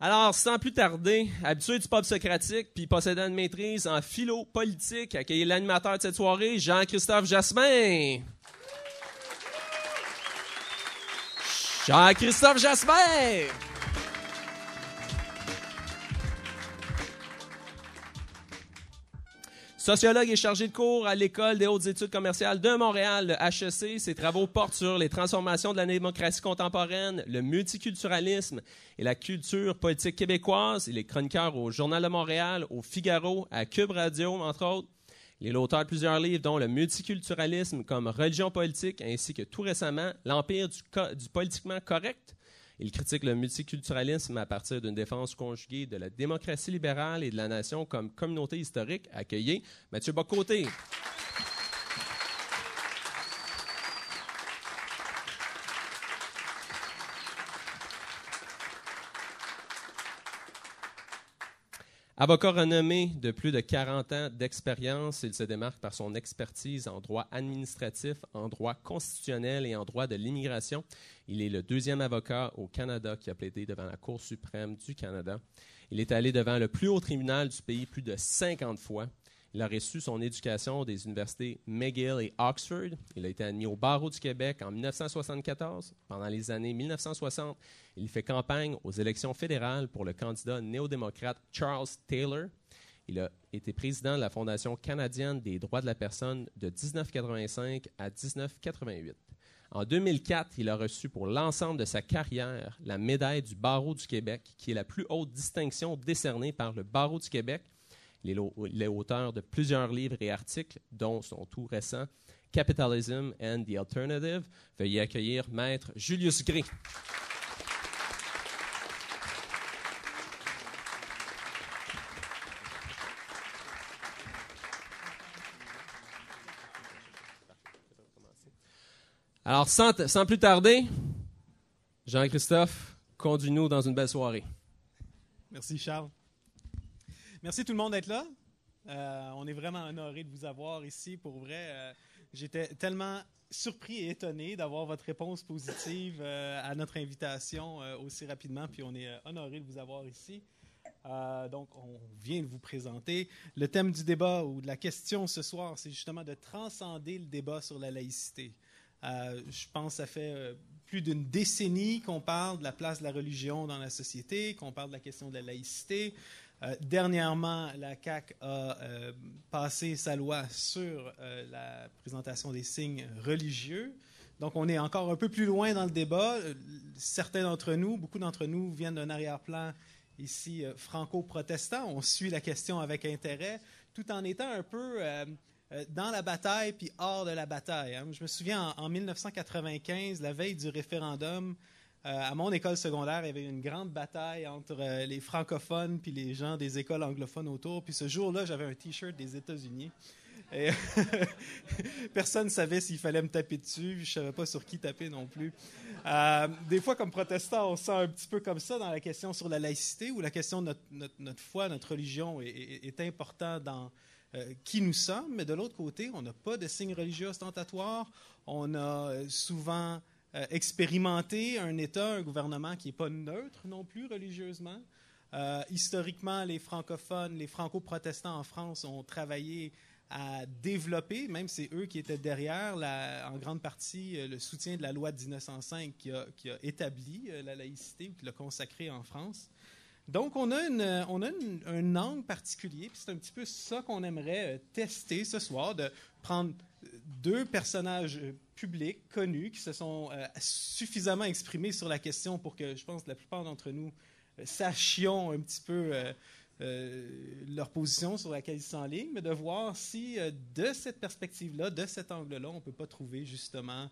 Alors, sans plus tarder, habitué du pop socratique, puis possédant une maîtrise en philo politique, accueillez l'animateur de cette soirée, Jean-Christophe Jasmin. Jean-Christophe Jasmin! Sociologue et chargé de cours à l'École des hautes études commerciales de Montréal, le HEC. Ses travaux portent sur les transformations de la démocratie contemporaine, le multiculturalisme et la culture politique québécoise. Il est chroniqueur au Journal de Montréal, au Figaro, à Cube Radio, entre autres. Il est l'auteur de plusieurs livres, dont Le multiculturalisme comme religion politique, ainsi que tout récemment L'Empire du, du politiquement correct, il critique le multiculturalisme à partir d'une défense conjuguée de la démocratie libérale et de la nation comme communauté historique. Accueillez Mathieu Bocoté. Avocat renommé de plus de 40 ans d'expérience, il se démarque par son expertise en droit administratif, en droit constitutionnel et en droit de l'immigration. Il est le deuxième avocat au Canada qui a plaidé devant la Cour suprême du Canada. Il est allé devant le plus haut tribunal du pays plus de 50 fois. Il a reçu son éducation des universités McGill et Oxford. Il a été admis au barreau du Québec en 1974. Pendant les années 1960, il fait campagne aux élections fédérales pour le candidat néo-démocrate Charles Taylor. Il a été président de la Fondation canadienne des droits de la personne de 1985 à 1988. En 2004, il a reçu pour l'ensemble de sa carrière la médaille du Barreau du Québec, qui est la plus haute distinction décernée par le Barreau du Québec il est auteur de plusieurs livres et articles, dont son tout récent Capitalism and the Alternative. Veuillez accueillir Maître Julius Gray. Alors, sans, sans plus tarder, Jean-Christophe, conduis-nous dans une belle soirée. Merci, Charles. Merci tout le monde d'être là. Euh, on est vraiment honoré de vous avoir ici. Pour vrai, euh, j'étais tellement surpris et étonné d'avoir votre réponse positive euh, à notre invitation aussi rapidement. Puis on est honoré de vous avoir ici. donc, on vient de vous présenter. Le thème du débat ou de la question ce soir, c'est justement de transcender le débat sur la laïcité. je pense que ça fait plus d'une décennie qu'on parle de la place de la religion dans la société, qu'on parle de la question de la laïcité. Euh, dernièrement, la CAC a euh, passé sa loi sur euh, la présentation des signes religieux. Donc, on est encore un peu plus loin dans le débat. Certains d'entre nous, beaucoup d'entre nous, viennent d'un arrière-plan ici franco-protestant. On suit la question avec intérêt, tout en étant un peu dans la bataille puis hors de la bataille. Hein. Je me souviens en 1995, la veille du référendum, à mon école secondaire, il y avait une grande bataille entre euh, les francophones puis les gens des écoles anglophones autour. Puis ce jour-là, j'avais un T-shirt des États-Unis. Personne ne savait s'il fallait me taper dessus. Je ne savais pas sur qui taper non plus. Euh, des fois, comme protestant, on se sent un petit peu comme ça dans la question sur la laïcité, où la question de notre, foi, notre religion est, est, important dans qui nous sommes. Mais de l'autre côté, on n'a pas de signes religieux ostentatoires. On a souvent euh, expérimenter un État, un gouvernement qui n'est pas neutre non plus religieusement. Euh, historiquement, les francophones, les franco-protestants en France ont travaillé à développer, même c'est eux qui étaient derrière, en grande partie, euh, le soutien de la loi de 1905 qui a, établi la laïcité ou qui l'a consacrée en France. Donc, on a, une, on a un angle particulier, puis c'est un petit peu ça qu'on aimerait tester ce soir, de prendre deux personnages publics connus qui se sont euh, suffisamment exprimés sur la question pour que je pense que la plupart d'entre nous euh, sachions un petit peu euh, leur position sur laquelle ils s'enlignent, mais de voir si de cette perspective-là, de cet angle-là, on ne peut pas trouver justement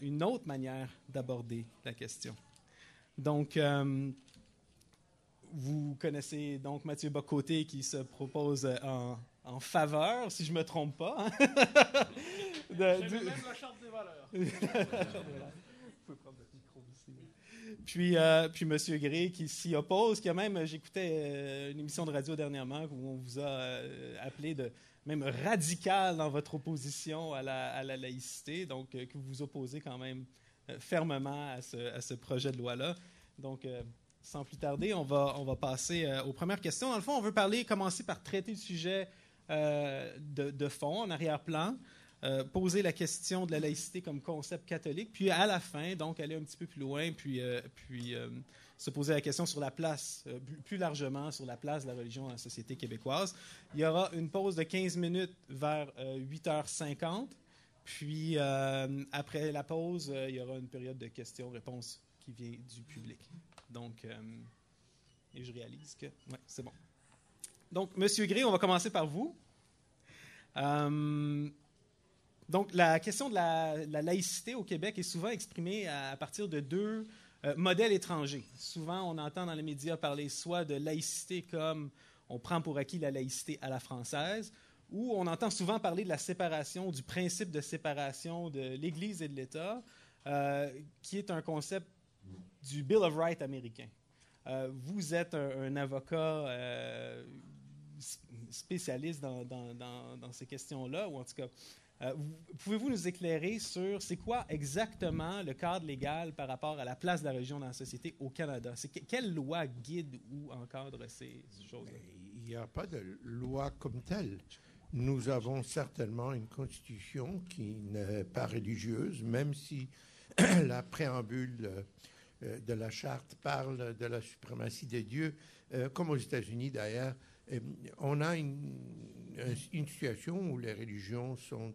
une autre manière d'aborder la question. Donc, vous connaissez donc Mathieu Bocoté qui se propose en en faveur, si je ne me trompe pas. Hein. de, du... même la charte des valeurs. Puis, euh, puis M. Gray qui s'y oppose, qui a même, j'écoutais euh, une émission de radio dernièrement où on vous a euh, appelé de même radical dans votre opposition à la, à la laïcité, donc que vous vous opposez quand même fermement à ce, à ce, projet de loi-là. Donc, sans plus tarder, on va, on va passer euh, aux premières questions. Dans le fond, on veut parler, commencer par traiter le sujet euh, de, fond, en arrière-plan, euh, poser la question de la laïcité comme concept catholique, puis à la fin, donc aller un petit peu plus loin, puis, puis se poser la question sur la place, plus largement sur la place de la religion dans la société québécoise. Il y aura une pause de 15 minutes vers 8h50. Puis, après la pause, il y aura une période de questions-réponses qui vient du public. Donc, euh, et je réalise que. C'est bon. Donc, Monsieur Gray, on va commencer par vous. Euh, donc, la question de la, laïcité au Québec est souvent exprimée à, partir de deux euh, modèles étrangers. Souvent, on entend dans les médias parler soit de laïcité comme on prend pour acquis la laïcité à la française, ou on entend souvent parler de la séparation, du principe de séparation de l'Église et de l'État, qui est un concept du Bill of Rights américain. Euh, vous êtes un, avocat euh, spécialiste dans, ces questions-là, ou en tout cas, euh, pouvez-vous nous éclairer sur c'est quoi exactement le cadre légal par rapport à la place de la religion dans la société au Canada? C'est quelle loi guide ou encadre ces choses-là? Il n'y a pas de loi comme telle. Nous avons certainement une constitution qui n'est pas religieuse, même si la préambule euh, de la charte parle de la suprématie des dieux, euh, comme aux États-Unis d'ailleurs. Euh, on a une, situation où les religions sont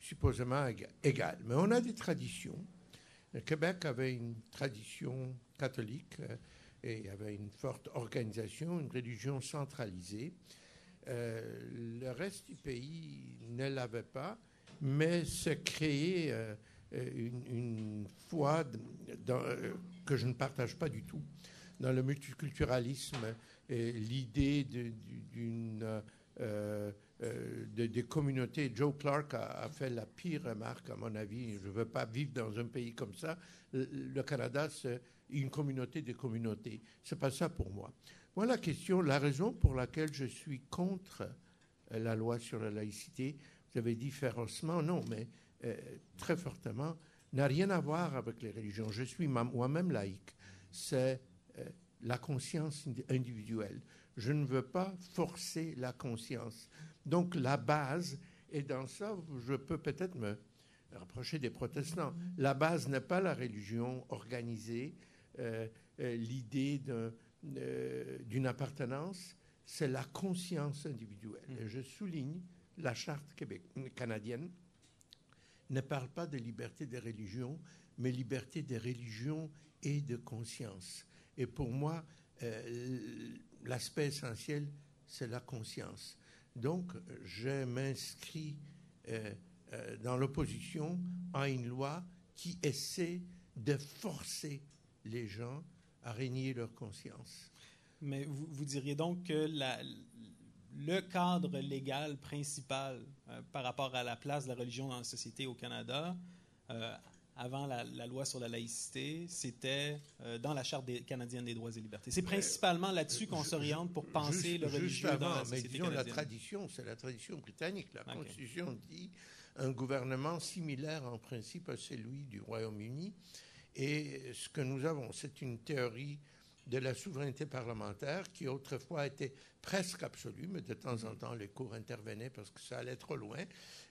supposément égales, mais on a des traditions. Le Québec avait une tradition catholique et avait une forte organisation, une religion centralisée. le reste du pays ne l'avait pas, mais se créait euh, une, foi euh, que je ne partage pas du tout dans le multiculturalisme l'idée d'une euh, des communautés. Joe Clark a, fait la pire remarque, à mon avis. Je ne veux pas vivre dans un pays comme ça. Le, Canada, c'est une communauté des communautés. C'est pas ça pour moi. Voilà la question, la raison pour laquelle je suis contre la loi sur la laïcité. Vous avez dit férocement, non, mais euh, très fortement, n'a rien à voir avec les religions. Je suis moi-même laïque. C'est euh, la conscience individuelle. Je ne veux pas forcer la conscience. Donc la base, et dans ça, je peux peut-être me rapprocher des protestants. La base n'est pas la religion organisée, euh, l'idée d'une appartenance, c'est la conscience individuelle. Et je souligne la charte canadienne ne parle pas de liberté des religions, mais liberté des religions et de conscience. Et pour moi, euh, l'aspect essentiel, c'est la conscience. Donc, je m'inscris euh, euh, dans l'opposition à une loi qui essaie de forcer les gens à régner leur conscience. Mais vous, diriez donc que le cadre légal principal par rapport à la place de la religion dans la société au Canada, avant la, loi sur la laïcité, c'était euh, dans la Charte canadienne des droits et libertés. C'est principalement là-dessus qu'on s'oriente pour penser le religieux dans la société mais la tradition, c'est la tradition britannique. La Constitution dit un gouvernement similaire en principe à celui du Royaume-Uni. Et ce que nous avons, c'est une théorie de la souveraineté parlementaire qui autrefois était presque absolue, mais de temps en temps les cours intervenaient parce que ça allait trop loin.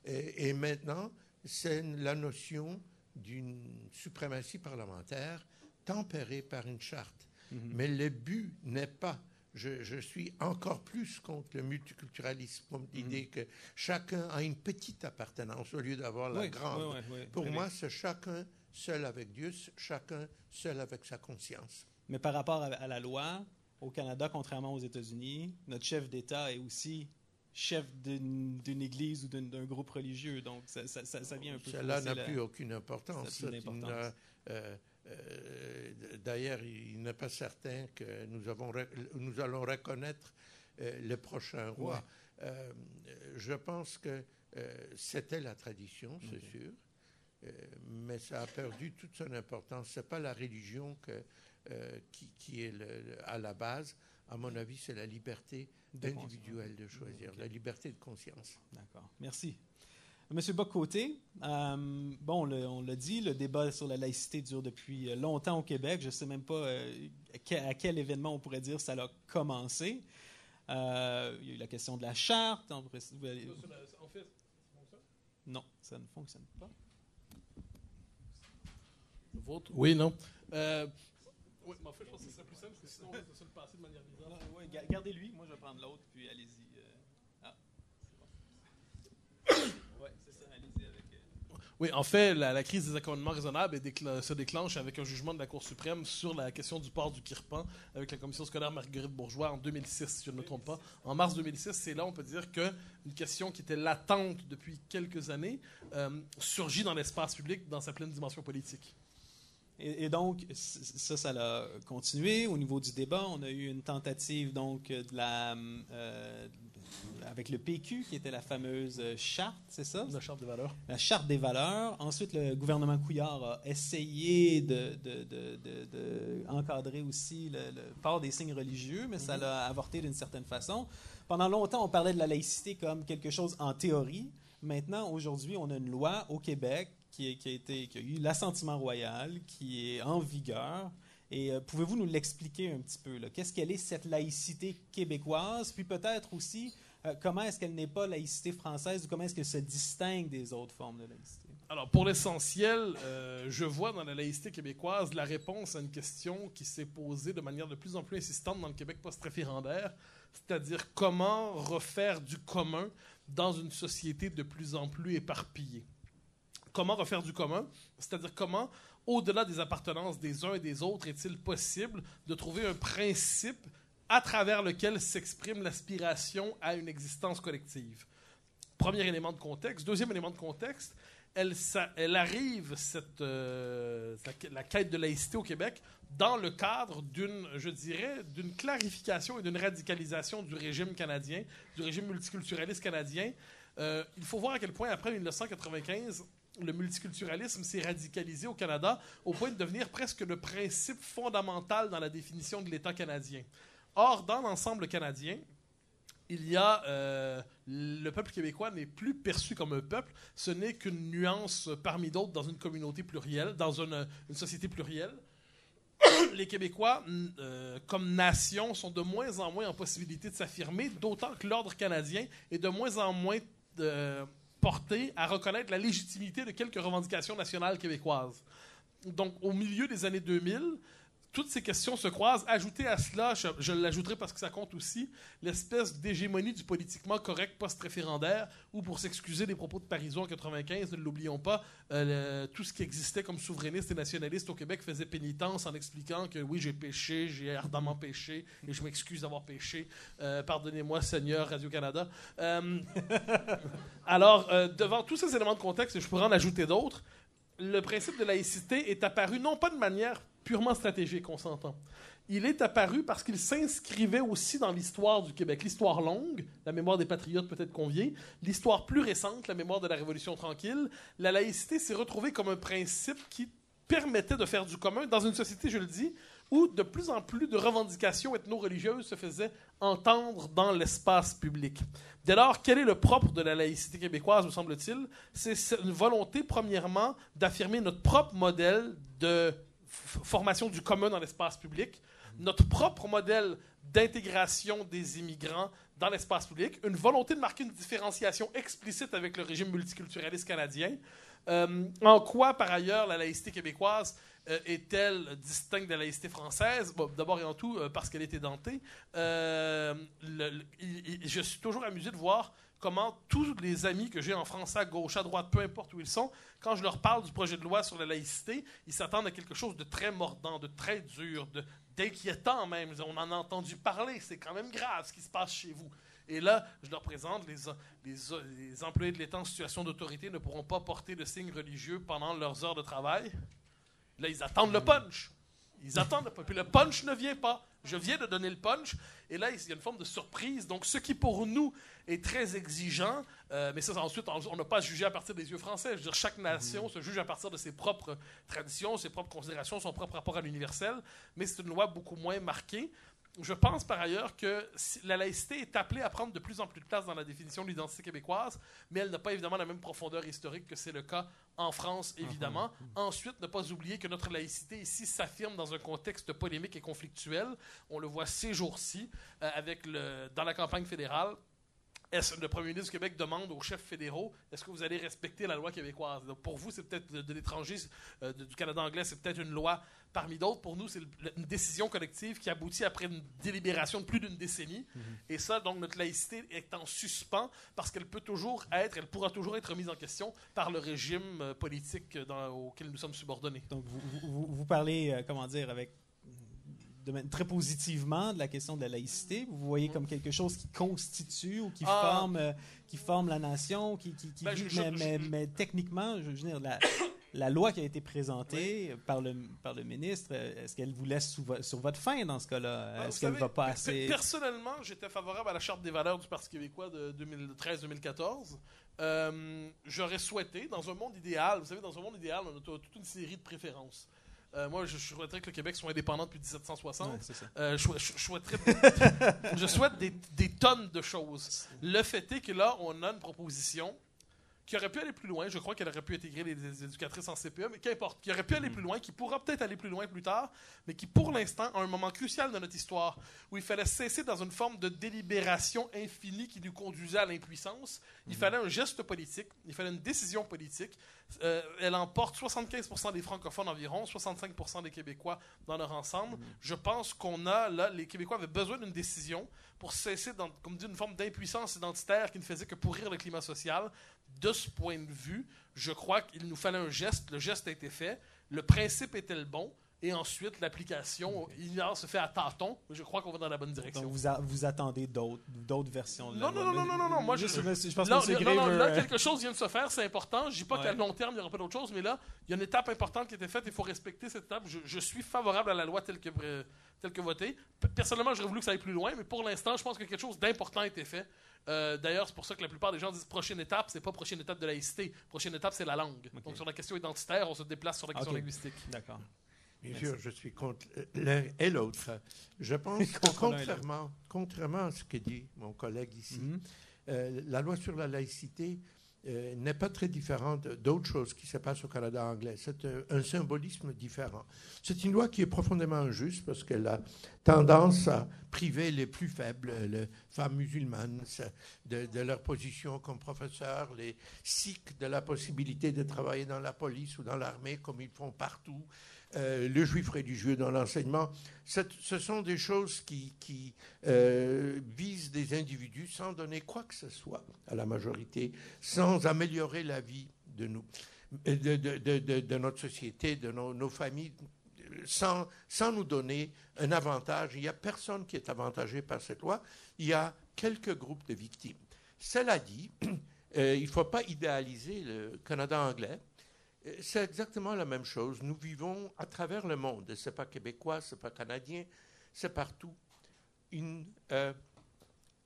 Et, maintenant, c'est la notion d'une suprématie parlementaire tempérée par une charte. Mhm. Mais le but n'est pas je, suis encore plus contre le multiculturalisme, comme l'idée mhm. que chacun a une petite appartenance au lieu d'avoir la grande. Pour moi, c'est chacun seul avec Dieu, chacun seul avec sa conscience. Mais par rapport à, la loi, au Canada, contrairement aux États-Unis, notre chef d'État est aussi chef d'une église ou d'un groupe religieux. Donc, ça, vient un peu... Cela n'a plus aucune importance. Euh, euh, d'ailleurs, il n'est pas certain que nous, avons, nous allons reconnaître euh, le prochain roi. je pense que c'était la tradition, c'est sûr, mais ça a perdu toute son importance. Ce n'est pas la religion que euh, qui, est à la base, à mon avis, c'est la liberté individuelle de choisir, la liberté de conscience. D'accord. Merci. Monsieur Bocoté, euh, bon, on l'a dit, le débat sur la laïcité dure depuis longtemps au Québec. Je ne sais même pas à quel événement on pourrait dire ça a commencé. il y a eu la question de la charte. En fait, non, ça ne fonctionne pas. Oui, non. Euh, oui, mais en fait, je pense que ce serait plus simple, parce que sinon, on va se le passer de manière bizarre. Oui, gardez-lui, moi je vais prendre l'autre, puis allez-y. Euh. Ah, c'est bon. oui, c'est ça, allez-y avec. Euh. Oui, en fait, la, la, crise des accommodements raisonnables se déclenche avec un jugement de la Cour suprême sur la question du port du kirpan avec la commission scolaire Marguerite Bourgeois en 2006, si je ne me trompe pas. En mars 2006, c'est là, on peut dire, qu'une question qui était latente depuis quelques années surgit dans l'espace public dans sa pleine dimension politique. Et, donc, ça, ça a continué. Au niveau du débat, on a eu une tentative donc de la, euh, avec le PQ, qui était la fameuse charte, c'est ça? La charte des valeurs. La charte des valeurs. Ensuite, le gouvernement Couillard a essayé de, de, de, encadrer aussi le, port des signes religieux, mais ça mhm. l'a avorté d'une certaine façon. Pendant longtemps, on parlait de la laïcité comme quelque chose en théorie. Maintenant, aujourd'hui, on a une loi au Québec qui, a, été, qui a eu l'assentiment royal, qui est en vigueur. Et euh, pouvez-vous nous l'expliquer un petit peu? Qu'est-ce qu'elle est cette laïcité québécoise? Puis peut-être aussi, euh, comment est-ce qu'elle n'est pas laïcité française ou comment est-ce qu'elle se distingue des autres formes de laïcité? Alors, pour l'essentiel, euh, je vois dans la laïcité québécoise la réponse à une question qui s'est posée de manière de plus en plus insistante dans le Québec post-référendaire, c'est-à-dire comment refaire du commun dans une société de plus en plus éparpillée comment refaire du commun, c'est-à-dire comment, au-delà des appartenances des uns et des autres, est-il possible de trouver un principe à travers lequel s'exprime l'aspiration à une existence collective? Premier élément de contexte. Deuxième élément de contexte, elle, arrive, cette, euh, la, quête de laïcité au Québec, dans le cadre d'une, je dirais, d'une clarification et d'une radicalisation du régime canadien, du régime multiculturaliste canadien. Euh, il faut voir à quel point, après 1995, le multiculturalisme s'est radicalisé au Canada au point de devenir presque le principe fondamental dans la définition de l'État canadien. Or, dans l'ensemble canadien, il y a euh, le peuple québécois n'est plus perçu comme un peuple, ce n'est qu'une nuance parmi d'autres dans une communauté plurielle, dans une, société plurielle. Les Québécois, euh, comme nation, sont de moins en moins en possibilité de s'affirmer, d'autant que l'ordre canadien est de moins en moins euh, à reconnaître la légitimité de quelques revendications nationales québécoises. Donc, au milieu des années 2000, toutes ces questions se croisent. Ajouter à cela, je, l'ajouterai parce que ça compte aussi, l'espèce d'hégémonie du politiquement correct post-référendaire, ou pour s'excuser des propos de Parisot en 95, ne l'oublions pas, euh, tout ce qui existait comme souverainiste et nationaliste au Québec faisait pénitence en expliquant que oui, j'ai péché, j'ai ardemment péché, et je m'excuse d'avoir péché. Euh, pardonnez-moi, Seigneur Radio-Canada. Euh, alors, devant tous ces éléments de contexte, je pourrais en ajouter d'autres, le principe de laïcité est apparu non pas de manière purement stratégique, on s'entend. Il est apparu parce qu'il s'inscrivait aussi dans l'histoire du Québec. L'histoire longue, la mémoire des patriotes peut-être convient, l'histoire plus récente, la mémoire de la Révolution tranquille. La laïcité s'est retrouvée comme un principe qui permettait de faire du commun dans une société, je le dis, où de plus en plus de revendications ethno-religieuses se faisaient entendre dans l'espace public. Dès lors, quel est le propre de la laïcité québécoise, me semble-t-il? C'est une volonté, premièrement, d'affirmer notre propre modèle de formation du commun dans l'espace public, notre propre modèle d'intégration des immigrants dans l'espace public, une volonté de marquer une différenciation explicite avec le régime multiculturaliste canadien. Euh, en quoi, par ailleurs, la laïcité québécoise euh, est-elle distincte de la laïcité française? D'abord et en tout, euh, parce qu'elle est édentée. je suis toujours amusé de voir comment tous les amis que j'ai en France, à gauche, à droite, peu importe où ils sont, quand je leur parle du projet de loi sur la laïcité, ils s'attendent à quelque chose de très mordant, de très dur, d'inquiétant même. On en a entendu parler, c'est quand même grave ce qui se passe chez vous. Et là, je leur présente, les, les, employés de l'État en situation d'autorité ne pourront pas porter de signes religieux pendant leurs heures de travail. Là, ils attendent le punch. Ils attendent le punch. Puis le punch ne vient pas. Je viens de donner le punch. Et là, il y a une forme de surprise. Donc, ce qui pour nous est très exigeant, euh, mais ça, ensuite, on n'a pas à juger à partir des yeux français. Je veux dire, chaque nation se juge à partir de ses propres traditions, ses propres considérations, son propre rapport à l'universel. Mais c'est une loi beaucoup moins marquée. Je pense par ailleurs que la laïcité est appelée à prendre de plus en plus de place dans la définition de l'identité québécoise, mais elle n'a pas évidemment la même profondeur historique que c'est le cas en France, évidemment. Mhm. Ensuite, ne pas oublier que notre laïcité ici s'affirme dans un contexte polémique et conflictuel. On le voit ces jours-ci euh, avec le, dans la campagne fédérale le premier ministre du Québec demande aux chefs fédéraux est-ce que vous allez respecter la loi québécoise? Pour vous, c'est peut-être de, l'étranger, euh, du Canada anglais, c'est peut-être une loi parmi d'autres. Pour nous, c'est une décision collective qui aboutit après une délibération de plus d'une décennie. Mm-hmm. Et ça, donc, notre laïcité est en suspens parce qu'elle peut toujours être, elle pourra toujours être remise en question par le régime euh, politique auquel nous sommes subordonnés. Donc, vous, vous parlez, euh, comment dire, avec très positivement de la question de la laïcité. Vous voyez comme quelque chose qui constitue ou qui, ah. forme, euh, qui forme la nation, qui, qui, ben, mais, mais, techniquement, je veux dire, la, la loi qui a été présentée par, le, par le ministre, est-ce qu'elle vous laisse sur votre fin dans ce cas-là? Ben, est-ce qu'elle ne va pas assez... Personnellement, j'étais favorable à la Charte des valeurs du Parti québécois de 2013-2014. Euh, j'aurais souhaité, dans un monde idéal, vous savez, dans un monde idéal, on a toute une série de préférences. Euh, moi, je, souhaiterais que le Québec soit indépendant depuis 1760. Euh, je, je, souhaite des, des, tonnes de choses. Le fait est que là, on a une proposition qui aurait pu aller plus loin. Je crois qu'elle aurait pu intégrer les, éducatrices en CPE, mais qu'importe, qui aurait pu aller plus loin, qui pourra peut-être aller plus loin plus tard, mais qui pour l'instant a un moment crucial de notre histoire où il fallait cesser dans une forme de délibération infinie qui nous conduisait à l'impuissance. Il fallait un geste politique, il fallait une décision politique. Euh, elle emporte 75% des francophones environ, 65% des Québécois dans leur ensemble. Je pense qu'on a là, les Québécois avaient besoin d'une décision pour cesser, comme dit, une forme d'impuissance identitaire qui ne faisait que pourrir le climat social de ce point de vue, je crois qu'il nous fallait un geste. Le geste a été fait. Le principe était le bon. Et ensuite, l'application, il se fait à tâtons. Je crois qu'on va dans la bonne direction. Donc, vous, vous attendez d'autres versions de non, non, non, non, non, non, Moi, je, je, je pense là, que non, non, là, quelque chose vient de se faire. C'est important. Je dis pas qu'à long terme, il n'y aura pas d'autre chose. Mais là, il y a une étape importante qui a été faite. Il faut respecter cette étape. Je, suis favorable à la loi telle que, euh, telle que votée. Personnellement, j'aurais voulu que ça aille plus loin. Mais pour l'instant, je pense que quelque chose d'important a été fait. Euh, d'ailleurs, c'est pour ça que la plupart des gens disent prochaine étape, c'est pas prochaine étape de laïcité. Prochaine étape, c'est la langue. Donc, sur la question identitaire, on se déplace sur la question linguistique. D'accord. Bien sûr, je suis contre l'un et l'autre. Je pense que, contrairement, contrairement à ce que dit mon collègue ici, mhm. euh, la loi sur la laïcité euh, n'est pas très différente d'autres choses qui se passent au Canada anglais. C'est euh, un symbolisme différent. C'est une loi qui est profondément injuste parce qu'elle a tendance à priver les plus faibles, les femmes musulmanes, de, de, leur position comme professeurs, les Sikhs de la possibilité de travailler dans la police ou dans l'armée comme ils font partout. Euh, le juif religieux dans l'enseignement, ce sont des choses qui, euh, visent des individus sans donner quoi que ce soit à la majorité, sans améliorer la vie de nous, de, notre société, de nos, familles, sans, nous donner un avantage. Il n'y a personne qui est avantagé par cette loi. Il y a quelques groupes de victimes. Cela dit, euh, il ne faut pas idéaliser le Canada anglais. C'est exactement la même chose. Nous vivons à travers le monde. Ce n'est pas québécois, ce n'est pas canadien, c'est partout. Euh,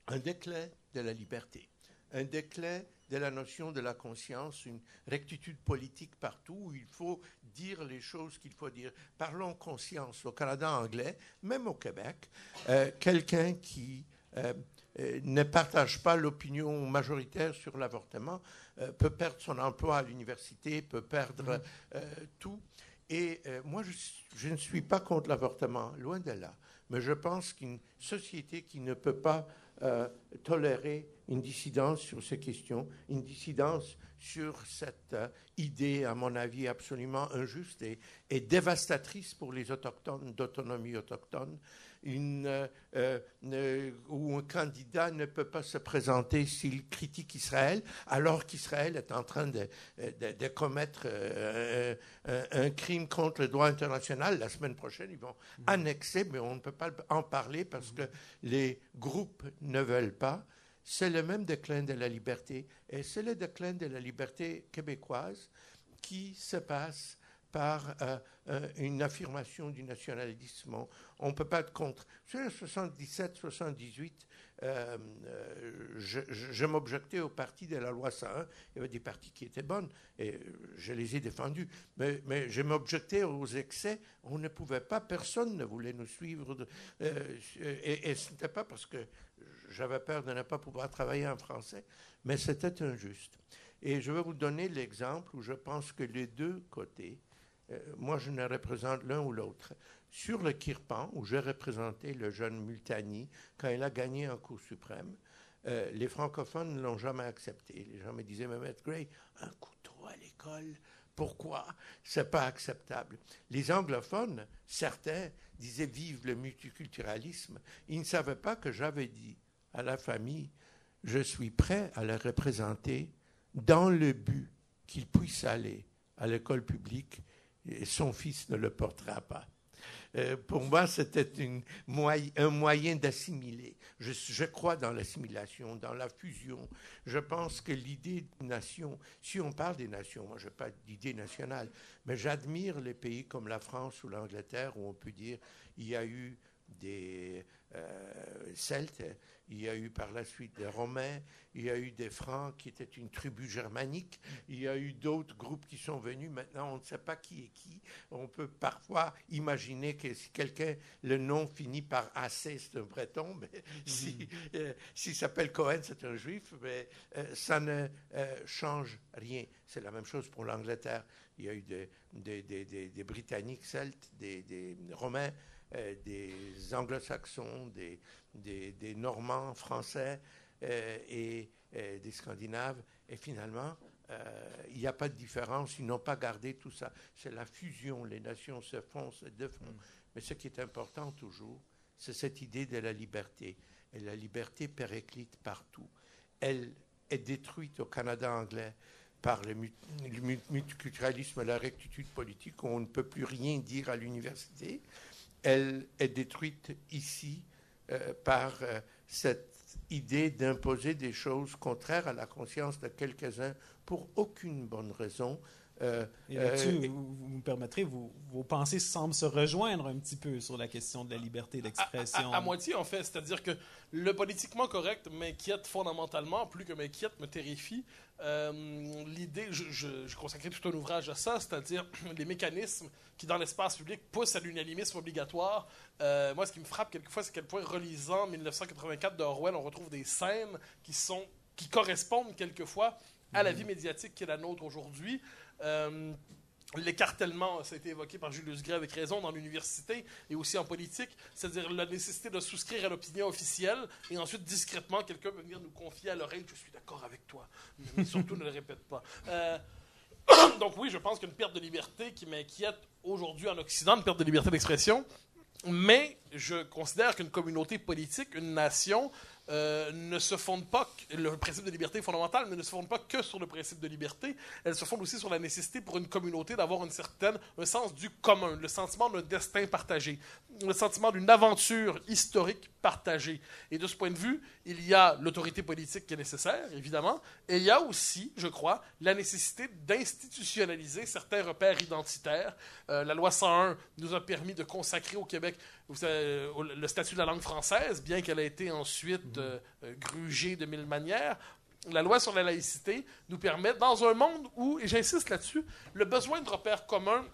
un déclin de la liberté, un déclin de la notion de la conscience, une rectitude politique partout où il faut dire les choses qu'il faut dire. Parlons conscience au Canada anglais, même au Québec. Euh, quelqu'un qui euh, ne partage pas l'opinion majoritaire sur l'avortement euh, peut perdre son emploi à l'université, peut perdre euh, tout. Et euh, moi, je, ne suis pas contre l'avortement, loin de là. Mais je pense qu'une société qui ne peut pas tolérer une dissidence sur ces questions, une dissidence sur cette idée, à mon avis, absolument injuste et, et dévastatrice pour les autochtones, d'autonomie autochtone, une, euh, euh, où un candidat ne peut pas se présenter s'il critique Israël, alors qu'Israël est en train de, de, commettre euh, un, crime contre le droit international. La semaine prochaine, ils vont mm-hmm. annexer, mais on ne peut pas en parler parce que les groupes ne veulent pas. C'est le même déclin de la liberté, et c'est le déclin de la liberté québécoise qui se passe par euh, euh, une affirmation du nationalisme. On ne peut pas être contre. En 77, 78, euh, je, je, m'objectais au parti de la loi 101. Il y avait des partis qui étaient bonnes et je les ai défendus. Mais, mais je m'objectais aux excès. On ne pouvait pas, personne ne voulait nous suivre. et, ce n'était pas parce que j'avais peur de ne pas pouvoir travailler en français, mais c'était injuste. Et je vais vous donner l'exemple où je pense que les deux côtés, euh, moi je ne représente l'un ou l'autre. Sur le Kirpan, où j'ai représenté le jeune Multani quand il a gagné en Cour suprême, euh, les francophones ne l'ont jamais accepté. Les gens me disaient, mais Maître Gray, un couteau à l'école, pourquoi? C'est pas acceptable. Les anglophones, certains, disaient vive le multiculturalisme. Ils ne savaient pas que j'avais dit à la famille, je suis prêt à le représenter dans le but qu'il puisse aller à l'école publique son fils ne le portera pas. Euh, pour moi, c'était un moyen d'assimiler. Je, je, crois dans l'assimilation, dans la fusion. Je pense que l'idée de nation, si on parle des nations, moi je n'ai pas d'idée nationale, mais j'admire les pays comme la France ou l'Angleterre où on peut dire il y a eu des euh, Celtes, il y a eu par la suite des Romains, il y a eu des Francs qui étaient une tribu germanique, il y a eu d'autres groupes qui sont venus. Maintenant, on ne sait pas qui est qui. On peut parfois imaginer que si quelqu'un, le nom finit par AC, c'est un breton, mais si, euh, s'il s'appelle Cohen, c'est un juif, mais euh, ça ne change rien. C'est la même chose pour l'Angleterre. Il y a eu des, des, des, des Britanniques celtes, des Romains. Euh, des anglo-saxons, des, des, normands français euh, et euh, des scandinaves. Et finalement, il n'y a pas de différence, ils n'ont pas gardé tout ça. C'est la fusion, les nations se font, se défont. Mm. Mais ce qui est important toujours, c'est cette idée de la liberté. Et la liberté périclite partout. Elle est détruite au Canada anglais par le, multiculturalisme et la rectitude politique, où on ne peut plus rien dire à l'université elle est détruite ici euh, par euh, cette idée d'imposer des choses contraires à la conscience de quelques-uns pour aucune bonne raison, euh, et là-dessus, euh, vous, me permettrez, vos pensées semblent se rejoindre un petit peu sur la question de la liberté d'expression. À, moitié, en fait. C'est-à-dire que le politiquement correct m'inquiète fondamentalement, plus que m'inquiète, me terrifie. Euh, l'idée, je, je, consacrais tout un ouvrage à ça, c'est-à-dire les mécanismes qui, dans l'espace public, poussent à l'unanimisme obligatoire. moi, ce qui me frappe quelquefois, c'est quel point, relisant 1984 d'Orwell, on retrouve des scènes qui, sont, qui correspondent quelquefois à la mm-hmm. vie médiatique qui est la nôtre aujourd'hui. Euh, l'écartellement, ça a été évoqué par Julius Gray avec raison dans l'université et aussi en politique, c'est-à-dire la nécessité de souscrire à l'opinion officielle et ensuite discrètement quelqu'un peut venir nous confier à l'oreille je suis d'accord avec toi, mais surtout ne le répète pas. Euh, donc oui, je pense qu'une perte de liberté qui m'inquiète aujourd'hui en Occident, une perte de liberté d'expression, mais je considère qu'une communauté politique, une nation, euh, ne se fonde pas, le principe de liberté fondamentale, mais ne se fonde pas que sur le principe de liberté, elle se fonde aussi sur la nécessité pour une communauté d'avoir une certaine, un sens du commun, le sentiment d'un destin partagé, le sentiment d'une aventure historique partagée. Et de ce point de vue, il y a l'autorité politique qui est nécessaire, évidemment, et il y a aussi, je crois, la nécessité d'institutionnaliser certains repères identitaires. Euh, la loi 101 nous a permis de consacrer au Québec le statut de la langue française, bien qu'elle ait été ensuite euh, euh, grugée de mille manières, la loi sur la laïcité nous permet, dans un monde où, et j'insiste là-dessus, le besoin de repères communs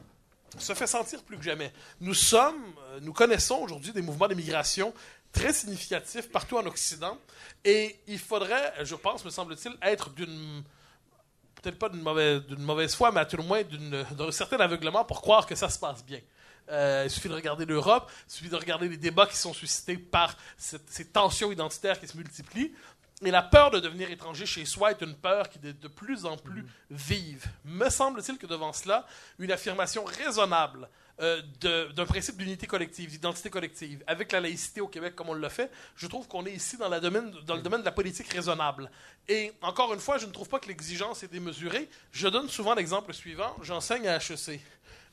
se fait sentir plus que jamais. Nous sommes, nous connaissons aujourd'hui des mouvements d'immigration très significatifs partout en Occident, et il faudrait, je pense, me semble-t-il, être d'une peut-être pas d'une mauvaise, mauvaise foi, mais à tout le moins d'un certain aveuglement pour croire que ça se passe bien. Euh, il suffit de regarder l'Europe, il suffit de regarder les débats qui sont suscités par ces tensions identitaires qui se multiplient. Et la peur de devenir étranger chez soi est une peur qui est de plus en plus vive. Me semble-t-il que devant cela, une affirmation raisonnable euh, d'un principe d'unité collective, d'identité collective, avec la laïcité au Québec comme on l'a fait, je trouve qu'on est ici dans, la domaine, dans le domaine de la politique raisonnable. Et encore une fois, je ne trouve pas que l'exigence est démesurée. Je donne souvent l'exemple suivant. J'enseigne à HEC.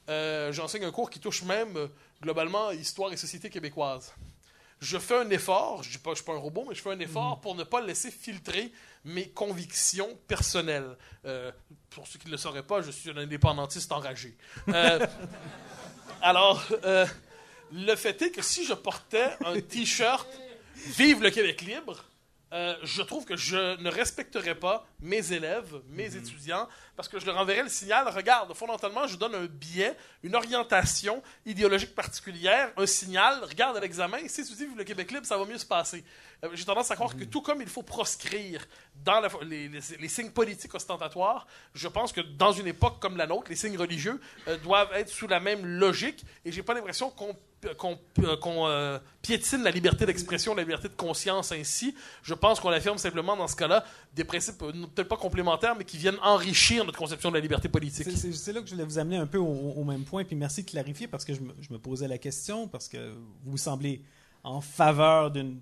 Euh, j'enseigne un cours qui touche même, euh, globalement, histoire et société québécoise. Je fais un effort, je ne suis pas un robot, mais je fais un effort pour ne pas laisser filtrer mes convictions personnelles. Euh, pour ceux qui ne le sauraient pas, je suis un indépendantiste enragé. Euh, alors, euh, le fait est que si je portais un T-shirt Vive le Québec libre, euh, je trouve que je ne respecterai pas mes élèves, mes mhm. étudiants, parce que je leur enverrai le signal, regarde, fondamentalement, je donne un biais, une orientation idéologique particulière, un signal, regarde à l'examen, si tu dis le Québec libre, ça va mieux se passer. Euh, j'ai tendance à croire que mhm. tout comme il faut proscrire dans les, signes politiques ostentatoires, je pense que dans une époque comme la nôtre, les signes religieux euh, doivent être sous la même logique, et j'ai pas l'impression qu'on qu'on euh, piétine la liberté d'expression, la liberté de conscience ainsi. Je pense qu'on affirme simplement dans ce cas-là des principes euh, peut-être pas complémentaires, mais qui viennent enrichir notre conception de la liberté politique. C'est là que je voulais vous amener un peu au, même point, puis merci de clarifier parce que je me, posais la question, parce que vous semblez en faveur d'une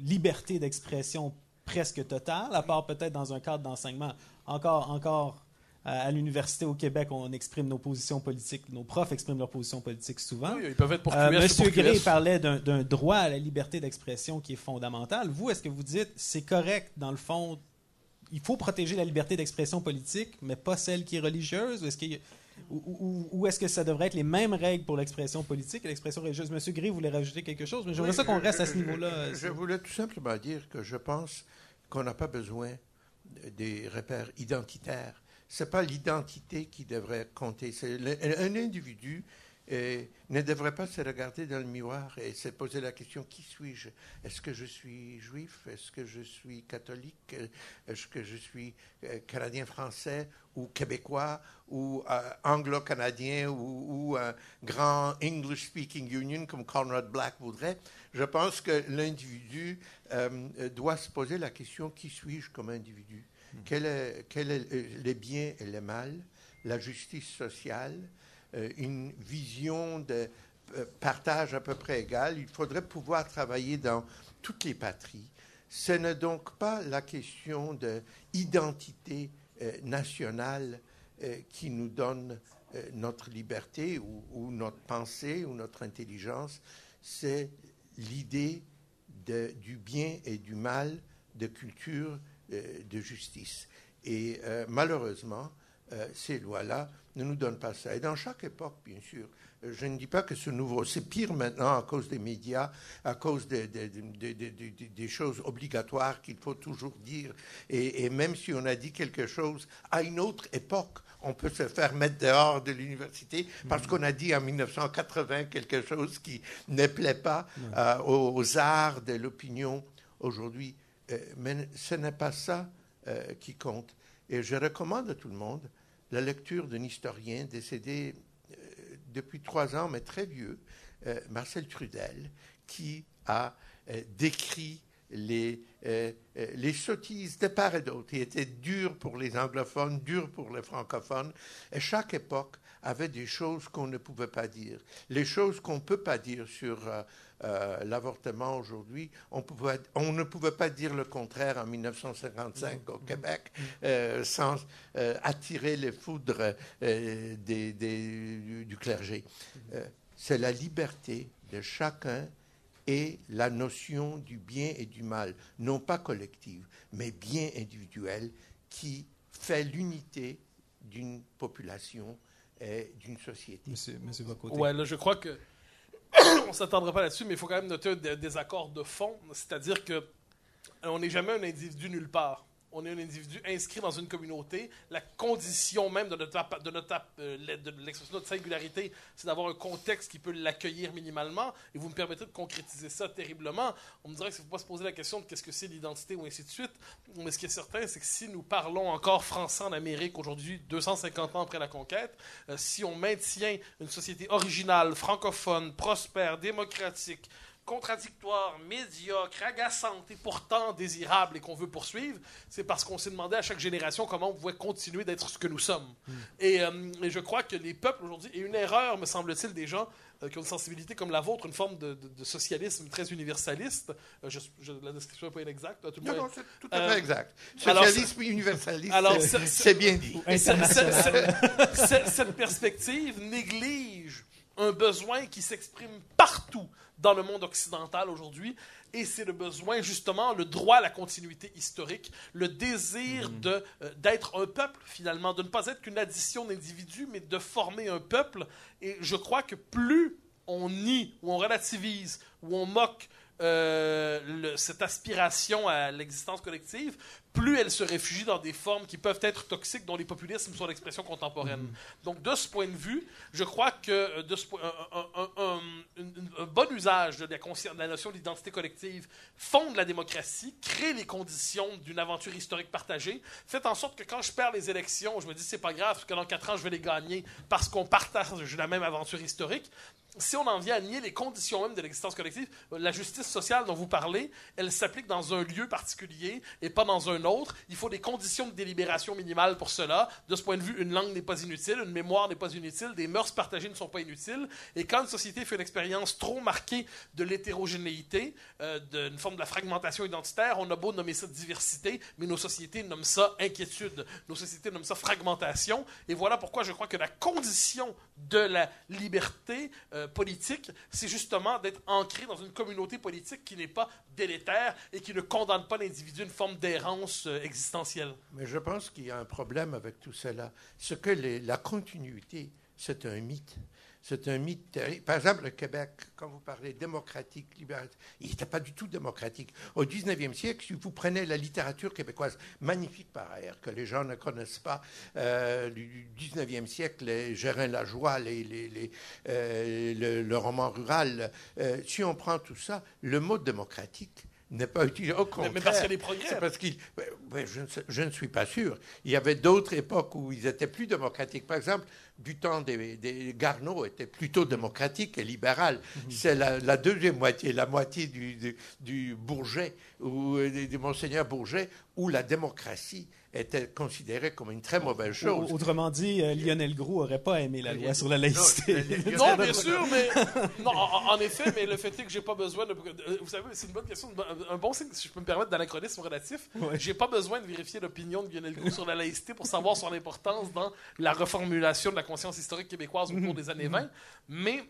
liberté d'expression presque totale, à part peut-être dans un cadre d'enseignement encore, encore à l'université au Québec, on exprime nos positions politiques, nos profs expriment leurs positions politiques souvent. Oui, ils peuvent être pour euh, Monsieur Gray parlait d'un droit à la liberté d'expression qui est fondamental. Vous, est-ce que vous dites c'est correct dans le fond il faut protéger la liberté d'expression politique, mais pas celle qui est religieuse? Ou est-ce, ou, est-ce que ça devrait être les mêmes règles pour l'expression politique et l'expression religieuse? Monsieur Gray voulait rajouter quelque chose, mais j'aimerais ça qu'on reste à ce niveau-là. Je, je voulais tout simplement dire que je pense qu'on n'a pas besoin des repères identitaires c'est pas l'identité qui devrait compter. Un individu euh, ne devrait pas se regarder dans le miroir et se poser la question qui suis-je? Est-ce que je suis juif? Est-ce que je suis catholique? Est-ce que je suis euh, canadien-français ou québécois ou euh, anglo-canadien ou, ou, grand English-speaking union comme Conrad Black voudrait? Je pense que l'individu doit se poser la question qui suis-je comme individu? Quel est, quel est les biens et les mal, la justice sociale, euh, une vision de euh, partage à peu près égal. Il faudrait pouvoir travailler dans toutes les patries. Ce n'est donc pas la question d'identité euh, nationale qui nous donne notre liberté ou, ou, notre pensée ou notre intelligence, c'est l'idée du bien et du mal, de culture euh, de justice. Et euh, malheureusement, euh, ces lois-là ne nous donnent pas ça. Et dans chaque époque, bien sûr, je ne dis pas que ce nouveau, c'est pire maintenant à cause des médias, à cause des choses obligatoires qu'il faut toujours dire. Et, et, même si on a dit quelque chose à une autre époque, on peut se faire mettre dehors de l'université parce qu'on a dit en 1980 quelque chose qui ne plaît pas aux arts de l'opinion aujourd'hui. Euh, mais ce n'est pas ça euh, qui compte. Et je recommande à tout le monde la lecture d'un historien décédé euh, depuis trois ans, mais très vieux, Marcel Trudel, qui a décrit les, les sottises de part et d'autre. Il était dur pour les anglophones, dur pour les francophones. Et chaque époque avait des choses qu'on ne pouvait pas dire. Les choses qu'on ne peut pas dire sur euh, l'avortement aujourd'hui, on, on, ne pouvait pas dire le contraire en 1955 au Québec euh, sans euh, attirer les foudres des, du clergé. C'est la liberté de chacun et la notion du bien et du mal, non pas collective, mais bien individuelle, qui fait l'unité d'une population et d'une société. Monsieur, monsieur Ouais, là, je crois que on ne s'attendra pas là-dessus, mais il faut quand même noter un désaccord de fond, c'est-à-dire que on n'est jamais un individu nulle part on est un individu inscrit dans une communauté. La condition même de notre, de notre, euh, de notre singularité, c'est d'avoir un contexte qui peut l'accueillir minimalement. Et vous me permettrez de concrétiser ça terriblement. On me dirait qu'il ne faut pas se poser la question de qu'est-ce que c'est l'identité ou ainsi de suite. Mais ce qui est certain, c'est que si nous parlons encore français en Amérique aujourd'hui, 250 ans après la conquête, euh, si on maintient une société originale, francophone, prospère, démocratique, contradictoire, médiocre, agaçante et pourtant désirable et qu'on veut poursuivre, c'est parce qu'on s'est demandé à chaque génération comment on pouvait continuer d'être ce que nous sommes. Hmm. Euh, et, je crois que les peuples aujourd'hui, et une erreur, me semble-t-il, des gens euh, qui ont une sensibilité comme la vôtre, une forme de, socialisme très universaliste, euh, la description n'est pas inexacte. Tout non, non, c'est tout à fait exact. Socialisme universaliste, c'est bien dit. cette perspective néglige un besoin qui s'exprime partout dans le monde occidental aujourd'hui, et c'est le besoin, justement, le droit à la continuité historique, le désir de, euh, d'être un peuple, finalement, de ne pas être qu'une addition d'individus, mais de former un peuple. Et je crois que plus on nie, ou on relativise, ou on moque euh, le- cette aspiration à l'existence collective, plus elle se réfugie dans des formes qui peuvent être toxiques, dont les populismes sont l'expression contemporaine. Donc, de ce point de vue, je crois que euh, de ce point- un, un- bon usage de la, consci- de la notion d'identité collective fonde la démocratie, crée les conditions d'une aventure historique partagée, fait en sorte que quand je perds les élections, je me dis c'est pas grave, parce que dans quatre ans, je vais les gagner parce qu'on partage la même aventure historique. Si on en vient à nier les conditions même de l'existence collective, la justice sociale dont vous parlez, elle s'applique dans un lieu particulier et pas dans un autre. Il faut des conditions de délibération minimales pour cela. De ce point de vue, une langue n'est pas inutile, une mémoire n'est pas inutile, des mœurs partagées ne sont pas inutiles. Et quand une société fait une expérience trop marquée de l'hétérogénéité, euh, d'une forme de la fragmentation identitaire, on a beau nommer ça diversité, mais nos sociétés nomment ça inquiétude. Nos sociétés nomment ça fragmentation. Et voilà pourquoi je crois que la condition de la liberté euh, politique, c'est justement d'être ancré dans une communauté politique qui n'est pas délétère et qui ne condamne pas l'individu à une forme d'errance euh, existentielle. Mais je pense qu'il y a un problème avec tout cela. Ce que la continuité, c'est un mythe. C'est un mythe terrible. Par exemple, le Québec, quand vous parlez démocratique, libéral, il n'était pas du tout démocratique. Au 19e siècle, si vous prenez la littérature québécoise, magnifique par ailleurs, que les gens ne connaissent pas, euh, du 19e siècle, les Gérin Lajoie, les, euh, le, le roman rural, euh, si on prend tout ça, le mot démocratique n'est pas utilisé. Au contraire, mais parce qu'il y a des progrès. c'est parce qu'il. je, ne sais- je ne suis pas sûr. Il y avait d'autres époques où ils étaient plus démocratiques. Par exemple, du temps des, des Garneau était plutôt démocratique et libéral. C'est la, la deuxième moitié, la moitié du, du, du Bourget, ou euh, du Monseigneur Bourget, où la démocratie était considérée comme une très mauvaise chose. Au- Autrement dit, euh, Lionel Gros aurait pas aimé la loi sur la laïcité. Non, bien sûr, mais non, en, en effet, mais le fait est que j'ai pas besoin de. euh, Vous savez, c'est une bonne question, un bon signe, si je peux me permettre d'anachronisme relatif. Ouais. J'ai pas besoin de vérifier l'opinion de Lionel Groux sur la laïcité pour savoir son importance dans la reformulation de la conscience historique québécoise au cours des années 20. Mais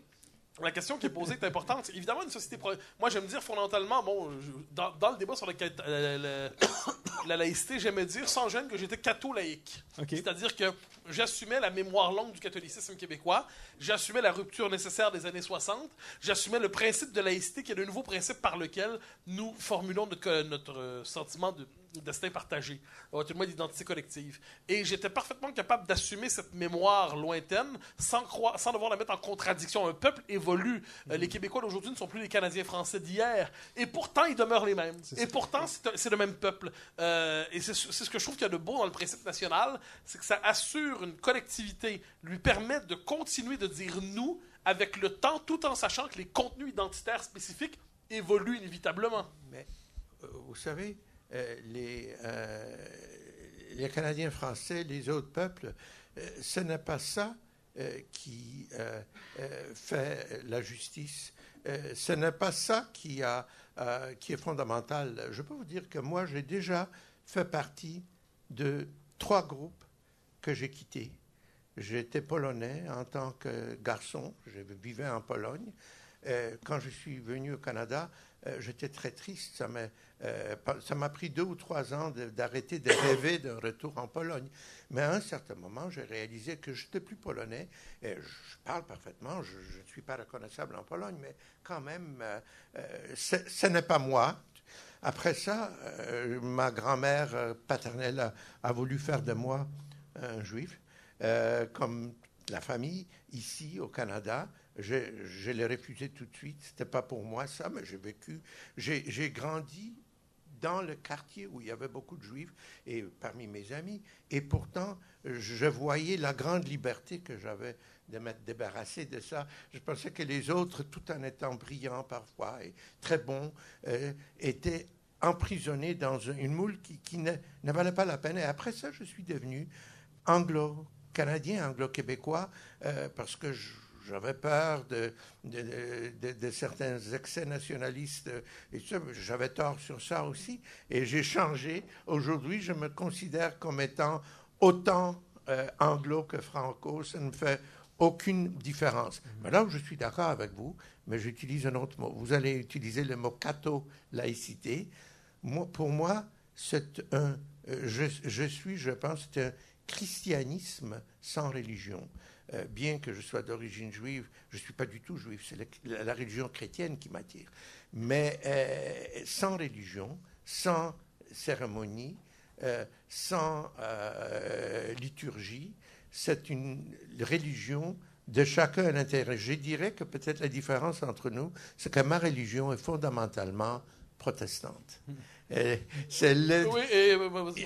la question qui est posée est importante. Évidemment, une société. pro- Moi, j'aime dire fondamentalement, bon, je- dans, dans le débat sur cat- euh, le- la laïcité, j'aimais dire sans gêne que j'étais catho-laïque. OK. C'est-à-dire que j'assumais la mémoire longue du catholicisme québécois, j'assumais la rupture nécessaire des années 60, j'assumais le principe de laïcité qui est le nouveau principe par lequel nous formulons notre, notre, euh, sentiment de de destin partagé, le moins d'identité collective. Et j'étais parfaitement capable d'assumer cette mémoire lointaine sans, croire, sans devoir la mettre en contradiction. Un peuple évolue. Euh, les Québécois d'aujourd'hui ne sont plus les Canadiens français d'hier. Et pourtant, ils demeurent les mêmes. Et pourtant, c'est un- le même peuple. Euh, et c'est ce que je trouve qu'il y a de beau dans le principe national, c'est que ça assure une collectivité, lui permet de continuer de dire nous avec le temps, tout en sachant que les contenus identitaires spécifiques évoluent inévitablement. Mais euh, vous savez, les, euh, les Canadiens français, les autres peuples, euh, ce n'est pas ça euh, qui euh, euh, fait la justice. Euh, ce n'est pas ça qui, euh, qui est fondamental. Je peux vous dire que moi, j'ai déjà fait partie de trois groupes que j'ai quittés. J'étais polonais en tant que garçon, je vivais en Pologne. Euh, quand je suis venu au Canada, euh, j'étais très triste. Ça m'a euh, ça m'a pris deux ou trois ans d'arrêter de rêver d'un retour en Pologne. Mais à un certain moment, j'ai réalisé que je n'étais plus polonais. Et je parle parfaitement, je ne suis pas reconnaissable en Pologne, mais quand même, euh, ce n'est pas moi. Après ça, ma grand-mère paternelle a, voulu faire de moi un juif, comme la famille ici au Canada. Je, je l'ai refusé tout de suite. C'était pas pour moi ça, mais j'ai vécu. J'ai grandi dans le quartier où il y avait beaucoup de juifs et parmi mes amis. Et pourtant, je voyais la grande liberté que j'avais de m'être débarrassé de ça. Je pensais que les autres, tout en étant brillants parfois et très bons, euh, étaient emprisonnés dans une moule qui, qui ne, ne valait pas la peine. Et après ça, je suis devenu anglo-canadien, anglo-québécois, euh, parce que je- j'avais peur de, de, de- de certains excès nationalistes. Et ça, j'avais tort sur ça aussi. Et j'ai changé. Aujourd'hui, je me considère comme étant autant euh, anglo que franco. Ça ne me fait aucune différence. Mais là où je suis d'accord avec vous, mais j'utilise un autre mot. Vous allez utiliser le mot catho-laïcité. Moi, pour moi, c'est un, euh, je, je, suis, je pense, c'est un christianisme sans religion. Euh, bien que je sois d'origine juive, je ne suis pas du tout juif, c'est la, religion chrétienne qui m'attire. Mais euh, sans religion, sans cérémonie, euh, sans liturgie, c'est une religion de chacun à l'intérieur. Je dirais que peut-être la différence entre nous, c'est que ma religion est fondamentalement protestante. Hmm. Le, oui,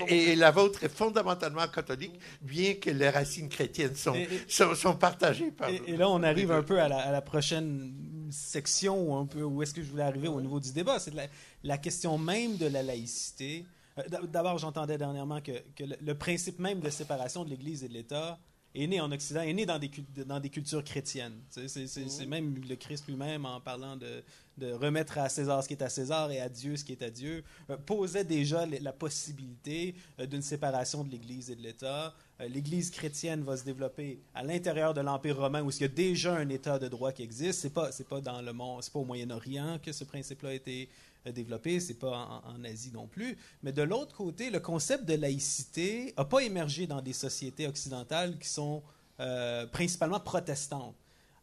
et, et, la vôtre est fondamentalement catholique, bien que les racines chrétiennes sont, sont, sont, partagées par Et, là, on arrive un peu à la, à la prochaine section, où, un peu, où est-ce que je voulais arriver au niveau du débat. C'est la, la, question même de la laïcité. Euh, d'abord, j'entendais dernièrement que, que le, principe même de séparation de l'Église et de l'État est né en Occident, est né dans des, dans des cultures chrétiennes. C'est même le Christ lui-même, en parlant de, de, remettre à César ce qui est à César et à Dieu ce qui est à Dieu, euh, posait déjà la possibilité euh, d'une séparation de l'Église et de l'État. Euh, L'Église chrétienne va se développer à l'intérieur de l'Empire romain, où il y a déjà un État de droit qui existe. C'est pas, c'est pas dans le monde, c'est pas au Moyen-Orient que ce principe-là a été développé, c'est pas en, Asie non plus. Mais de l'autre côté, le concept de laïcité n'a pas émergé dans des sociétés occidentales qui sont euh, principalement protestantes.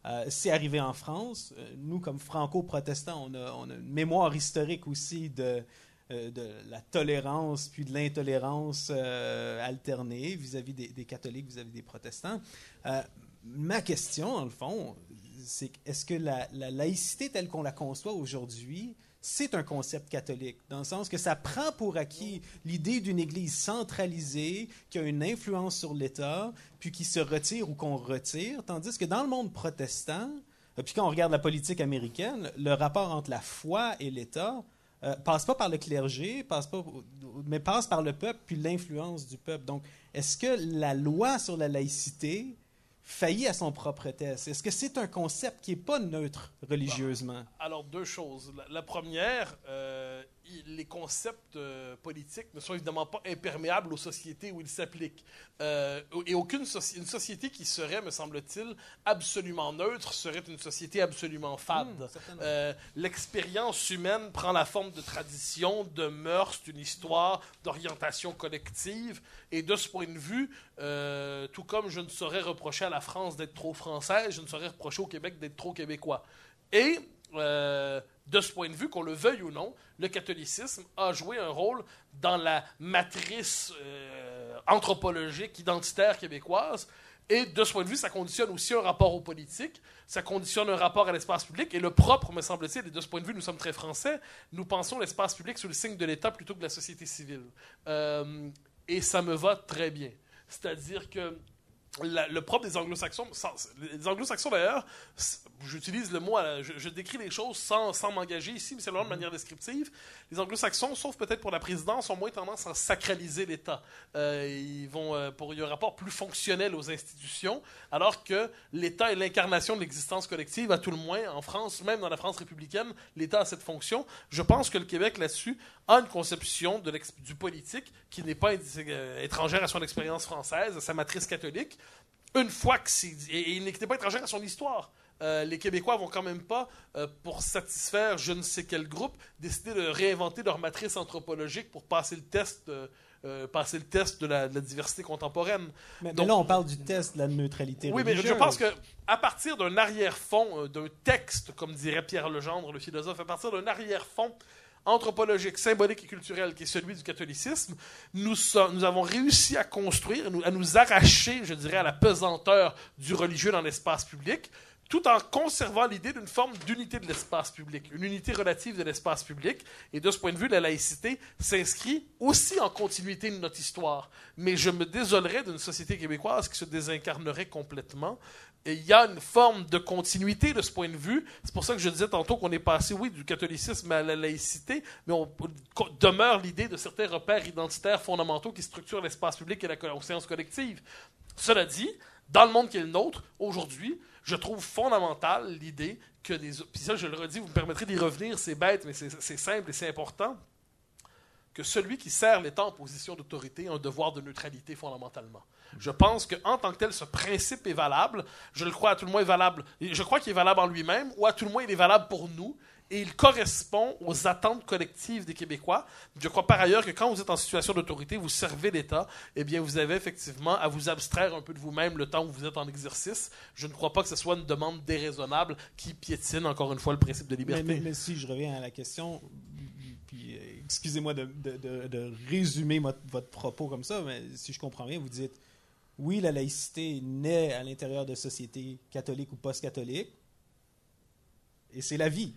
Euh, c'est arrivé en France. Euh, nous, comme franco-protestants, on a, une mémoire historique aussi de, la tolérance puis de l'intolérance alternée vis-à-vis des, catholiques, vis-à-vis des protestants. Ma question, en le fond, c'est est-ce que la laïcité telle qu'on la conçoit aujourd'hui c'est un concept catholique, dans le sens que ça prend pour acquis l'idée d'une Église centralisée qui a une influence sur l'État, puis qui se retire ou qu'on retire, tandis que dans le monde protestant, euh, puis quand on regarde la politique américaine, le rapport entre la foi et l'État euh, passe pas par le clergé, passe pas, mais passe par le peuple, puis l'influence du peuple. Donc, est-ce que la loi sur la laïcité faillit à son propre test? Est-ce que c'est un concept qui n'est pas neutre religieusement? Alors, deux choses. La, première, euh, les concepts euh, politiques ne sont évidemment pas imperméables aux sociétés où ils s'appliquent. Euh, et aucune une société qui serait, me semble-t-il, absolument neutre serait une société absolument fade. Hmm, euh, l'expérience humaine prend la forme de tradition, de mœurs, d'une histoire, d'orientation collective. Et de ce point de vue, tout comme je ne saurais reprocher à la France d'être trop française, je ne saurais reprocher au Québec d'être trop québécois. Et de ce point de vue, qu'on le veuille ou non, le catholicisme a joué un rôle dans la matrice euh, anthropologique, identitaire québécoise. Et de ce point de vue, ça conditionne aussi un rapport aux politiques, ça conditionne un rapport à l'espace public. Et le propre, me semble-t-il, et de ce point de vue, nous sommes très français, nous pensons l'espace public sous le signe de l'État plutôt que de la société civile. Euh, et ça me va très bien. C'est-à-dire que le propre des anglo-saxons, les anglo-saxons d'ailleurs, j'utilise le mot, je, décris les choses sans, sans m'engager ici, mais c'est vraiment de manière descriptive. Les anglo-saxons, sauf peut-être pour la présidence, ont moins tendance à sacraliser l'État. Euh, ils vont euh, pour un rapport plus fonctionnel aux institutions, alors que l'État est l'incarnation de l'existence collective, à tout le moins en France, même dans la France républicaine, l'État a cette fonction. Je pense que le Québec là-dessus a une conception de du politique qui n'est pas euh, étrangère à son expérience française, à sa matrice catholique. Une fois que c'est. Et, il n'était pas étrangère à son histoire. Euh, les Québécois vont quand même pas, euh, pour satisfaire je ne sais quel groupe, décider de réinventer leur matrice anthropologique pour passer le test. Euh, passer le test de la, diversité contemporaine. Mais, là, on parle du test de la neutralité Oui, mais je pense que à partir d'un arrière-fond, d'un texte, comme dirait Pierre Legendre, le philosophe, à partir d'un arrière-fond anthropologique, symbolique et culturel qui est celui du catholicisme, nous, avons réussi à construire, à nous arracher, je dirais, à la pesanteur du religieux dans l'espace public, tout en conservant l'idée d'une forme d'unité de l'espace public, une unité relative de l'espace public. Et de ce point de vue, la laïcité s'inscrit aussi en continuité de notre histoire. Mais je me désolerais d'une société québécoise qui se désincarnerait complètement. Il y a une forme de continuité de ce point de vue. C'est pour ça que je disais tantôt qu'on est passé, oui, du catholicisme à la laïcité, mais on, demeure l'idée de certains repères identitaires fondamentaux qui structurent l'espace public et la conscience collective. Cela dit, dans le monde qui est le nôtre, aujourd'hui, je trouve fondamental l'idée que des. Puis ça, je le redis, vous me permettrez d'y revenir, c'est bête, mais c'est simple et c'est important. que celui qui sert l'État en position d'autorité a un devoir de neutralité fondamentalement. Je pense qu'en tant que tel, ce principe est valable. Je le crois à tout le moins valable. Je crois qu'il est valable en lui-même, ou à tout le moins il est valable pour nous et il correspond aux attentes collectives des Québécois. Je crois par ailleurs que quand vous êtes en situation d'autorité, vous servez l'État, eh bien, vous avez effectivement à vous abstraire un peu de vous-même le temps où vous êtes en exercice. Je ne crois pas que ce soit une demande déraisonnable qui piétine, encore une fois, le principe de liberté. Mais, si je reviens à la question, euh, excusez-moi de, résumer votre propos comme ça, mais si je comprends bien, vous dites oui, la laïcité naît à l'intérieur de sociétés catholiques ou post-catholiques, et c'est la vie.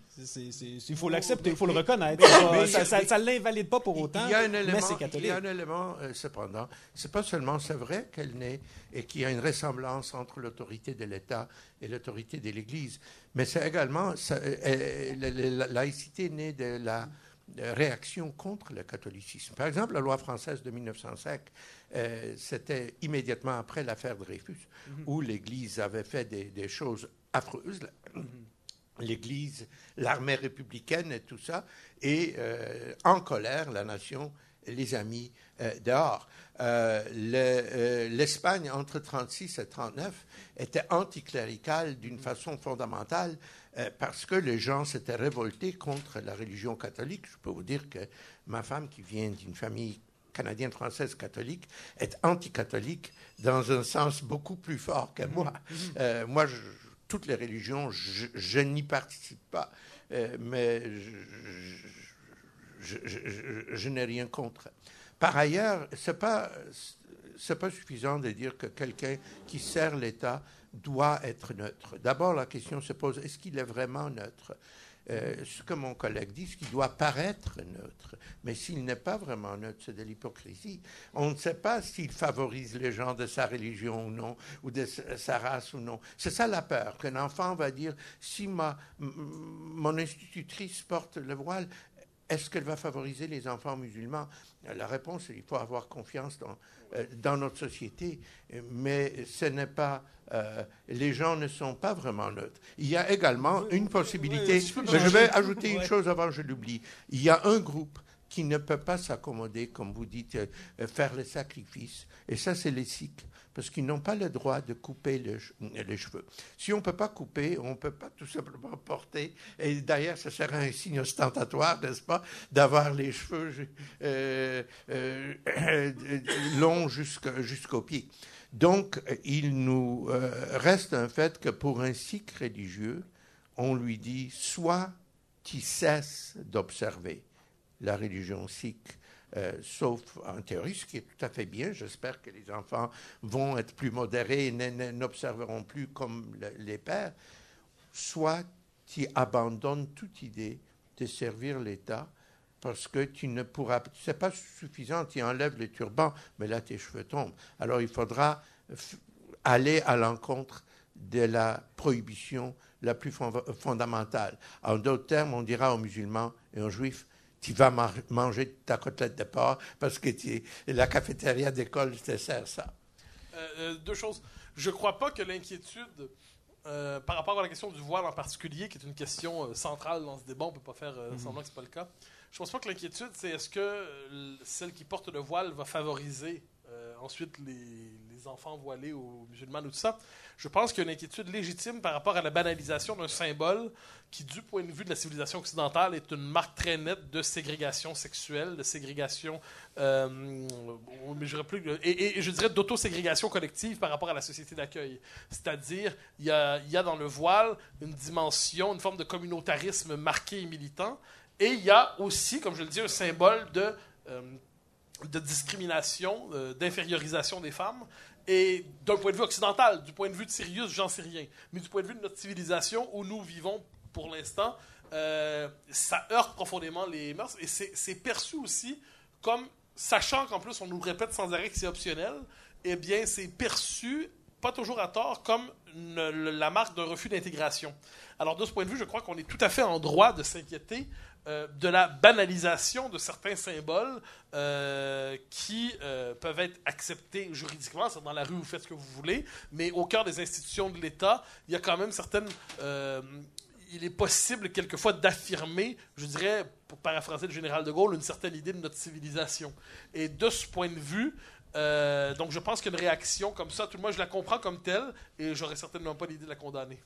il faut l'accepter, il faut le reconnaître. ça ne l'invalide pas pour autant, mais c'est catholique. Il y a un élément, euh, cependant, c'est pas seulement, c'est vrai qu'elle naît et qu'il y a une ressemblance entre l'autorité de l'État et l'autorité de l'Église, mais c'est également, euh, la, laïcité naît de la réaction contre le catholicisme. Par exemple, la loi française de 1905, euh, c'était immédiatement après l'affaire Dreyfus, mm-hmm. où l'Église avait fait des, choses affreuses. Mm-hmm l'Église, l'armée républicaine et tout ça, et euh, en colère, la nation les a mis euh, dehors. Euh, L'Espagne, entre 36 et 39, était anticléricale d'une façon fondamentale parce que les gens s'étaient révoltés contre la religion catholique. Je peux vous dire que ma femme, qui vient d'une famille canadienne-française catholique, est anticatholique dans un sens beaucoup plus fort que moi. Mm-hmm. moi, je, toutes les religions, je, n'y participe pas, euh, mais je, n'ai rien contre. Par ailleurs, ce n'est pas, pas suffisant de dire que quelqu'un qui sert l'État doit être neutre. D'abord, la question se pose, est-ce qu'il est vraiment neutre? Euh, ce que mon collègue dit, ce qui doit paraître neutre. Mais s'il n'est pas vraiment neutre, c'est de l'hypocrisie. On ne sait pas s'il favorise les gens de sa religion ou non, ou de sa race ou non. C'est ça la peur, qu'un enfant va dire, si ma, mon institutrice porte le voile, est-ce qu'elle va favoriser les enfants musulmans? La réponse il faut avoir confiance dans, euh, dans notre société, mais ce n'est pas euh, les gens ne sont pas vraiment neutres. Il y a également une possibilité, mais je vais ajouter une chose avant que je l'oublie. Il y a un groupe qui ne peut pas s'accommoder, comme vous dites, euh, euh, faire le sacrifice, et ça c'est les cycles, parce qu'ils n'ont pas le droit de couper les cheveux. Si on ne peut pas couper, on ne peut pas tout simplement porter, et d'ailleurs ce serait un signe ostentatoire, n'est-ce pas, d'avoir les cheveux longs jusqu'aux pieds. Donc, il nous euh, reste un fait que pour un sikh religieux, on lui dit soit tu cesses d'observer la religion sikh, euh, sauf en théorie, ce qui est tout à fait bien. J'espère que les enfants vont être plus modérés et n'observeront plus comme les pères. Soit tu abandonnes toute idée de servir l'État parce que tu ne pourras, c'est pas suffisant, tu enlèves le turban, mais là tes cheveux tombent. Alors il faudra aller à l'encontre de la prohibition la plus fondamentale. En d'autres termes, on dira aux musulmans et aux juifs, tu vas manger ta côtelette de porc parce que la cafétéria d'école te sert ça. Euh, euh, deux choses. Je ne crois pas que l'inquiétude euh, par rapport à la question du voile en particulier, qui est une question centrale dans ce débat, on ne peut pas faire mm-hmm. semblant que ce n'est pas le cas. Je pense pas que l'inquiétude, c'est est-ce que celle qui porte le voile va favoriser euh, ensuite les, enfants voilés ou musulmans ou tout ça. Je pense qu'il y a une inquiétude légitime par rapport à la banalisation d'un symbole qui, du point de vue de la civilisation occidentale, est une marque très nette de ségrégation sexuelle, de ségrégation, euh, plus, et, je dirais d'autoségrégation collective par rapport à la société d'accueil. C'est-à-dire, il y a, y a dans le voile une dimension, une forme de communautarisme marqué et militant, et il y a aussi, comme je le dis, un symbole de, euh, de discrimination, euh, d'infériorisation des femmes. Et d'un point de vue occidental, du point de vue de Sirius, j'en sais rien. Mais du point de vue de notre civilisation, où nous vivons pour l'instant, euh, ça heurte profondément les mœurs. Et c'est perçu aussi comme, sachant qu'en plus on nous répète sans arrêt que c'est optionnel, eh bien c'est perçu, pas toujours à tort, comme la marque d'un refus d'intégration. Alors de ce point de vue, je crois qu'on est tout à fait en droit de s'inquiéter euh, de la banalisation de certains symboles euh, qui euh, peuvent être acceptés juridiquement. C'est dans la rue, vous faites ce que vous voulez, mais au cœur des institutions de l'État, il y a quand même certaines il est possible quelquefois d'affirmer, je dirais, pour paraphraser le général de Gaulle, une certaine idée de notre civilisation. Et de ce point de vue, donc je pense qu'une réaction comme ça, tout le monde, je la comprends comme telle, et j'aurais certainement pas l'idée de la condamner.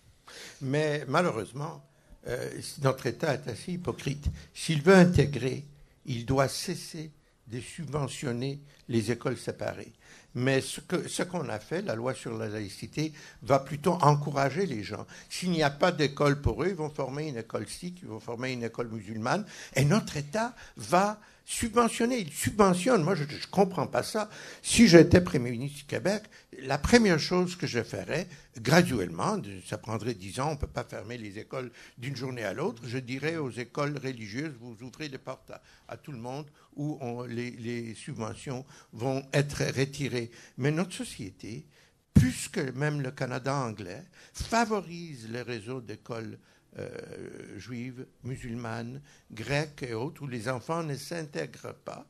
Mais malheureusement, euh, notre État est assez hypocrite. S'il veut intégrer, il doit cesser de subventionner les écoles séparées. Mais ce qu'on a fait, la loi sur la laïcité, va plutôt encourager les gens. S'il n'y a pas d'école pour eux, ils vont former une école sikh, ils vont former une école musulmane, et notre État va subventionner. Il subventionne. Moi, je ne comprends pas ça. Si j'étais Premier ministre du Québec, la première chose que je ferais, graduellement, ça prendrait dix ans, on ne peut pas fermer les écoles d'une journée à l'autre, je dirais aux écoles religieuses, vous ouvrez les portes à, tout le monde où les subventions vont être retirées. Mais notre société, plus que même le Canada anglais, favorise les réseaux d'écoles euh, juives, musulmanes, grecques et autres, où les enfants ne s'intègrent pas.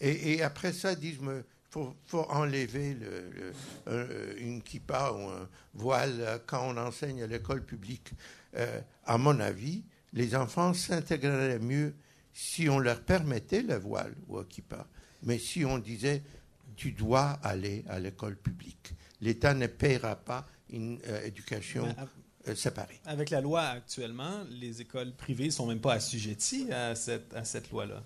Et, après ça, disent, il faut, enlever le- le- euh, une kippa ou un voile quand on enseigne à l'école publique. Euh, à mon avis, les enfants s'intégreraient mieux si on leur permettait le voile ou un kippa, mais si on disait, tu dois aller à l'école publique. L'État ne paiera pas une euh, éducation à- euh, séparée. Avec la loi actuellement, les écoles privées ne sont même pas assujetties à cette, à cette loi-là.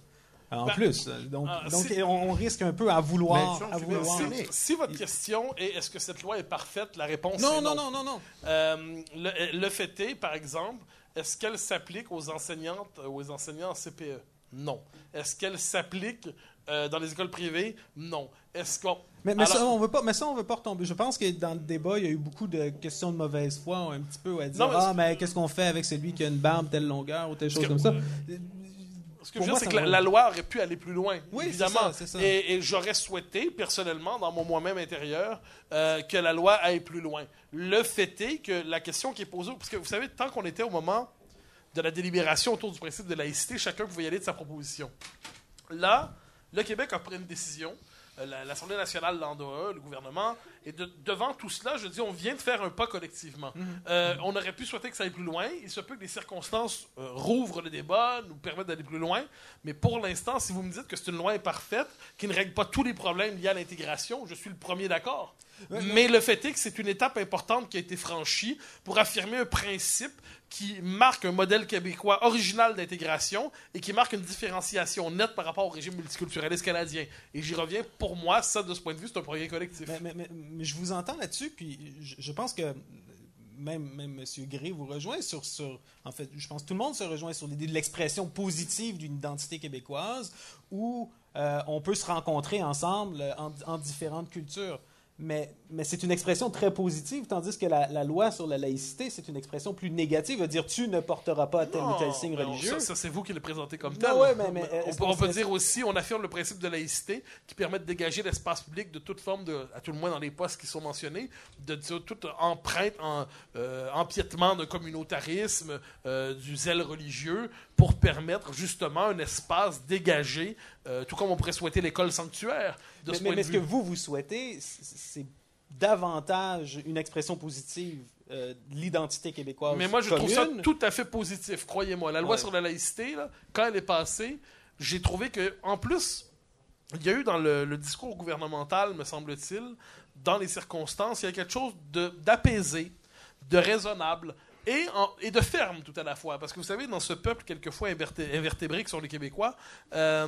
En Ben, plus, donc, ah, donc on, risque un peu à vouloir. Mais à si- vouloir- si- Si, si votre question est est-ce que cette loi est parfaite, la réponse Non, est non, non, non, non. Euh, le, le fait est, par exemple, est-ce qu'elle s'applique aux enseignantes, euh, aux enseignants en CPE Non. Est-ce qu'elle s'applique euh, dans les écoles privées Non. Est-ce qu'on Mais, mais ça, on veut pas, mais ça, on veut pas retomber. Je pense que dans le débat, il y a eu beaucoup de questions de mauvaise foi, un petit peu à dire Non, mais Ah, mais qu'est-ce qu'on fait avec celui qui a une barbe telle longueur ou telle chose que- comme ça? Ce que Pour je veux dire, c'est que la, loi aurait pu aller plus loin, Oui, évidemment. ça, ça. Et, et j'aurais souhaité, personnellement, dans mon moi-même intérieur, euh, que la loi aille plus loin. Le fait est que la question qui est posée, parce que vous savez, tant qu'on était au moment de la délibération autour du principe de laïcité, chacun pouvait y aller de sa proposition. Là, le Québec a pris une décision. euh, la- L'Assemblée nationale l'en le gouvernement. Et de- devant tout cela, je dis, on vient de faire un pas collectivement. Euh, on aurait pu souhaiter que ça aille plus loin. Il se peut que les circonstances euh, rouvrent le débat, nous permettent d'aller plus loin. Mais pour l'instant, si vous me dites que c'est une loi imparfaite, qui ne règle pas tous les problèmes liés à l'intégration, je suis le premier d'accord. Mais le fait est que c'est une étape importante qui a été franchie pour affirmer un principe qui marque un modèle québécois original d'intégration et qui marque une différenciation nette par rapport au régime multiculturaliste canadien. Et j'y reviens, pour moi, ça, de ce point de vue, c'est un progrès collectif. Mais, je vous entends là-dessus, puis je, pense que même, même M. Gray vous rejoint sur, sur. En fait, je pense que tout le monde se rejoint sur l'idée de l'expression positive d'une identité québécoise où euh, on peut se rencontrer ensemble euh, en différentes cultures. Mais, mais c'est une expression très positive, tandis que la, la loi sur la laïcité, c'est une expression plus négative, veut dire tu ne porteras pas tel ou tel signe non, religieux. Ça, ça, c'est vous qui le présentez comme tel. ouais, mais- mais on peut, on dire aussi, on affirme le principe de laïcité qui permet de dégager l'espace public de toute forme, de, à tout le moins dans les postes qui sont mentionnés, de, de toute empreinte, en, euh, empiètement de communautarisme, euh, du zèle religieux, pour permettre justement un espace dégagé, euh, tout comme on pourrait souhaiter l'école sanctuaire. De mais ce mais- point mais de ce vue. que vous, vous souhaitez, c'est davantage une expression positive euh, de l'identité québécoise. Mais moi, je trouve ça tout à fait positif, croyez-moi. La loi Ouais. sur la laïcité, là, quand elle est passée, j'ai trouvé que, en plus, il y a eu dans le, le discours gouvernemental, me semble-t-il, dans les circonstances, il y a quelque chose de- d'apaisé, de raisonnable et, en- et de ferme tout à la fois. Parce que vous savez, dans ce peuple quelquefois inverté- invertébré que sont les Québécois, euh,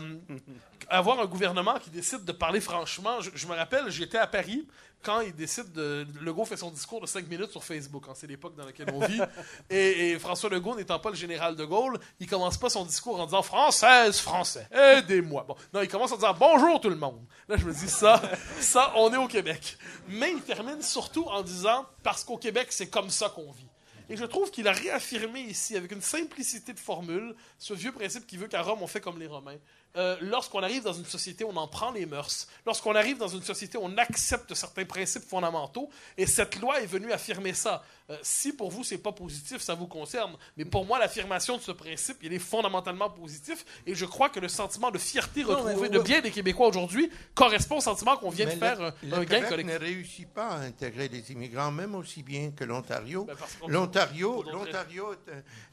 avoir un gouvernement qui décide de parler franchement, je, je me rappelle, j'étais à Paris quand il décide de. Legault fait son discours de 5 minutes sur Facebook, hein, c'est l'époque dans laquelle on vit. et, et François Legault, n'étant pas le général de Gaulle, il commence pas son discours en disant Française, Français, aidez-moi. Bon, non, il commence en disant Bonjour tout le monde. Là, je me dis ça, ça, on est au Québec. Mais il termine surtout en disant Parce qu'au Québec, c'est comme ça qu'on vit. Et je trouve qu'il a réaffirmé ici, avec une simplicité de formule, ce vieux principe qui veut qu'à Rome, on fait comme les Romains. Euh, Lorsqu'on arrive dans une société, on en prend les mœurs. Lorsqu'on arrive dans une société, on accepte certains principes fondamentaux. Et cette loi est venue affirmer ça. Euh, si pour vous c'est pas positif, ça vous concerne. Mais pour moi, l'affirmation de ce principe, il est fondamentalement positif. Et je crois que le sentiment de fierté Non, retrouvé mais- de bien des Québécois aujourd'hui correspond au sentiment qu'on vient Mais de faire le, euh, le un gain Québec collectif. ne réussit pas à intégrer les immigrants, même aussi bien que l'Ontario. Ben, L'Ontario, l'Ontario,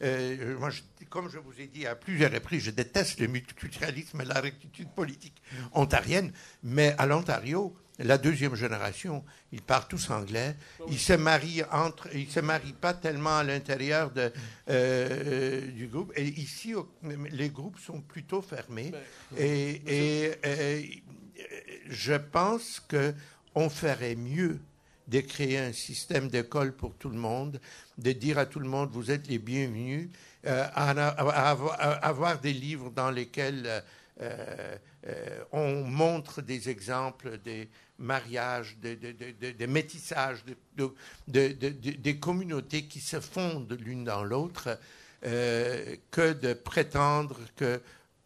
euh, moi, je- comme je vous ai dit à plusieurs reprises, je déteste le multiculturalisme et la rectitude politique ontarienne, mais à l'Ontario, la deuxième génération, ils parlent tous anglais. Ils se marient entre, ils se marient pas tellement à l'intérieur de, euh, du groupe. Et ici, les groupes sont plutôt fermés. Ben, Et, et, euh, je pense que on ferait mieux de créer un système d'école pour tout le monde, de dire à tout le monde vous êtes les bienvenus, euh, à, à- à avoir, à avoir des livres dans lesquels euh, euh, on montre des exemples des mariages, de, de, de, de- de métissage, de, de- de- de- de- des communautés qui se fondent l'une dans l'autre, euh, que de prétendre que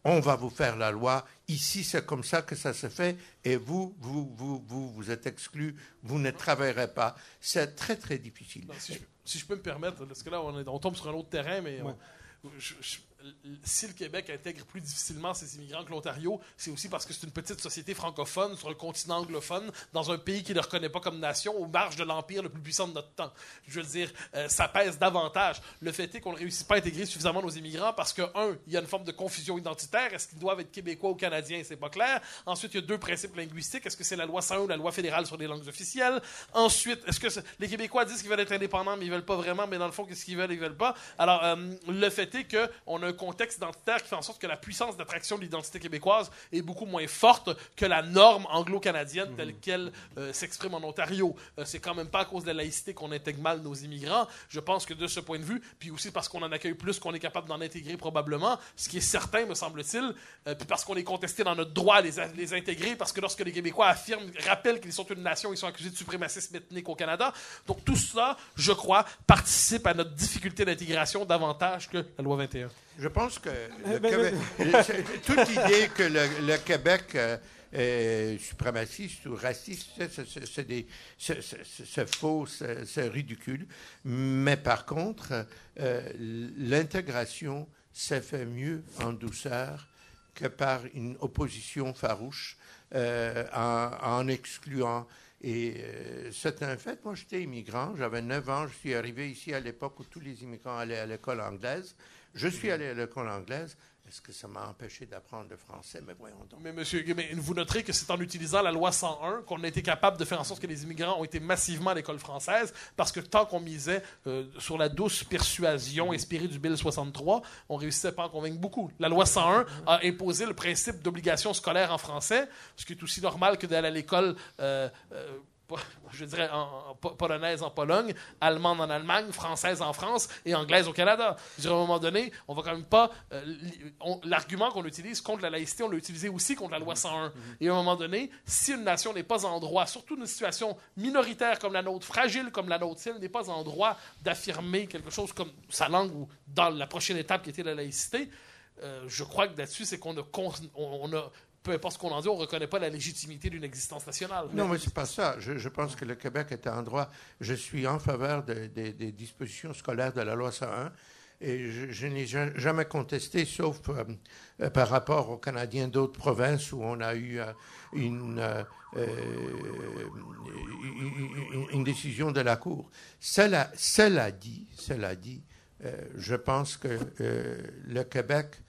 on va vous faire la loi. Ici, c'est comme ça que ça se fait. Et vous, vous, vous, vous, vous êtes exclus. Vous ne travaillerez pas. C'est très, très difficile. Non, si, je, si je peux me permettre, parce que là, on, est- on tombe sur un autre terrain, mais on- je- je- si le Québec intègre plus difficilement ses immigrants que l'Ontario, c'est aussi parce que c'est une petite société francophone sur un continent anglophone, dans un pays qui ne le reconnaît pas comme nation, aux marges de l'empire le plus puissant de notre temps. Je veux dire, euh, ça pèse davantage. Le fait est qu'on ne réussit pas à intégrer suffisamment nos immigrants parce que, un, il y a une forme de confusion identitaire. Est-ce qu'ils doivent être québécois ou canadiens? C'est pas clair. Ensuite, il y a deux principes linguistiques. Est-ce que c'est la loi 101 ou la loi fédérale sur les langues officielles? Ensuite, est-ce que les Québécois disent qu'ils veulent être indépendants, mais ils veulent pas vraiment, mais dans le fond, qu'est-ce qu'ils veulent? Ils veulent pas? Alors, euh, le fait est qu'on a contexte identitaire qui fait en sorte que la puissance d'attraction de l'identité québécoise est beaucoup moins forte que la norme anglo-canadienne telle qu'elle euh, s'exprime en Ontario. Euh, c'est quand même pas à cause de la laïcité qu'on intègre mal nos immigrants. Je pense que de ce point de vue, puis aussi parce qu'on en accueille plus qu'on est capable d'en intégrer probablement, ce qui est certain, me semble-t-il, euh, puis parce qu'on est contesté dans notre droit à les, à les intégrer, parce que lorsque les Québécois affirment, rappellent qu'ils sont une nation, ils sont accusés de suprémacisme ethnique au Canada. Donc tout ça, je crois, participe à notre difficulté d'intégration davantage que la loi 21. Je pense que le ben, Québec- c'est- toute idée que le, le Québec euh, est suprémaciste ou raciste, c'est- des- faux, c'est c'est ridicule. Mais par contre, euh, l'intégration s'est fait mieux en douceur que par une opposition farouche euh, en, en excluant. Et euh, c'est un fait. Moi, j'étais immigrant. J'avais 9 ans. Je suis arrivé ici à l'époque où tous les immigrants allaient à l'école anglaise. Je suis allé à l'école anglaise. Est-ce que ça m'a empêché d'apprendre le français? Mais voyons donc. Mais monsieur, vous noterez que c'est en utilisant la loi 101 qu'on a été capable de faire en sorte que les immigrants ont été massivement à l'école française, parce que tant qu'on misait euh, sur la douce persuasion inspirée du Bill 63, on réussissait pas à en convaincre beaucoup. La loi 101 a imposé le principe d'obligation scolaire en français, ce qui est aussi normal que d'aller à l'école. euh, euh, je dirais en, en po- polonaise en Pologne, allemande en Allemagne, française en France et anglaise au Canada. Je dirais, à un moment donné, on va quand même pas. euh, L'argument qu'on utilise contre la laïcité, on l'a utilisé aussi contre la loi 101. Et à un moment donné, si une nation n'est pas en droit, surtout une situation minoritaire comme la nôtre, fragile comme la nôtre, si elle n'est pas en droit d'affirmer quelque chose comme sa langue ou dans la prochaine étape qui était la laïcité, euh, je crois que là-dessus, c'est qu'on a, con- on, on a, peu importe ce qu'on en dit, on ne reconnaît pas la légitimité d'une existence nationale. Non, mais c'est pas ça. Je, pense que le Québec est en droit. Je suis en faveur de- de- des dispositions scolaires de la loi 101 et je, n'ai ja- jamais contesté, sauf euh, euh, par rapport aux Canadiens d'autres provinces où on a eu euh, une, une, décision de la Cour. Cela, cela dit, cela dit, je pense que le Québec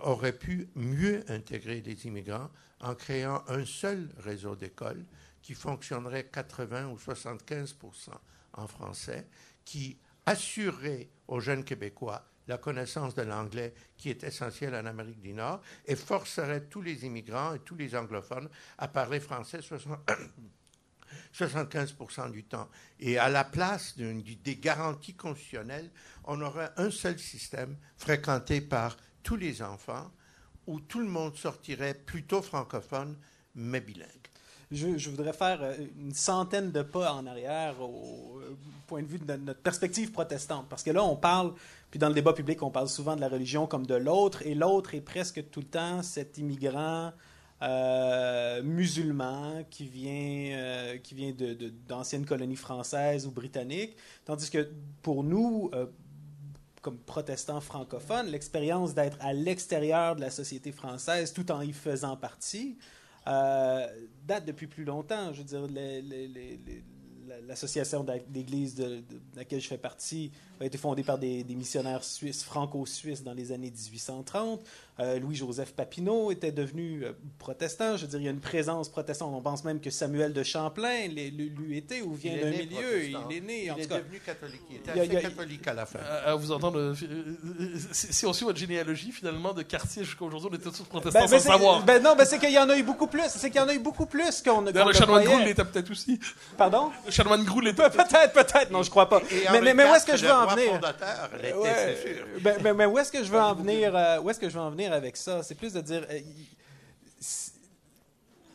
aurait pu mieux intégrer les immigrants en créant un seul réseau d'écoles qui fonctionnerait 80 ou 75 en français, qui assurerait aux jeunes Québécois la connaissance de l'anglais qui est essentiel en Amérique du Nord et forcerait tous les immigrants et tous les anglophones à parler français 60 75% du temps. Et à la place des garanties constitutionnelles, on aurait un seul système fréquenté par tous les enfants où tout le monde sortirait plutôt francophone, mais bilingue. Je, voudrais faire euh, une centaine de pas en arrière au euh, point de vue de notre perspective protestante. Parce que là, on parle, puis dans le débat public, on parle souvent de la religion comme de l'autre, et l'autre est presque tout le temps cet immigrant euh, musulman qui vient, vient d'anciennes colonies françaises ou britanniques. Tandis que pour nous, comme protestants francophones, l'expérience d'être à l'extérieur de la société française tout en y faisant partie euh, date depuis plus longtemps. Je veux dire, l'association d'église de laquelle je fais partie a été fondée par des, des missionnaires suisses, franco-suisses dans les années 1830. Euh, Louis-Joseph Papineau était devenu euh, protestant. Je veux dire, il y a une présence protestante. On pense même que Samuel de Champlain l'eût été ou vient d'un milieu. Il est né, Il en est tout cas. devenu catholique. Il était Il y a- assez a- catholique à la fin. À, à vous entendre, euh, si, si on suit votre généalogie, finalement, de quartier jusqu'à aujourd'hui, on était tous protestants Ben, sans ben, savoir. ben non, ben c'est qu'il y en a eu beaucoup plus. C'est qu'il y en a eu beaucoup plus qu'on D'ailleurs, le ne chanoine. Groul l'était peut-être aussi. Pardon? Le chanoine Groul l'était Pe- Peut-être, peut-être. Non, je crois pas. Et Mais, mais, mais où est-ce que je veux en venir? fondateur l'était, Ouais. c'est sûr. Ben, ben, mais où est-ce que je veux en venir? euh, où est-ce que je veux en venir avec ça? C'est plus de dire. euh,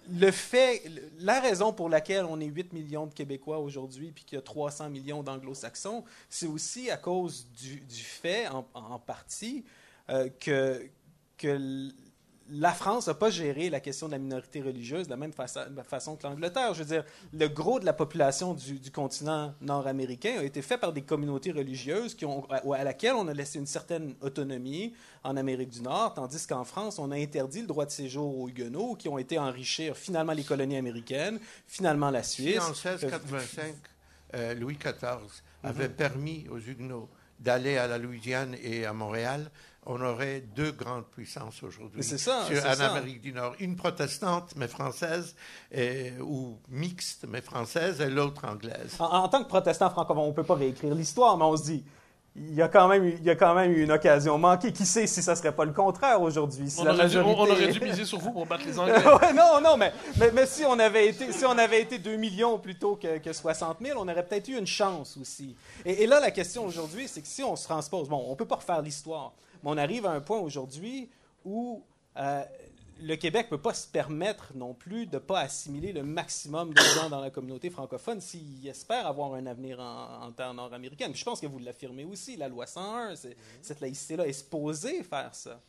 le fait, la raison pour laquelle on est 8 millions de Québécois aujourd'hui puis qu'il y a 300 millions d'anglo-saxons, c'est aussi à cause du, du fait, en, en partie, euh, que, que la France n'a pas géré la question de la minorité religieuse de la même façon, de la façon que l'Angleterre. Je veux dire, le gros de la population du, du continent nord-américain a été fait par des communautés religieuses qui ont, à, à laquelle on a laissé une certaine autonomie en Amérique du Nord, tandis qu'en France, on a interdit le droit de séjour aux Huguenots, qui ont été enrichir finalement les colonies américaines, finalement la Si Suisse. en 1685, euh, Louis XIV avait permis aux Huguenots d'aller à la Louisiane et à Montréal, on aurait deux grandes puissances aujourd'hui. C'est ça, Sur- en ça. Amérique du Nord. Une protestante, mais française, et- ou mixte, mais française, et l'autre anglaise. En, en tant que protestant francophone, on ne peut pas réécrire l'histoire, mais on se dit, il y a quand même, eu- il y a quand même eu une occasion manquée. Qui sait si ça ne serait pas le contraire aujourd'hui? Si On, majorité... on aurait dû miser sur vous pour battre les Anglais. Ouais, non, non, mais, mais, mais si, on avait été, si on avait été 2 millions plutôt que, que 60 000, on aurait peut-être eu une chance aussi. Et, et là, la question aujourd'hui, c'est que si on se transpose, bon, on ne peut pas refaire l'histoire, mais on arrive à un point aujourd'hui où euh, le Québec ne peut pas se permettre non plus de ne pas assimiler le maximum de gens dans la communauté francophone s'il espère avoir un avenir en, en terre nord-américaine. Je pense que vous l'affirmez aussi, la loi 101, c'est- cette laïcité-là est supposée faire ça.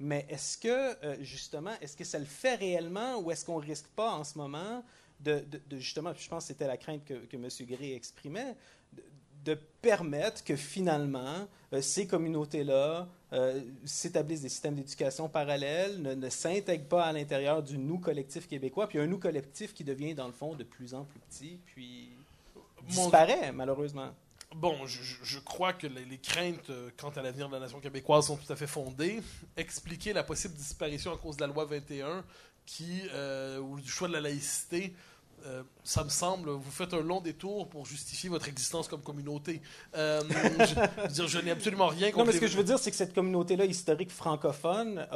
Mais est-ce que, euh, justement, est-ce que ça le fait réellement ou est-ce qu'on ne risque pas en ce moment de, de- de, justement, je pense que c'était la crainte que, que M. Gray exprimait, de, de permettre que finalement, euh, ces communautés-là euh, s'établissent des systèmes d'éducation parallèles, ne, ne s'intègrent pas à l'intérieur du nous collectif québécois, puis un nous collectif qui devient, dans le fond, de plus en plus petit, puis Mon- disparaît, malheureusement. Bon, je, crois que les, les craintes euh, quant à l'avenir de la nation québécoise sont tout à fait fondées. Expliquer la possible disparition à cause de la loi 21, qui, euh, ou du choix de la laïcité, euh, ça me semble, vous faites un long détour pour justifier votre existence comme communauté. Euh, je, je veux dire, je n'ai absolument rien contre Non, mais ce les- que je veux dire, c'est que cette communauté-là historique francophone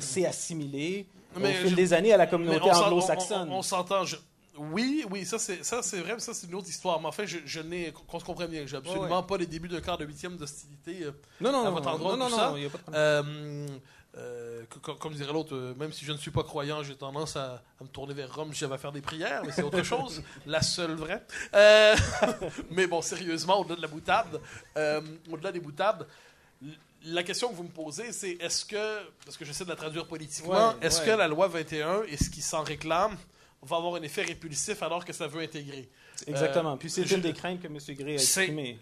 s'est assimilée Mais au fil je- des années à la communauté on- anglo-saxonne. On, on s'entend. je- Oui, oui, ça c'est ça c'est vrai, mais ça c'est une autre histoire. Mais en fait, je, je n'ai qu'on se comprenne bien, j'ai absolument pas les débuts d'un quart de huitième d'hostilité. euh, Non, non, à non, votre non, endroit, non, tout non, ça. non, il y Euh, co- co- comme dirait l'autre, euh, même si je ne suis pas croyant, j'ai tendance à, à me tourner vers Rome si j'avais à faire des prières, mais c'est autre chose, la seule vraie. Euh, mais bon, sérieusement, au-delà de la boutade, au-delà des boutades, la question que vous me posez, c'est est-ce que, parce que j'essaie de la traduire politiquement, Ouais, est-ce ouais. que la loi 21 et ce qui s'en réclame va avoir un effet répulsif alors que ça veut intégrer? Exactement. Puis c'est euh, une des craintes que M. Gray a exprimées.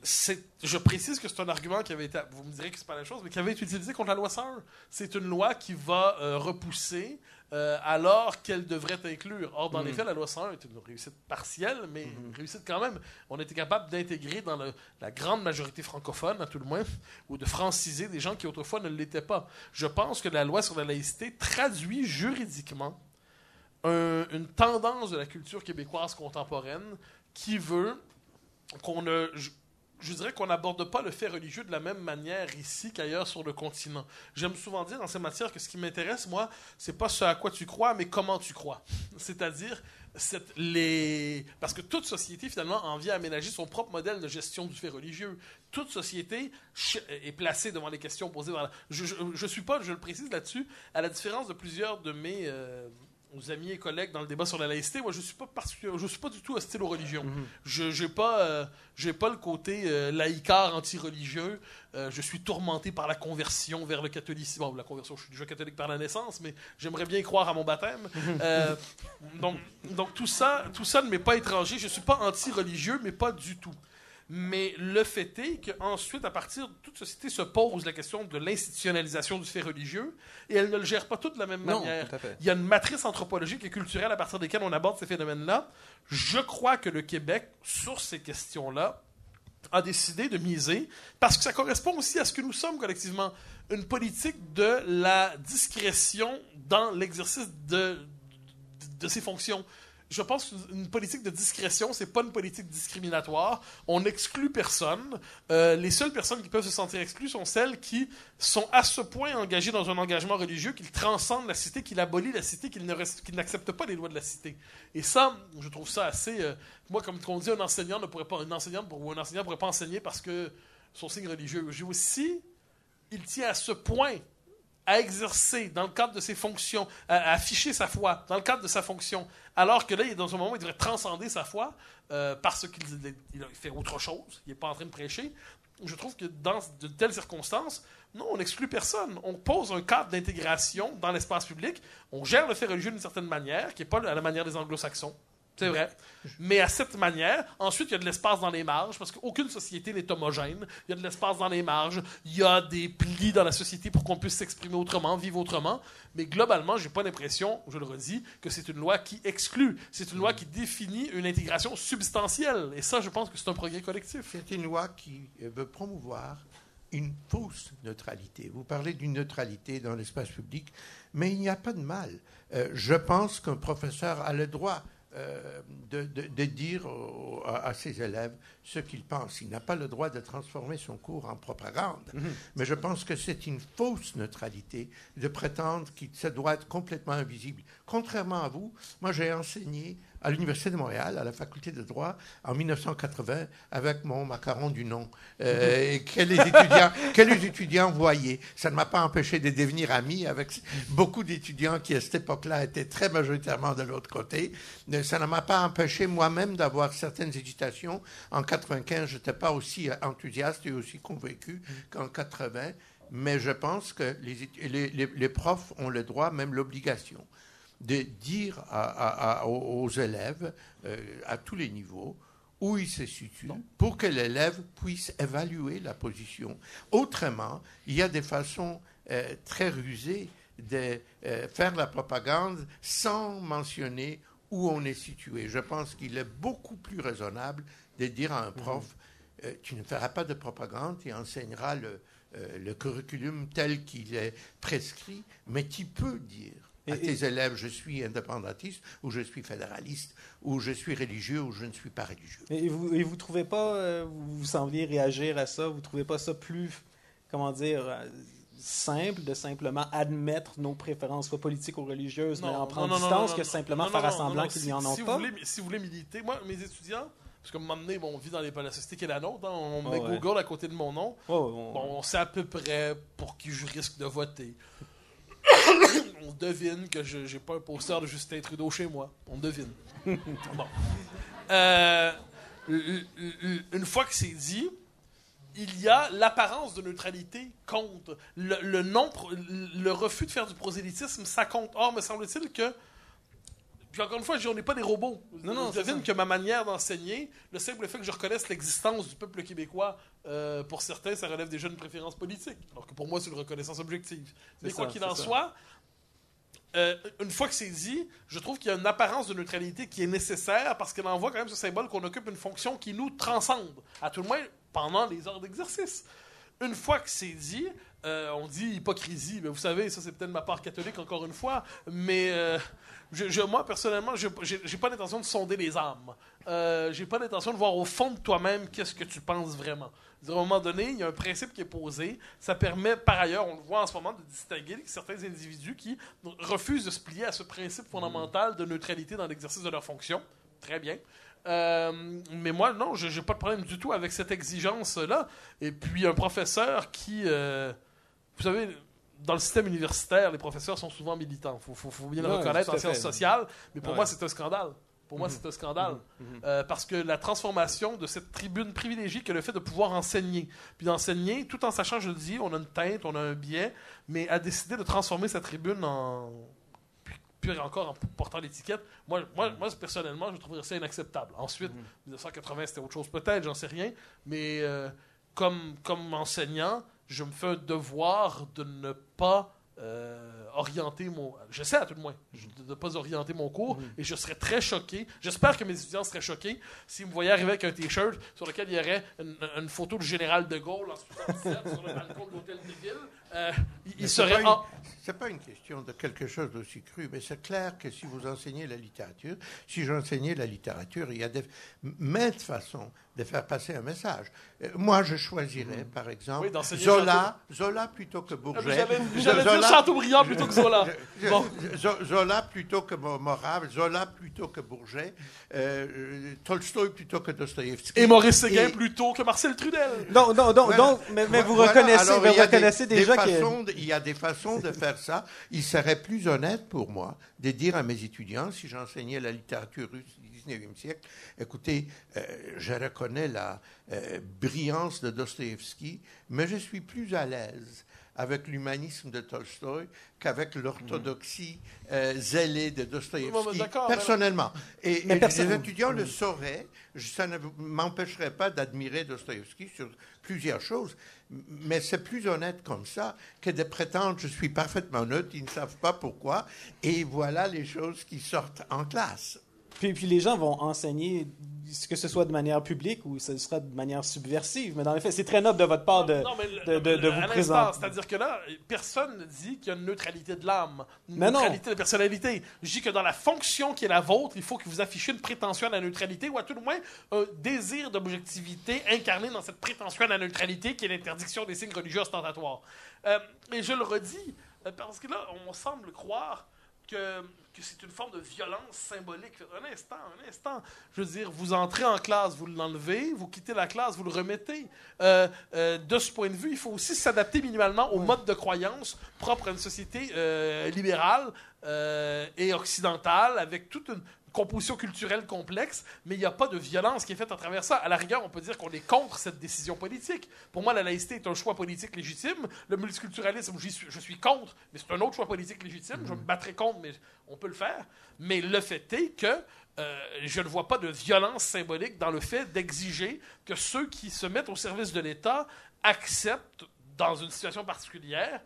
je précise que c'est un argument qui avait été, vous me direz que c'est pas la chose, mais qui avait été utilisé contre la loi 101. C'est une loi qui va euh, repousser euh, alors qu'elle devrait inclure. Or, dans les Mhm. faits, la loi 101 est une réussite partielle, mais une réussite quand même. On était capable d'intégrer dans le- la grande majorité francophone, à tout le moins, ou de franciser des gens qui autrefois ne l'étaient pas. Je pense que la loi sur la laïcité traduit juridiquement un- une tendance de la culture québécoise contemporaine qui veut qu'on ne. Je, dirais qu'on n'aborde pas le fait religieux de la même manière ici qu'ailleurs sur le continent. J'aime souvent dire dans ces matières que ce qui m'intéresse, moi, c'est pas ce à quoi tu crois, mais comment tu crois. C'est-à-dire, les... parce que toute société, finalement, en vient à aménager son propre modèle de gestion du fait religieux. Toute société est placée devant les questions posées. par la- Je, je suis pas, je le précise là-dessus, à la différence de plusieurs de mes. euh, aux amis et collègues dans le débat sur la laïcité, moi je suis pas je suis pas du tout hostile aux religions. Je j'ai pas euh, j'ai pas le côté euh, laïcard anti-religieux. Euh, je suis tourmenté par la conversion vers le catholicisme. Bon, la conversion, je suis déjà catholique par la naissance, mais j'aimerais bien croire à mon baptême. donc donc tout ça tout ça ne m'est pas étranger. Je suis pas anti-religieux, mais pas du tout. Mais le fait est qu'ensuite, à partir de toute société se pose la question de l'institutionnalisation du fait religieux, et elle ne le gère pas tout de la même manière. Il y a une matrice anthropologique et culturelle à partir desquelles on aborde ces phénomènes-là. Je crois que le Québec, sur ces questions-là, a décidé de miser, parce que ça correspond aussi à ce que nous sommes collectivement, une politique de la discrétion dans l'exercice de, de ses fonctions je pense qu'une politique de discrétion, c'est pas une politique discriminatoire. On n'exclut personne. Euh, les seules personnes qui peuvent se sentir exclues sont celles qui sont à ce point engagées dans un engagement religieux qu'ils transcendent la cité, qu'ils abolissent la cité, qu'ils n'acceptent pas les lois de la cité. Et ça, je trouve ça assez. Euh, moi, comme on dit, un enseignant ne pourrait pas, une enseignante ou un enseignant pourrait pas enseigner parce que son signe religieux. J'ai aussi, il tient à ce point à exercer dans le cadre de ses fonctions, à, afficher sa foi dans le cadre de sa fonction, alors que là, il est dans un moment où il devrait transcender sa foi euh, parce qu'il fait autre chose, il n'est pas en train de prêcher. Je trouve que dans de telles circonstances, non, on n'exclut personne. On pose un cadre d'intégration dans l'espace public. On gère le fait religieux d'une certaine manière, qui n'est pas à la manière des anglo-saxons. C'est vrai. Mais à cette manière, ensuite, il y a de l'espace dans les marges, parce qu'aucune société n'est homogène. Il y a de l'espace dans les marges. Il y a des plis dans la société pour qu'on puisse s'exprimer autrement, vivre autrement. Mais globalement, j'ai pas l'impression, je le redis, que c'est une loi qui exclut. C'est une loi qui définit une intégration substantielle. Et ça, je pense que c'est un progrès collectif. C'est une loi qui veut promouvoir une fausse neutralité. Vous parlez d'une neutralité dans l'espace public, mais il n'y a pas de mal. Euh, je pense qu'un professeur a le droit euh, de, de, dire à, ses élèves ce qu'il pense. Il n'a pas le droit de transformer son cours en propagande. Mhm. Mais je pense que c'est une fausse neutralité de prétendre qu'il se doit être complètement invisible. Contrairement à vous, moi j'ai enseigné à l'Université de Montréal, à la faculté de droit, en 1980, avec mon macaron du nom. Euh, et que les étudiants, que les étudiants voyaient? Ça ne m'a pas empêché de devenir ami avec beaucoup d'étudiants qui, à cette époque-là, étaient très majoritairement de l'autre côté. Ça ne m'a pas empêché moi-même d'avoir certaines hésitations. En 95, je n'étais pas aussi enthousiaste et aussi convaincu qu'en 80. Mais je pense que les, les profs ont le droit, même l'obligation, de dire aux élèves, euh, à tous les niveaux, où ils se situent, pour que l'élève puisse évaluer la position. Autrement, il y a des façons euh, très rusées de euh, faire la propagande sans mentionner où on est situé. Je pense qu'il est beaucoup plus raisonnable de dire à un prof, mhm. tu ne feras pas de propagande, tu enseigneras le, le curriculum tel qu'il est prescrit, mais tu peux dire à tes élèves, je suis indépendantiste, ou je suis fédéraliste, ou je suis religieux, ou je ne suis pas religieux. Et vous ne vous trouvez pas, euh, vous sembliez réagir à ça, vous ne trouvez pas ça plus, comment dire, euh, simple de simplement admettre nos préférences, soit politiques ou religieuses, mais en prendre distance, que simplement faire semblant qu'ils n'y en ont pas? si vous voulez militer, moi, mes étudiants, parce que un moment donné, bon, on vit dans les, la société qui est la nôtre. Hein, on met Google à côté de mon nom. bon, on sait à peu près pour qui je risque de voter. On devine que je n'ai pas un poster de Justin Trudeau chez moi. On devine. bon. Euh, une fois que c'est dit, il y a l'apparence de neutralité compte. Le, le, non, le refus de faire du prosélytisme, ça compte. Or, me semble-t-il que puis encore une fois, on n'est pas des robots. Non, non, je devine que ma manière d'enseigner, le simple fait que je reconnaisse l'existence du peuple québécois, euh, pour certains, ça relève déjà d'une préférence politique. Alors que pour moi, c'est une reconnaissance objective. Mais quoi qu'il en soit, euh, une fois que c'est dit, je trouve qu'il y a une apparence de neutralité qui est nécessaire parce qu'elle envoie quand même ce symbole qu'on occupe une fonction qui nous transcende, à tout le moins pendant les heures d'exercice. Une fois que c'est dit, euh, on dit hypocrisie, mais vous savez, ça c'est peut-être ma part catholique encore une fois, mais je, moi, personnellement, je n'ai pas l'intention de sonder les âmes. Euh, j'ai pas l'intention de voir au fond de toi-même qu'est-ce que tu penses vraiment. À un moment donné, il y a un principe qui est posé. Ça permet, par ailleurs, on le voit en ce moment, de distinguer certains individus qui refusent de se plier à ce principe fondamental de neutralité dans l'exercice de leur fonction. Très bien. Euh, mais moi, non, je n'ai pas de problème du tout avec cette exigence-là. Et puis, un professeur qui, euh, vous savez, dans le système universitaire, les professeurs sont souvent militants. Il faut, faut, bien le reconnaître en sciences sociales. Mais pour Ouais. moi, c'est un scandale. Pour moi, Mhm. c'est un scandale. Mhm. Euh, parce que la transformation de cette tribune privilégiée que le fait de pouvoir enseigner, puis d'enseigner tout en sachant, je le dis, on a une teinte, on a un biais, mais a décidé de transformer sa tribune en puis- puis encore en portant l'étiquette. Moi, moi, moi, personnellement, je trouverais ça inacceptable. Ensuite, 1980, c'était autre chose peut-être, j'en sais rien, mais euh, comme, comme enseignant, je me fais un devoir de ne pas euh, orienter mon... J'essaie à tout le moins je- de ne pas orienter mon cours et je serais très choqué. J'espère que mes étudiants seraient choqués s'ils me voyaient arriver avec un T-shirt sur lequel il y aurait une, une photo du général de Gaulle en 77 sur le balcon de l'hôtel de ville. Euh. C'est pas, en- une- c'est pas une question de quelque chose d'aussi cru, mais c'est clair que si vous enseignez la littérature, si j'enseignais la littérature, il y a des maintes façons de faire passer un message. Euh, Moi, je choisirais, par exemple, Oui, Zola, Zola plutôt que Ah, Bourget. J'allais Zo- j'allais dire Zola- Chateaubriand plutôt que Zola. Je- Bon. Zo- Zola plutôt que Mo- Morave, Zola plutôt que Bourget, euh, euh, Tolstoï plutôt que Dostoïevski. Et Maurice Séguin Et- plutôt que Marcel Trudel. Donc, Voilà. donc, mais, mais vous reconnaissez, Alors, vous il reconnaissez des déjà. Façons il y a des façons de faire ça. Il serait plus honnête pour moi de dire à mes étudiants, si j'enseignais la littérature russe du 19e siècle, écoutez, euh, je reconnais la euh, brillance de Dostoïevski, mais je suis plus à l'aise avec l'humanisme de Tolstoï qu'avec l'orthodoxie euh, zélée de Dostoïevski, personnellement. Et, et personne- les étudiants le sauraient. Je- Ça ne m'empêcherait pas d'admirer Dostoïevski sur plusieurs choses, mais c'est plus honnête comme ça que de prétendre je suis parfaitement neutre, ils ne savent pas pourquoi, et voilà les choses qui sortent en classe. Puis, puis les gens vont enseigner, que ce soit de manière publique ou ce sera de manière subversive. Mais dans les faits, c'est très noble de votre part de, Non, mais le- de, de- de vous présenter. C'est-à-dire que là, personne ne dit qu'il y a une neutralité de l'âme, une Mais non. neutralité de personnalité. Je dis que dans la fonction qui est la vôtre, il faut que vous affichiez une prétention à la neutralité ou à tout le moins un désir d'objectivité incarné dans cette prétention à la neutralité qui est l'interdiction des signes religieux ostentatoires. Euh, et je le redis, euh, parce que là, on semble croire que, que c'est une forme de violence symbolique. Un instant, un instant. Je veux dire, vous entrez en classe, vous l'enlevez, vous quittez la classe, vous le remettez. Euh, euh, de ce point de vue, il faut aussi s'adapter minimalement au mode de croyance propre à une société euh, libérale et occidentale, avec toute une composition culturelle complexe, mais il n'y a pas de violence qui est faite à travers ça. À la rigueur, on peut dire qu'on est contre cette décision politique. Pour moi, la laïcité est un choix politique légitime. Le multiculturalisme, je suis contre, mais c'est un autre choix politique légitime. Je me battrai contre, mais on peut le faire. Mais le fait est que euh, je ne vois pas de violence symbolique dans le fait d'exiger que ceux qui se mettent au service de l'État acceptent, dans une situation particulière,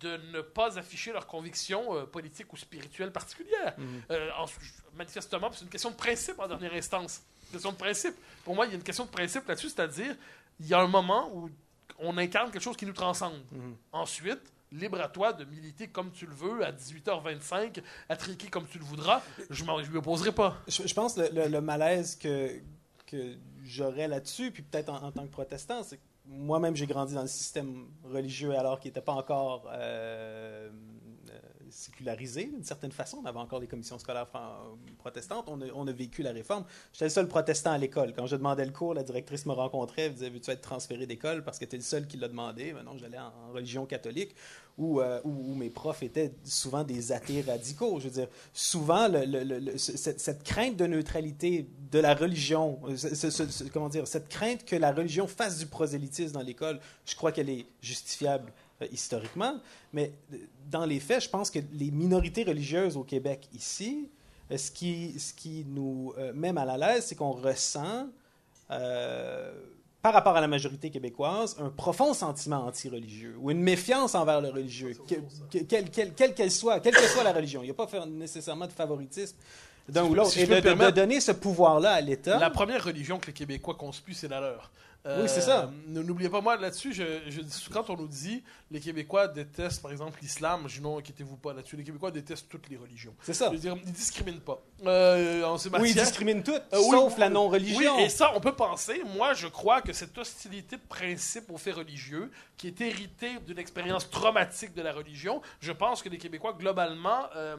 de ne pas afficher leurs convictions euh, politiques ou spirituelles particulières. Euh, en- manifestement, c'est une question de principe en dernière instance. Une question de principe. Pour moi, il y a une question de principe là-dessus, c'est-à-dire, il y a un moment où on incarne quelque chose qui nous transcende. Ensuite, libre à toi de militer comme tu le veux, à 18h25, à triquer comme tu le voudras. Je ne m'y opposerai pas. Je, je pense le, le, le malaise que, que j'aurais là-dessus, puis peut-être en, en tant que protestant, c'est que moi-même j'ai grandi dans le système religieux alors qu'il n'était pas encore euh, sécularisé d'une certaine façon. On avait encore des commissions scolaires protestantes. On a, on a vécu la réforme. J'étais le seul protestant à l'école. Quand je demandais le cours, la directrice me rencontrait. Elle me disait Veux-tu être transféré d'école? Parce que tu es le seul qui l'a demandé Maintenant, j'allais en, religion catholique où, euh, mes profs étaient souvent des athées radicaux. Je veux dire, souvent, cette, cette crainte de neutralité de la religion, euh, comment dire, cette crainte que la religion fasse du prosélytisme dans l'école, je crois qu'elle est justifiable euh, historiquement, mais euh, dans les faits, je pense que les minorités religieuses au Québec ici, euh, ce qui, ce qui nous met mal à l'aise, c'est qu'on ressent euh, par rapport à la majorité québécoise, un profond sentiment anti-religieux ou une méfiance envers le religieux, que- que- quelle quelle- quelle qu'elle soit, quelle que soit la religion. Il n'y a pas faire nécessairement de favoritisme d'un Si ou l'autre. si Et de, de- donner ce pouvoir-là à l'État. La première religion que les Québécois conspuent, c'est la leur. Euh, Oui, c'est ça. ne- N'oubliez pas, moi, là-dessus, je, je dis- quand on nous dit les Québécois détestent, par exemple, l'islam, je dis non, inquiétez-vous pas là-dessus. Les Québécois détestent toutes les religions. C'est ça. Je veux dire, ils discriminent pas. Euh, en ces Oui, ils discriminent toutes, Euh, sauf oui, la non-religion. Oui, et ça, on peut penser. Moi, je crois que cette hostilité de principe aux faits religieux, qui est héritée d'une expérience traumatique de la religion, je pense que les Québécois, globalement, euh,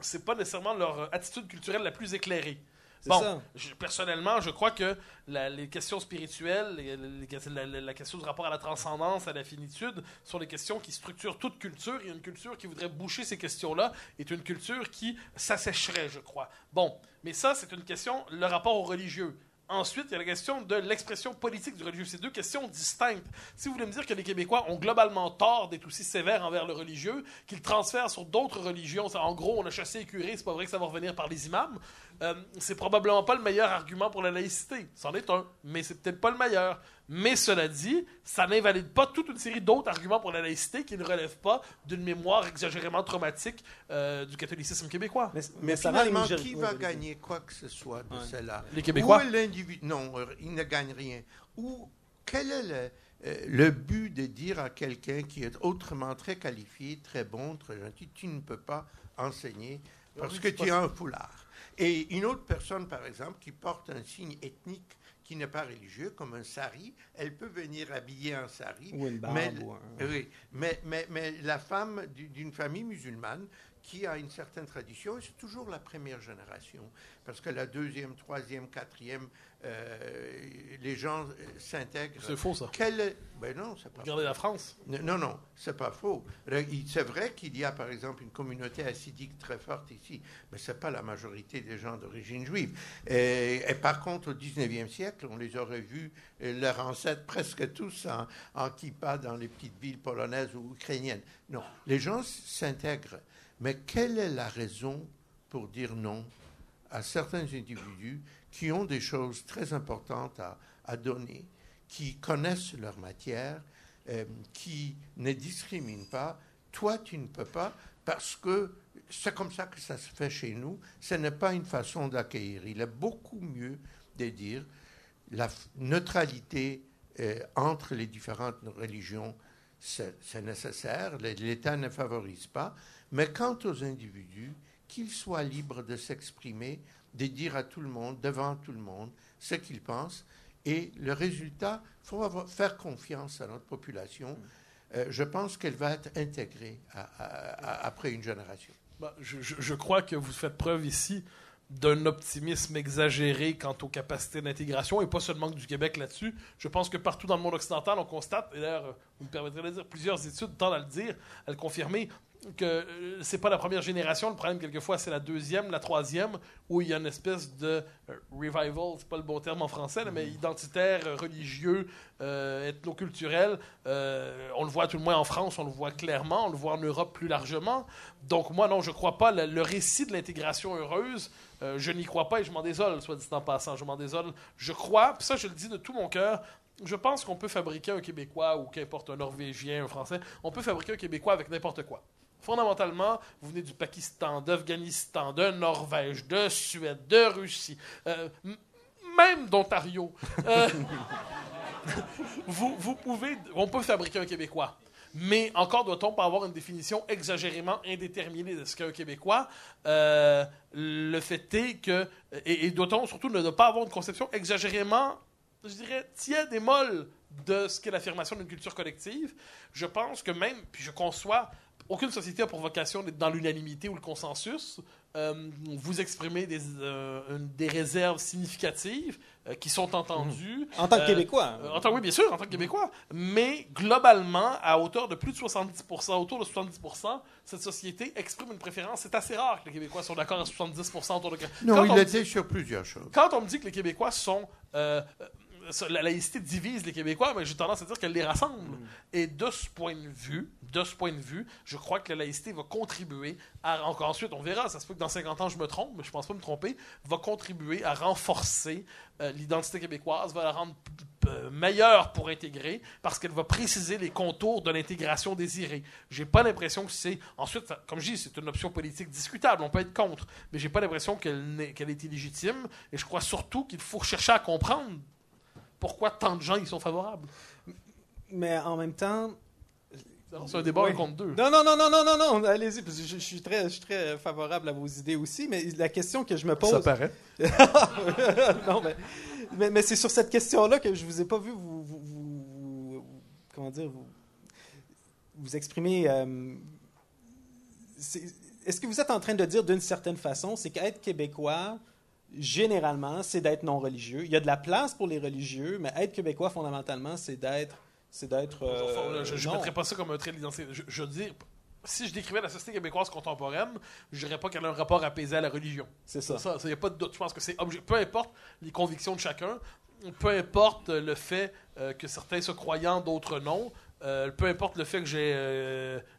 c'est pas nécessairement leur attitude culturelle la plus éclairée. Bon, ça. je- personnellement, je crois que la- les questions spirituelles, les- les- la, question du rapport à la transcendance, à la finitude, sont des questions qui structurent toute culture. Et une culture qui voudrait boucher ces questions-là est une culture qui s'assécherait, je crois. Bon, mais ça, c'est une question, le rapport au religieux. Ensuite, il y a la question de l'expression politique du religieux. C'est deux questions distinctes. Si vous voulez me dire que les Québécois ont globalement tort d'être aussi sévères envers le religieux, qu'ils transfèrent sur d'autres religions, en gros, on a chassé les curés, c'est pas vrai que ça va revenir par les imams, euh, c'est probablement pas le meilleur argument pour la laïcité. C'en est un, mais c'est peut-être pas le meilleur. Mais cela dit, ça n'invalide pas toute une série d'autres arguments pour la laïcité qui ne relèvent pas d'une mémoire exagérément traumatique euh, du catholicisme québécois. Mais, Mais ça les finalement, majori- qui va gagner quoi que ce soit de cela? Les Québécois. Où l'individu Non, euh, il ne gagne rien. Ou quel est le, euh, le but de dire à quelqu'un qui est autrement très qualifié, très bon, très gentil, tu ne peux pas enseigner parce Oui, que tu as un foulard? Et une autre personne, par exemple, qui porte un signe ethnique qui n'est pas religieux, comme un sari, elle peut venir habiller un sari. Ou une barbe. Mais, ou un- oui, mais, mais, mais la femme du- d'une famille musulmane qui a une certaine tradition, et c'est toujours la première génération, parce que la deuxième, troisième, quatrième, euh, les gens euh, s'intègrent. C'est faux, ça. Quel est- Ben non, c'est pas Regardez la France. Non, non, c'est pas faux. C'est vrai qu'il y a, par exemple, une communauté assidique très forte ici, mais c'est pas la majorité des gens d'origine juive. Et, et par contre, au 19e siècle, on les aurait vus, euh, leurs ancêtres, presque tous en, en kippa dans les petites villes polonaises ou ukrainiennes. Non, les gens s'intègrent. Mais quelle est la raison pour dire non à certains individus qui ont des choses très importantes à, donner, qui connaissent leur matière, euh, qui ne discriminent pas? Toi, tu ne peux pas parce que c'est comme ça que ça se fait chez nous. Ce n'est pas une façon d'accueillir. Il est beaucoup mieux de dire la neutralité euh, entre les différentes religions, c'est nécessaire. L'État ne favorise pas. Mais quant aux individus, qu'ils soient libres de s'exprimer, de dire à tout le monde, devant tout le monde, ce qu'ils pensent. Et le résultat, il faut avoir- faire confiance à notre population. Euh, je pense qu'elle va être intégrée à- à- à- après une génération. Bah, je, je- je crois que vous faites preuve ici d'un optimisme exagéré quant aux capacités d'intégration, et pas seulement du Québec là-dessus. Je pense que partout dans le monde occidental, on constate, et d'ailleurs, vous me permettrez de le dire, plusieurs études tendent à le dire, à le confirmer, que euh, c'est pas la première génération, le problème quelquefois c'est la deuxième, la troisième, où il y a une espèce de euh, revival, c'est pas le bon terme en français, là, mais identitaire, euh, religieux, euh, ethnoculturel. Euh, on le voit tout le moins en France, on le voit clairement, on le voit en Europe plus largement. Donc moi non, je crois pas le, le récit de l'intégration heureuse. euh, je n'y crois pas et je m'en désole, soit dit en passant, je m'en désole. Je crois, puis ça je le dis de tout mon cœur, je pense qu'on peut fabriquer un Québécois ou qu'importe un Norvégien, un Français, on peut fabriquer un Québécois avec n'importe quoi. Fondamentalement, vous venez du Pakistan, d'Afghanistan, de Norvège, de Suède, de Russie, euh, même d'Ontario. Euh, vous, vous pouvez, on peut fabriquer un Québécois. Mais encore doit-on pas avoir une définition exagérément indéterminée de ce qu'est un Québécois. Euh, le fait est que, et, et doit-on surtout ne pas avoir une conception exagérément, je dirais, tiède et molle de ce qu'est l'affirmation d'une culture collective. Je pense que même, puis je conçois, aucune société a pour vocation d'être dans l'unanimité ou le consensus. Euh, vous exprimez des, euh, une- des réserves significatives euh, qui sont entendues. En tant que Euh, Québécois. euh, en tant, oui, bien sûr, en tant que Québécois. Mais globalement, à hauteur de plus de 70%, autour de 70%, cette société exprime une préférence. C'est assez rare que les Québécois soient d'accord à 70% autour de... Non, Quand il on était sur plusieurs choses. quand on me dit que les Québécois sont. Euh, euh, la laïcité divise les Québécois, mais j'ai tendance à dire qu'elle les rassemble. Et de ce point de vue, de ce point de vue, je crois que la laïcité va contribuer à. Encore ensuite, on verra, ça se peut que dans 50 ans je me trompe, mais je pense pas me tromper, va contribuer à renforcer euh, l'identité québécoise, va la rendre p- meilleure pour intégrer, parce qu'elle va préciser les contours de l'intégration désirée. J'ai pas l'impression que c'est. Ensuite, comme je dis, c'est une option politique discutable, on peut être contre, mais j'ai pas l'impression qu'elle qu'elle est illégitime, et je crois surtout qu'il faut chercher à comprendre pourquoi tant de gens y sont favorables. Mais en même temps. C'est un débat Ouais. contre deux. Non, non, non, non, non, non, non, allez-y, parce que je, je suis très, je suis très favorable à vos idées aussi, mais la question que je me pose. Ça paraît. non, mais, mais, mais c'est sur cette question-là que je vous ai pas vu vous, vous- vous- vous- comment dire, vous, vous exprimer. euh, Est-ce que vous êtes en train de dire d'une certaine façon, c'est qu'être québécois, généralement, c'est d'être non religieux. Il y a de la place pour les religieux, mais être québécois, fondamentalement, c'est d'être. C'est d'être. euh, je ne mettrais pas ça comme un trait d'identité. Je, je veux dire, si je décrivais la société québécoise contemporaine, je dirais pas qu'elle a un rapport apaisé à la religion. C'est ça. Il n'y a pas de doute. Je pense que c'est peu importe les convictions de chacun, peu importe le fait euh, que certains soient croyants, d'autres non, euh, peu importe le fait que j'ai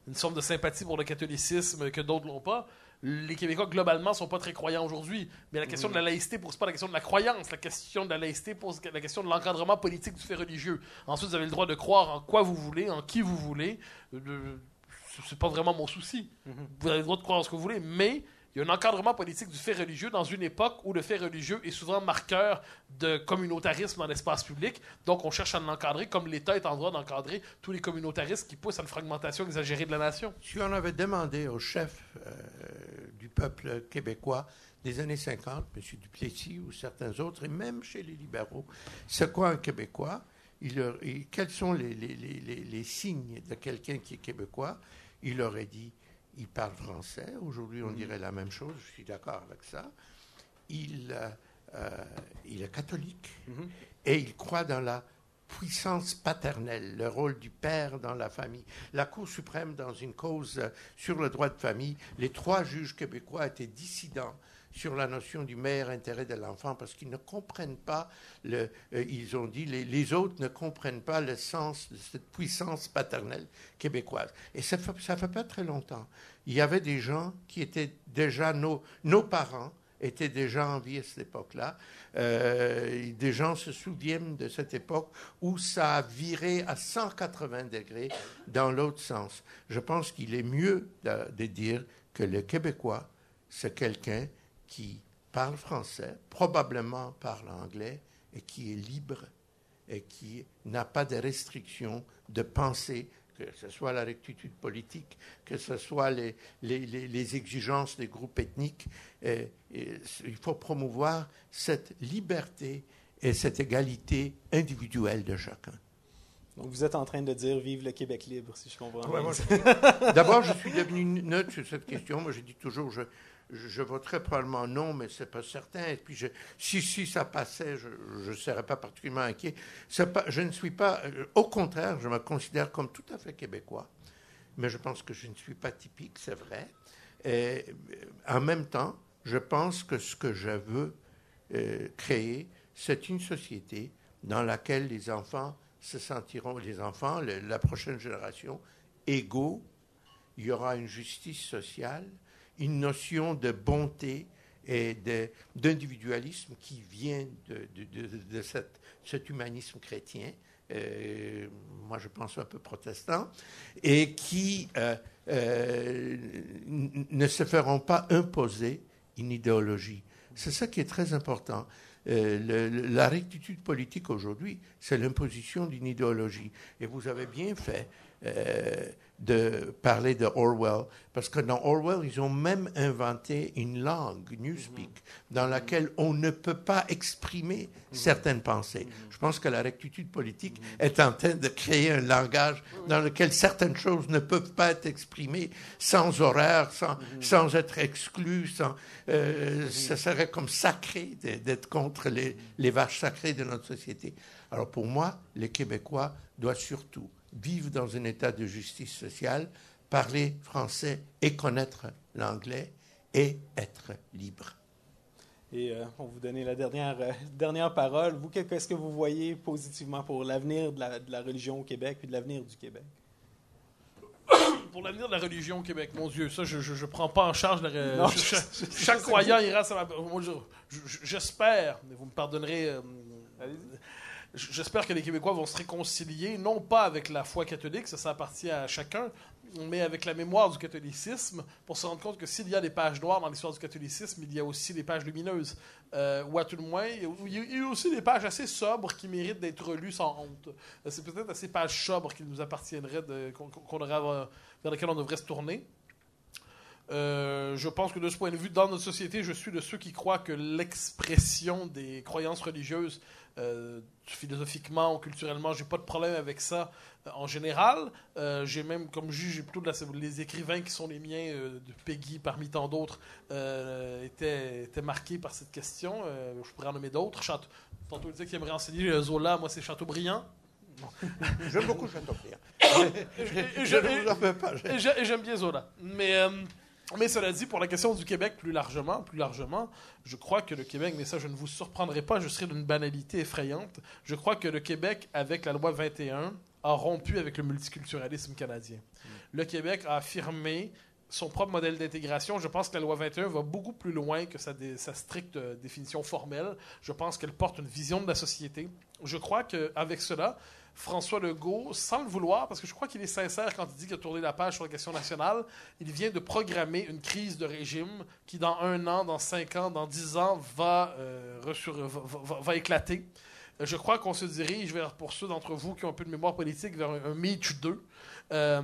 une sorte de sympathie pour le catholicisme que d'autres l'ont pas. Les Québécois, globalement, sont pas très croyants aujourd'hui. Mais la question de la laïcité pose pas la question de la croyance. La question de la laïcité pose la question de l'encadrement politique du fait religieux. Ensuite, vous avez le droit de croire en quoi vous voulez, en qui vous voulez. Euh, c'est pas vraiment mon souci. Vous avez le droit de croire en ce que vous voulez, mais il y a un encadrement politique du fait religieux dans une époque où le fait religieux est souvent marqueur de communautarisme dans l'espace public. Donc, on cherche à l'encadrer comme l'État est en droit d'encadrer tous les communautaristes qui poussent à une fragmentation exagérée de la nation. Si on avait demandé au chef euh, du peuple québécois des années 50, M. Duplessis ou certains autres, et même chez les libéraux, c'est quoi un Québécois? Quels sont les- les signes de quelqu'un qui est québécois? Il aurait dit, il parle français. Aujourd'hui, on dirait la même chose, je suis d'accord avec ça. Il, euh, euh, il est catholique Mhm. et il croit dans la puissance paternelle, le rôle du père dans la famille. La Cour suprême, dans une cause sur le droit de famille, les trois juges québécois étaient dissidents sur la notion du meilleur intérêt de l'enfant parce qu'ils ne comprennent pas, euh, ils ont dit, les, autres ne comprennent pas le sens de cette puissance paternelle québécoise. Et ça ça fait pas très longtemps. Il y avait des gens qui étaient déjà nos, parents, étaient déjà en vie à cette époque-là. Euh, des gens se souviennent de cette époque où ça a viré à 180 degrés dans l'autre sens. Je pense qu'il est mieux de dire que le Québécois, c'est quelqu'un qui parle français, probablement parle anglais, et qui est libre et qui n'a pas de restrictions de pensée, que ce soit la rectitude politique, que ce soit les, les, les- les exigences des groupes ethniques. Et- et il faut promouvoir cette liberté et cette égalité individuelle de chacun. Donc, vous êtes en train de dire vive le Québec libre, si je comprends bien. D'abord, je suis devenu neutre sur cette question. Moi, je dis toujours, je, je, voterais probablement non, mais c'est pas certain. Et puis, si, si ça passait, je ne serais pas particulièrement inquiet. Je ne suis pas, euh, au contraire, je me considère comme tout à fait québécois, mais je pense que je ne suis pas typique, c'est vrai. Et, euh, en même temps, je pense que ce que je veux euh, créer, c'est une société dans laquelle les enfants se sentiront, les enfants, la prochaine génération, égaux. Il y aura une justice sociale, une notion de bonté et d'individualisme qui vient de, cet humanisme chrétien. euh, moi, je pense un peu protestant, et qui euh, euh, ne se feront pas imposer une idéologie. C'est ça qui est très important. La rectitude politique aujourd'hui, c'est l'imposition d'une idéologie. Et vous avez bien fait de parler de Orwell, parce que dans Orwell, ils ont même inventé une langue, Newspeak, dans laquelle on ne peut pas exprimer certaines pensées. Je pense que la rectitude politique est en train de créer un langage dans lequel certaines choses ne peuvent pas être exprimées sans horreur, sans, sans être exclues, sans, euh, ce serait comme sacré d'être contre les, les vaches sacrées de notre société. Alors pour moi, les Québécois doivent surtout vivre dans un état de justice sociale, parler français et connaître l'anglais et être libre. Et euh, on vous donner la dernière, euh, dernière parole. Vous, que- qu'est-ce que vous voyez positivement pour l'avenir de la, de la religion au Québec puis de l'avenir du Québec? Pour l'avenir de la religion au Québec, mon Dieu, ça, je ne prends pas en charge. la- Non, je- je- je- je- chaque je- croyant ira J'espère, mais vous me pardonnerez. euh, J'espère que les Québécois vont se réconcilier, non pas avec la foi catholique, ça, ça appartient à chacun, mais avec la mémoire du catholicisme, pour se rendre compte que s'il y a des pages noires dans l'histoire du catholicisme, il y a aussi des pages lumineuses. Euh, ou à tout le moins, il y a- aussi des pages assez sobres qui méritent d'être relues sans honte. Euh, C'est peut-être à ces pages sobres qu'il nous appartiendrait, qu'on vers lesquelles on devrait se tourner. Euh, je pense que de ce point de vue, dans notre société, je suis de ceux qui croient que l'expression des croyances religieuses, euh, philosophiquement ou culturellement, j'ai pas de problème avec ça euh, en général. Euh, j'ai même, comme juge, j'ai plutôt de la- les écrivains qui sont les miens, de Peggy parmi tant d'autres, étaient, étaient marqués par cette question. Je pourrais en nommer d'autres. Tantôt, il disait qu'il aimerait enseigner Zola. Moi, c'est Chateaubriand. J'aime beaucoup Chateaubriand. Je je- ne vous en fais pas. j'aime bien Zola. Mais, mais cela dit, pour la question du Québec plus largement, plus largement, je crois que le Québec, mais ça je ne vous surprendrai pas, je serai d'une banalité effrayante. Je crois que le Québec, avec la loi 21, a rompu avec le multiculturalisme canadien. Le Québec a affirmé son propre modèle d'intégration. Je pense que la loi 21 va beaucoup plus loin que sa, dé- sa stricte définition formelle. Je pense qu'elle porte une vision de la société. Je crois qu'avec cela, François Legault, sans le vouloir, parce que je crois qu'il est sincère quand il dit qu'il a tourné la page sur la question nationale, il vient de programmer une crise de régime qui, dans un an, dans cinq ans, dans dix ans, va, euh, éclater. Euh, Je crois qu'on se dirige vers, pour ceux d'entre vous qui ont un peu de mémoire politique, vers un, un Meach 2. Euh,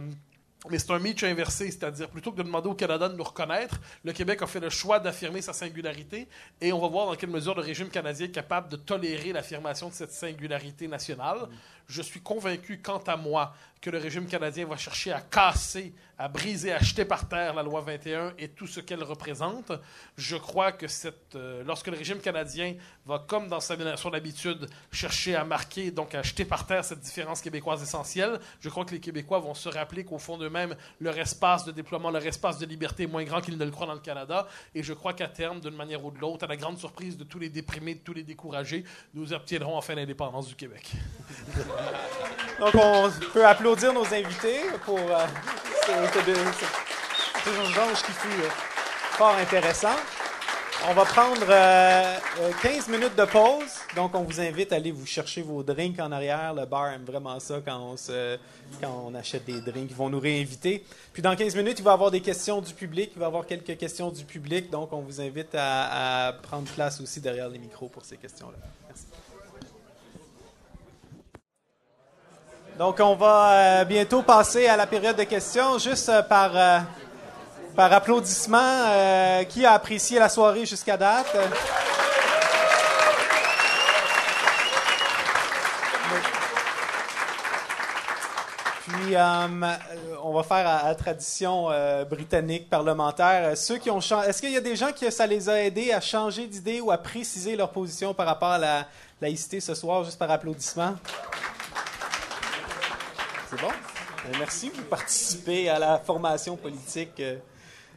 mais c'est un Meach inversé, c'est-à-dire plutôt que de demander au Canada de nous reconnaître, le Québec a fait le choix d'affirmer sa singularité et on va voir dans quelle mesure le régime canadien est capable de tolérer l'affirmation de cette singularité nationale. Je suis convaincu, quant à moi, que le régime canadien va chercher à casser, à briser, à jeter par terre la loi 21 et tout ce qu'elle représente. Je crois que euh, lorsque le régime canadien va, comme dans sa, son habitude, chercher à marquer, donc à jeter par terre cette différence québécoise essentielle, je crois que les Québécois vont se rappeler qu'au fond d'eux-mêmes, leur espace de déploiement, leur espace de liberté est moins grand qu'ils ne le croient dans le Canada. Et je crois qu'à terme, d'une manière ou de l'autre, à la grande surprise de tous les déprimés, de tous les découragés, nous obtiendrons enfin l'indépendance du Québec. Donc, on peut applaudir nos invités pour euh, ce- ce- ce- ce échange qui fut euh, fort intéressant. On va prendre euh, euh, 15 minutes de pause. Donc, on vous invite à aller vous chercher vos drinks en arrière. Le bar aime vraiment ça quand on, se, quand on achète des drinks. Ils vont nous réinviter. Puis, dans 15 minutes, il va y avoir des questions du public. Il va y avoir quelques questions du public. Donc, on vous invite à prendre place aussi derrière les micros pour ces questions-là. Merci. Donc, on va euh, bientôt passer à la période de questions, juste euh, par, euh, par applaudissement. qui a apprécié la soirée jusqu'à date? Puis, on va faire à, à tradition britannique parlementaire. Ceux qui ont Est-ce qu'il y a des gens qui ça les a aidés à changer d'idée ou à préciser leur position par rapport à la laïcité ce soir, juste par applaudissement? C'est bon? Euh, Merci, vous participez à la formation politique euh,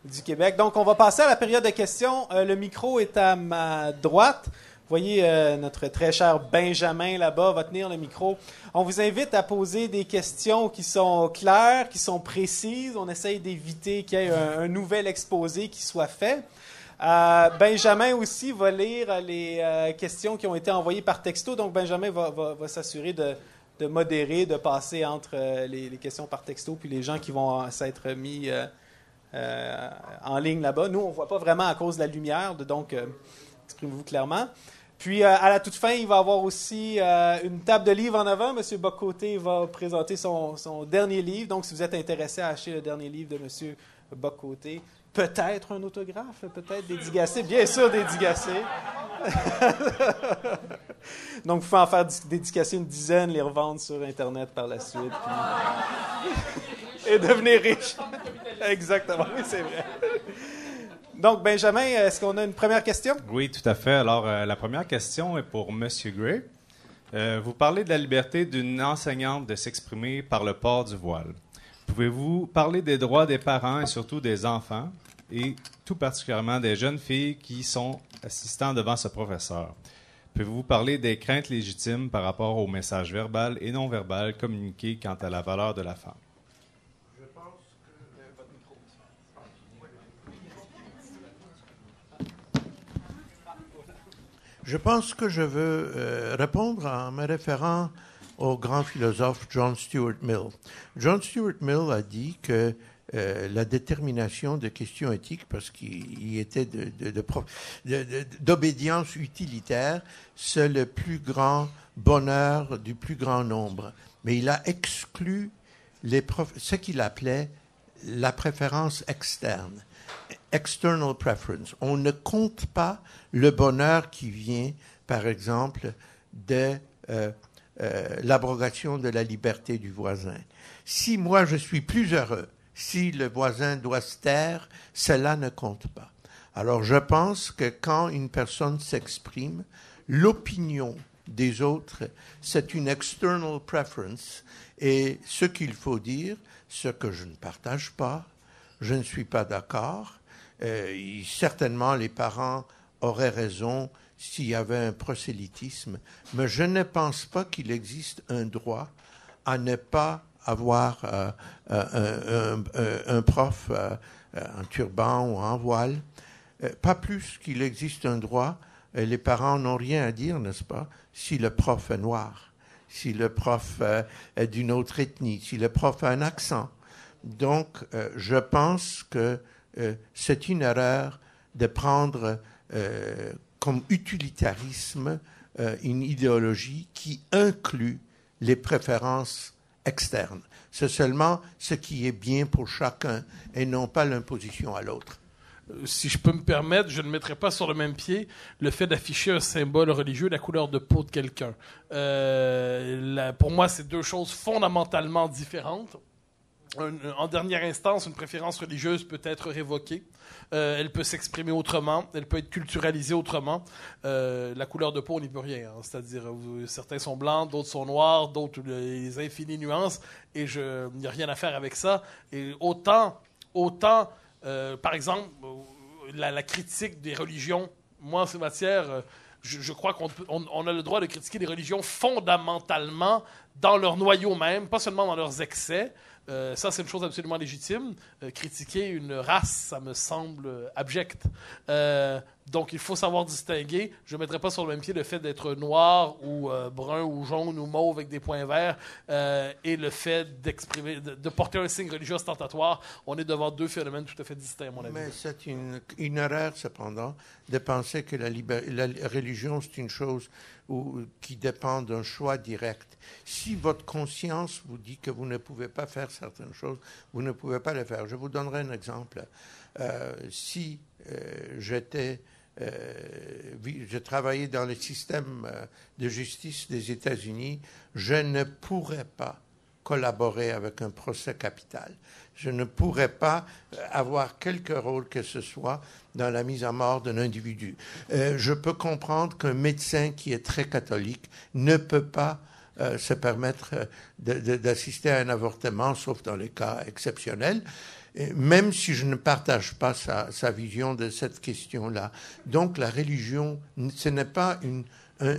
du Québec. Donc, on va passer à la période de questions. Euh, le micro est à ma droite. Vous voyez euh, notre très cher Benjamin là-bas va tenir le micro. On vous invite à poser des questions qui sont claires, qui sont précises. On essaye d'éviter qu'il y ait un, nouvel exposé qui soit fait. Benjamin aussi va lire les questions qui ont été envoyées par texto. Donc, Benjamin va s'assurer de, de modérer, de passer entre euh, les, questions par texto puis les gens qui vont s'être mis euh, euh, en ligne là-bas. Nous, on ne voit pas vraiment à cause de la lumière, donc exprimez-vous clairement. Puis, à la toute fin, il va y avoir aussi une table de livres en avant. M. Bocoté va présenter son, son dernier livre. Donc, si vous êtes intéressé à acheter le dernier livre de M. Bocoté, peut-être un autographe, peut-être dédicacé, bien sûr dédicacé. Donc, vous pouvez en faire di- dédicacer une dizaine, les revendre sur Internet par la suite. Et devenir riche. Exactement, oui, c'est vrai. Donc, Benjamin, est-ce qu'on a une première question? Oui, tout à fait. Alors, euh, la première question est pour M. Gray. Euh, vous parlez de la liberté d'une enseignante de s'exprimer par le port du voile. Pouvez-vous parler des droits des parents et surtout des enfants, et tout particulièrement des jeunes filles qui sont assistants devant ce professeur? Pouvez-vous parler des craintes légitimes par rapport au message verbal et non verbal communiqué quant à la valeur de la femme? Je pense que je veux euh, répondre en me référant au grand philosophe John Stuart Mill. John Stuart Mill a dit que euh, la détermination de questions éthiques, parce qu'il il était d'obédience utilitaire, c'est le plus grand bonheur du plus grand nombre. Mais il a exclu ce qu'il appelait la préférence externe. external preference. On ne compte pas le bonheur qui vient, par exemple, de euh, euh, l'abrogation de la liberté du voisin. Si moi je suis plus heureux, si le voisin doit se taire, cela ne compte pas. Alors je pense que quand une personne s'exprime, l'opinion des autres, c'est une external preference. Et ce qu'il faut dire, ce que je ne partage pas, je ne suis pas d'accord. Euh, certainement, les parents auraient raison s'il y avait un prosélytisme, mais je ne pense pas qu'il existe un droit à ne pas avoir euh, euh, un, un, prof en turban ou en voile, pas plus qu'il existe un droit, les parents n'ont rien à dire, n'est-ce pas, si le prof est noir, si le prof est d'une autre ethnie, si le prof a un accent. Donc, je pense que c'est une erreur de prendre comme utilitarisme euh, une idéologie qui inclut les préférences externes. C'est seulement ce qui est bien pour chacun et non pas l'imposition à l'autre. Si je peux me permettre, je ne mettrai pas sur le même pied le fait d'afficher un symbole religieux, la couleur de peau de quelqu'un. Euh, pour moi, c'est deux choses fondamentalement différentes. en dernière instance, une préférence religieuse peut être révoquée. Euh, elle peut s'exprimer autrement, elle peut être culturalisée autrement. Euh, la couleur de peau, on n'y peut rien. Hein. C'est-à-dire, certains sont blancs, d'autres sont noirs, d'autres les infinies nuances, et il n'y a rien à faire avec ça. Et autant, autant euh, par exemple, la, critique des religions, moi, en ces matières, je, crois qu'on on a le droit de critiquer des religions fondamentalement dans leur noyau même, pas seulement dans leurs excès. Euh, ça, c'est une chose absolument légitime. Euh, critiquer une race, ça me semble abject. Euh, donc, il faut savoir distinguer. Je ne mettrai pas sur le même pied le fait d'être noir ou brun ou jaune ou mauve avec des points verts et le fait d'exprimer, de, porter un signe religieux ostentatoire. On est devant deux phénomènes tout à fait distincts, à mon avis. Mais c'est une, erreur, cependant, de penser que la, religion, c'est une chose qui dépend d'un choix direct. Si votre conscience vous dit que vous ne pouvez pas faire certaines choses, vous ne pouvez pas les faire. Je vous donnerai un exemple. Euh, si euh, j'étais, euh, je travaillais dans le système de justice des États-Unis, je ne pourrais pas collaborer avec un procès capital. Je ne pourrais pas avoir quelque rôle que ce soit dans la mise à mort d'un individu. Euh, je peux comprendre qu'un médecin qui est très catholique ne peut pas euh, se permettre euh, d'assister à un avortement, sauf dans les cas exceptionnels, même si je ne partage pas sa, sa vision de cette question-là. Donc la religion, ce n'est pas une,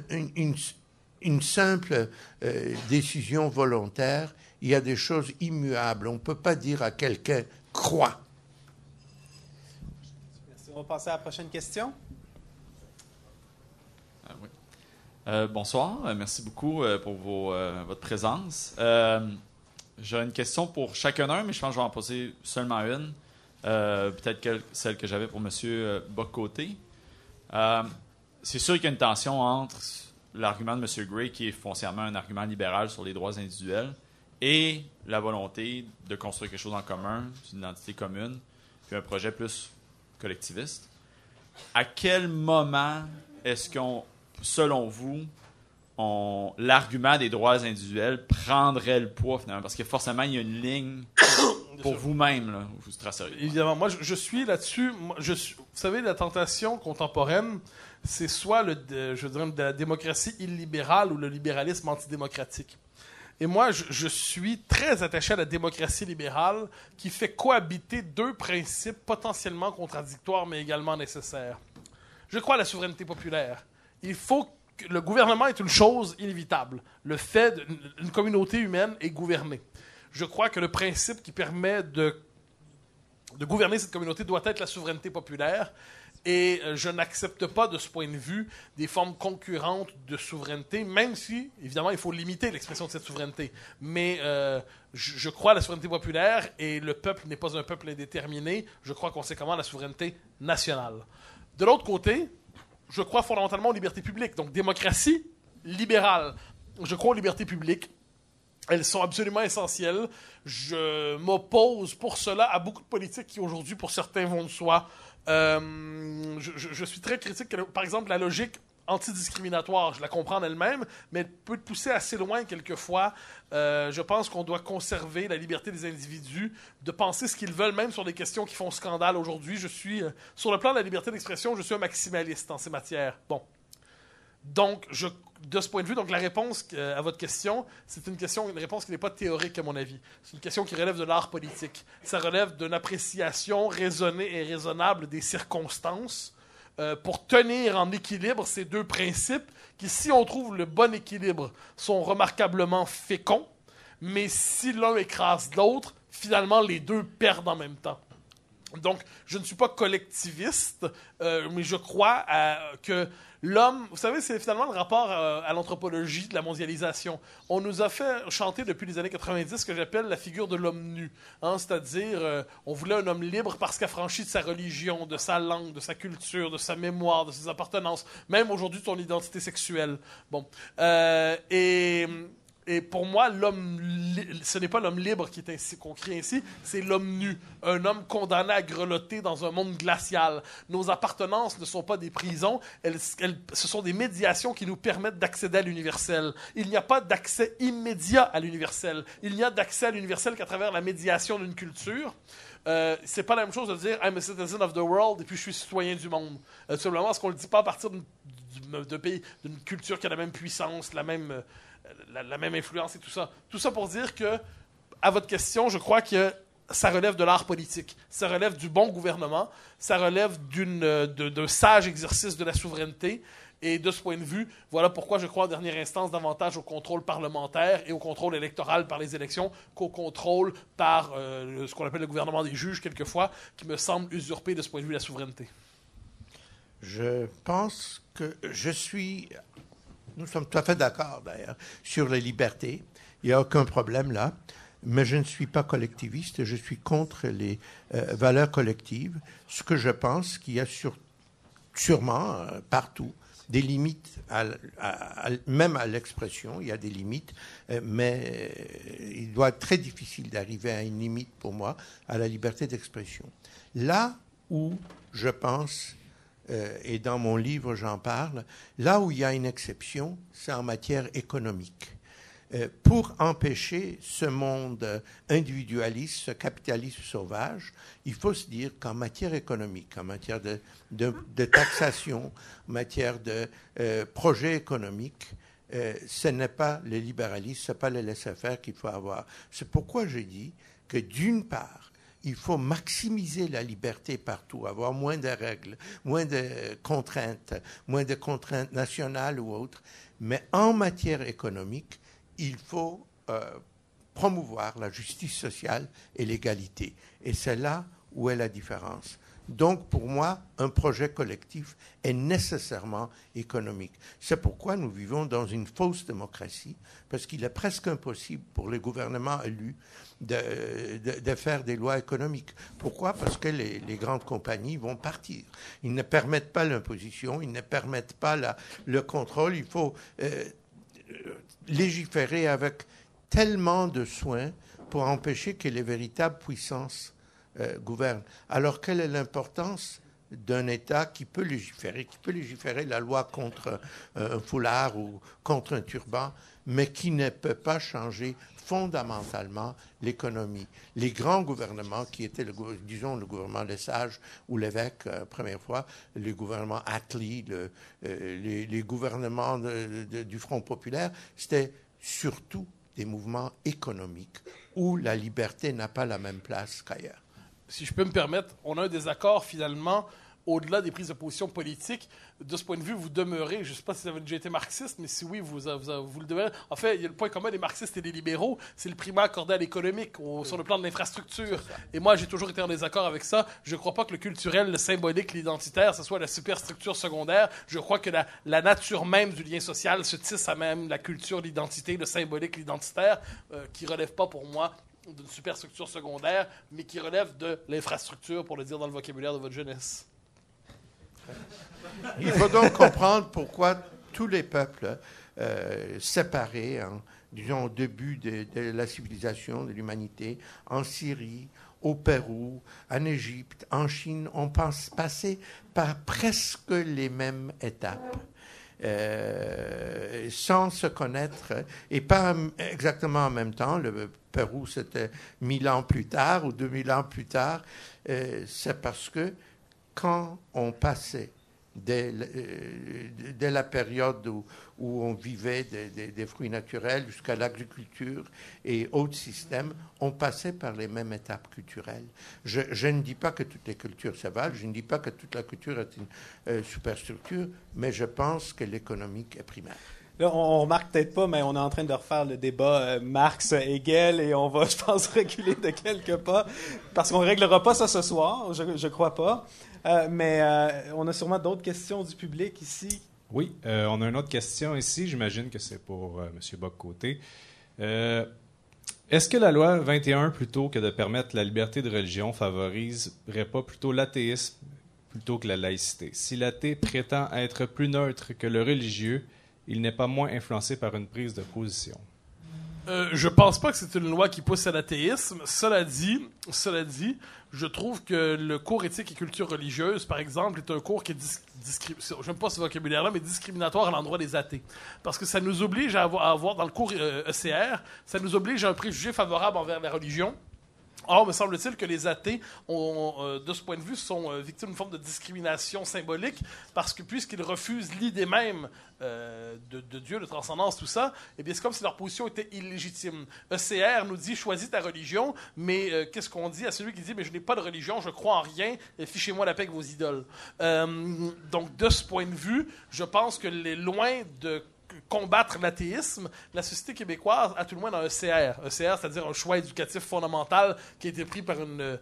une, une, simple décision volontaire, il y a des choses immuables. On ne peut pas dire à quelqu'un crois. On va passer à la prochaine question. Ah euh, bonsoir, euh, merci beaucoup euh, pour votre présence. J'ai une question pour chacun d'eux, mais je pense que je vais en poser seulement une. Peut-être celle que j'avais pour M. Bocoté. C'est sûr qu'il y a une tension entre l'argument de M. Gray, qui est foncièrement un argument libéral sur les droits individuels, et la volonté de construire quelque chose en commun, une identité commune, puis un projet plus collectiviste. À quel moment est-ce qu'on, selon vous, l'argument des droits individuels prendrait le poids finalement? Parce que forcément, il y a une ligne pour vous-même, vous tracerez. Évidemment, moi je, suis là-dessus. Je vous savez, la tentation contemporaine, c'est soit le, je dirais, de la démocratie illibérale ou le libéralisme antidémocratique. Et moi, je, suis très attaché à la démocratie libérale qui fait cohabiter deux principes potentiellement contradictoires mais également nécessaires. Je crois à la souveraineté populaire. Il faut le gouvernement est une chose inévitable. Le fait d'une communauté humaine est gouvernée. Je crois que le principe qui permet de, gouverner cette communauté doit être la souveraineté populaire. Et euh, je n'accepte pas de ce point de vue des formes concurrentes de souveraineté, même si, évidemment, il faut limiter l'expression de cette souveraineté. Mais euh, je, crois à la souveraineté populaire et le peuple n'est pas un peuple indéterminé. Je crois conséquemment à la souveraineté nationale. De l'autre côté, je crois fondamentalement aux libertés publiques. Donc, démocratie libérale. Je crois aux libertés publiques. Elles sont absolument essentielles. Je m'oppose pour cela à beaucoup de politiques qui aujourd'hui, pour certains, vont de soi, Euh, je, je- suis très critique. que, par exemple, la logique antidiscriminatoire, je la comprends en elle-même, mais elle peut te pousser assez loin quelquefois. Euh, je pense qu'on doit conserver la liberté des individus de penser ce qu'ils veulent, même sur des questions qui font scandale aujourd'hui. Je suis, euh, sur le plan de la liberté d'expression, je suis un maximaliste en ces matières. Bon. Donc, de ce point de vue, donc la réponse à votre question, c'est une question, une réponse qui n'est pas théorique à mon avis. C'est une question qui relève de l'art politique. Ça relève d'une appréciation raisonnée et raisonnable des circonstances euh, pour tenir en équilibre ces deux principes qui, si on trouve le bon équilibre, sont remarquablement féconds, mais si l'un écrase l'autre, finalement les deux perdent en même temps. Donc, je ne suis pas collectiviste, euh, mais je crois à- que l'homme, vous savez, c'est finalement le rapport euh, à l'anthropologie de la mondialisation. On nous a fait chanter depuis les années 90 ce que j'appelle la figure de l'homme nu. Hein, C'est-à-dire, euh, on voulait un homme libre parce qu'affranchi de sa religion, de sa langue, de sa culture, de sa mémoire, de ses appartenances, même aujourd'hui de son identité sexuelle. Bon. Euh, et. Et pour moi, l'homme, ce n'est pas l'homme libre qui est ainsi qu'on crie ainsi, c'est l'homme nu, un homme condamné à grelotter dans un monde glacial. Nos appartenances ne sont pas des prisons, elles, ce sont des médiations qui nous permettent d'accéder à l'universel. Il n'y a pas d'accès immédiat à l'universel. Il n'y a d'accès à l'universel qu'à travers la médiation d'une culture. Euh, c'est pas la même chose de dire I'm a citizen of the world et puis je suis citoyen du monde. Euh, tout simplement parce qu'on le dit pas à partir de pays, d'une culture qui a la même puissance, la même, euh, la, même influence et tout ça. Tout ça pour dire que, à votre question, je crois que ça relève de l'art politique, ça relève du bon gouvernement, ça relève euh, d'un sage exercice de la souveraineté. Et de ce point de vue, voilà pourquoi je crois en dernière instance davantage au contrôle parlementaire et au contrôle électoral par les élections qu'au contrôle par euh, ce qu'on appelle le gouvernement des juges, quelquefois, qui me semble usurper de ce point de vue la souveraineté. Je pense que je suis. Nous sommes tout à fait d'accord, d'ailleurs, sur les libertés. Il n'y a aucun problème là. Mais je ne suis pas collectiviste. Je suis contre les euh, valeurs collectives. Ce que je pense qu'il y a sûrement euh, partout des limites, même à l'expression, il y a des limites, euh, mais il doit être très difficile d'arriver à une limite pour moi à la liberté d'expression. Là où je pense euh, et dans mon livre j'en parle, là où il y a une exception, c'est en matière économique. Euh, pour empêcher ce monde individualiste, ce capitalisme sauvage, il faut se dire qu'en matière économique, en matière de taxation, en matière de euh, projet économique, euh, ce n'est pas le libéralisme, ce n'est pas le laisser-faire qu'il faut avoir. C'est pourquoi j'ai dit que d'une part, il faut maximiser la liberté partout, avoir moins de règles, moins de contraintes, moins de contraintes nationales ou autres. Mais en matière économique, il faut euh, promouvoir la justice sociale et l'égalité. Et c'est là où est la différence. Donc, pour moi, un projet collectif est nécessairement économique. C'est pourquoi nous vivons dans une fausse démocratie, parce qu'il est presque impossible pour les gouvernements élus de, faire des lois économiques. Pourquoi? Parce que les, grandes compagnies vont partir. Ils ne permettent pas l'imposition, ils ne permettent pas le contrôle. Il faut euh, légiférer avec tellement de soins pour empêcher que les véritables puissances euh, gouvernent. Alors, quelle est l'importance d'un État qui peut légiférer, qui peut légiférer la loi contre euh, un foulard ou contre un turban, mais qui ne peut pas changer fondamentalement l'économie. Les grands gouvernements, qui étaient, disons, le gouvernement des sages ou l'évêque, euh, première fois, le gouvernement Attlee, le- euh, les, gouvernements du Front populaire, c'était surtout des mouvements économiques où la liberté n'a pas la même place qu'ailleurs. si je peux me permettre, on a un désaccord finalement au-delà des prises de position politiques. De ce point de vue, vous demeurez, je ne sais pas si vous avez déjà été marxiste, mais si oui, vous, vous, vous le demeurez. En fait, il y a le point commun des marxistes et des libéraux, c'est le primat accordé à l'économique, au- sur le plan de l'infrastructure. Et moi, j'ai toujours été en désaccord avec ça. Je ne crois pas que le culturel, le symbolique, l'identitaire, ce soit la superstructure secondaire. Je crois que la, la nature même du lien social se tisse à même la culture, l'identité, le symbolique, l'identitaire, euh, qui ne relève pas pour moi d'une superstructure secondaire, mais qui relève de l'infrastructure, pour le dire dans le vocabulaire de votre jeunesse. Il faut donc comprendre pourquoi tous les peuples euh, séparés, en, disons au début de, la civilisation, de l'humanité, en Syrie, au Pérou, en Égypte, en Chine, ont passé par presque les mêmes étapes. Euh, sans se connaître et pas exactement en même temps. Le Pérou, c'était mille ans plus tard ou deux mille ans plus tard. Euh, c'est parce que quand on passait dès, euh, la période où, on vivait des, fruits naturels jusqu'à l'agriculture et autres systèmes, on passait par les mêmes étapes culturelles. Je, ne dis pas que toutes les cultures se valent, je ne dis pas que toute la culture est une euh, superstructure, mais je pense que l'économique est primaire. Là, on, remarque peut-être pas, mais on est en train de refaire le débat euh, Marx-Hegel et on va, je pense, reculer de quelques pas parce qu'on ne réglera pas ça ce soir, je ne crois pas. Euh, mais on a sûrement d'autres questions du public ici oui, euh, on a une autre question ici. J'imagine que c'est pour euh, M. Boccoté. Euh, est-ce que la loi 21, plutôt que de permettre la liberté de religion, favoriserait pas plutôt l'athéisme plutôt que la laïcité? Si l'athée prétend être plus neutre que le religieux, il n'est pas moins influencé par une prise de position. Euh, je pense pas que c'est une loi qui pousse à l'athéisme. Cela dit, cela dit, je trouve que le cours éthique et culture religieuse, par exemple, est un cours qui est pas ce vocabulaire-là, mais discriminatoire à l'endroit des athées. Parce que ça nous oblige à avoir, dans le cours ECR, euh, e ça nous oblige à un préjugé favorable envers la religion. Or, me semble-t-il que les athées, euh, de ce point de vue, sont euh, victimes d'une forme de discrimination symbolique, parce que puisqu'ils refusent l'idée même euh, de, Dieu, de transcendance, tout ça, eh bien, c'est comme si leur position était illégitime. ECR nous dit choisis ta religion, mais qu'est-ce qu'on dit à celui qui dit mais je n'ai pas de religion, je crois en rien, fichez-moi la paix avec vos idoles. donc, de ce point de vue, je pense que les loin de combattre l'athéisme, la société québécoise a tout le moins un ECR. ECR, c'est-à-dire un choix éducatif fondamental qui a été pris par une,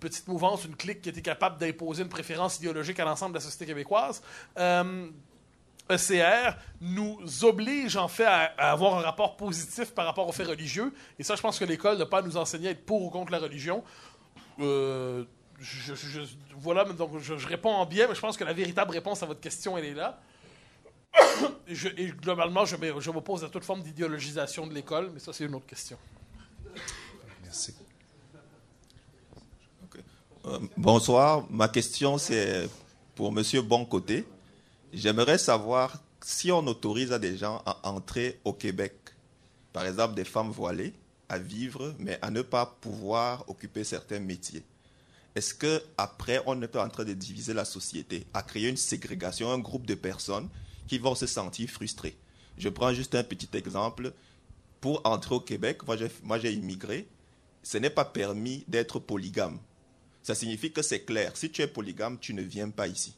petite mouvance, une clique qui était capable d'imposer une préférence idéologique à l'ensemble de la société québécoise. Euh, ECR nous oblige en fait à, avoir un rapport positif par rapport aux faits religieux. Et ça, je pense que l'école n'a pas nous enseigner à être pour ou contre la religion. Euh, je, voilà, donc je, réponds en biais, mais je pense que la véritable réponse à votre question, elle est là et globalement, je, je m'oppose à toute forme d'idéologisation de l'école, mais ça, c'est une autre question. Merci. Euh, bonsoir. Ma question, c'est pour M. Boncoté. J'aimerais savoir si on autorise à des gens à entrer au Québec, par exemple des femmes voilées, à vivre, mais à ne pas pouvoir occuper certains métiers. Est-ce que après on est en train de diviser la société, à créer une ségrégation, un groupe de personnes qui vont se sentir frustrés. Je prends juste un petit exemple. Pour entrer au Québec, moi j'ai immigré, ce n'est pas permis d'être polygame. Ça signifie que c'est clair. Si tu es polygame, tu ne viens pas ici.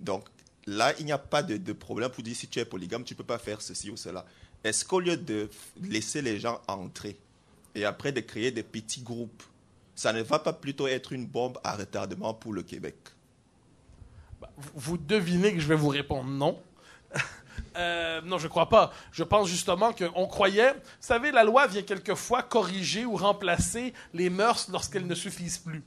Donc là, il n'y a pas de, problème pour dire si tu es polygame, tu ne peux pas faire ceci ou cela. Est-ce qu'au lieu de laisser les gens entrer et après de créer des petits groupes, ça ne va pas plutôt être une bombe à retardement pour le Québec? Bah, Vous devinez que je vais vous répondre non. Euh, non, je crois pas. Je pense justement qu'on croyait. Vous savez, la loi vient quelquefois corriger ou remplacer les mœurs lorsqu'elles ne suffisent plus.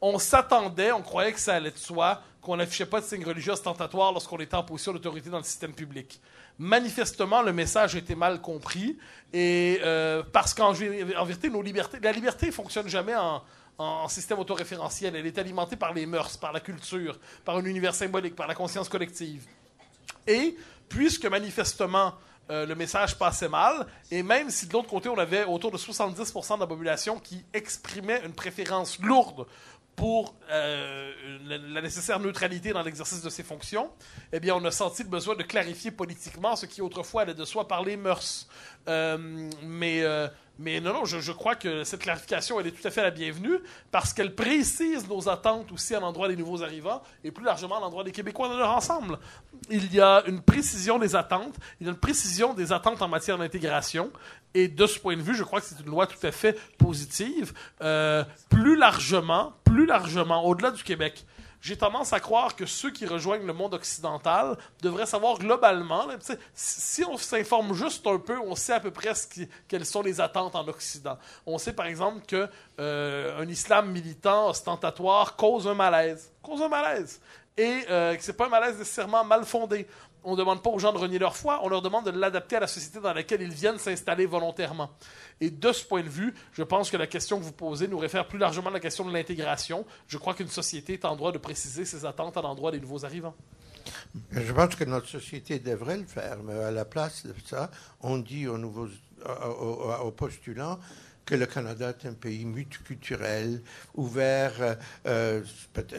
On s'attendait, on croyait que ça allait de soi, qu'on n'affichait pas de signes religieux ostentatoires lorsqu'on était en position d'autorité dans le système public. Manifestement, le message a été mal compris, et euh, parce qu'en vérité, nos libertés, la liberté fonctionne jamais en, en système autoréférentiel. Elle est alimentée par les mœurs, par la culture, par un univers symbolique, par la conscience collective. Et puisque manifestement euh, le message passait mal, et même si de l'autre côté on avait autour de 70% de la population qui exprimait une préférence lourde pour euh, la, nécessaire neutralité dans l'exercice de ses fonctions, eh bien, on a senti le besoin de clarifier politiquement ce qui autrefois allait de soi par les mœurs. Euh, mais mais non, non, je, crois que cette clarification, elle est tout à fait la bienvenue parce qu'elle précise nos attentes aussi à l'endroit des nouveaux arrivants et plus largement à l'endroit des Québécois dans leur ensemble. Il y a une précision des attentes, il y a une précision des attentes en matière d'intégration et de ce point de vue, je crois que c'est une loi tout à fait positive. Euh, plus largement, plus largement, au-delà du Québec, j'ai tendance à croire que ceux qui rejoignent le monde occidental devraient savoir globalement, si on s'informe juste un peu, on sait à peu près quelles sont les attentes en Occident. On sait par exemple qu'un euh, islam militant ostentatoire cause un malaise. Cause un malaise. et euh, que c'est pas un malaise nécessairement mal fondé. On ne demande pas aux gens de renier leur foi, on leur demande de l'adapter à la société dans laquelle ils viennent s'installer volontairement. Et de ce point de vue, je pense que la question que vous posez nous réfère plus largement à la question de l'intégration. Je crois qu'une société est en droit de préciser ses attentes à l'endroit des nouveaux arrivants. Je pense que notre société devrait le faire, mais à la place de ça, on dit aux, nouveaux, aux, aux- aux postulants que le Canada est un pays multiculturel, ouvert, euh, euh,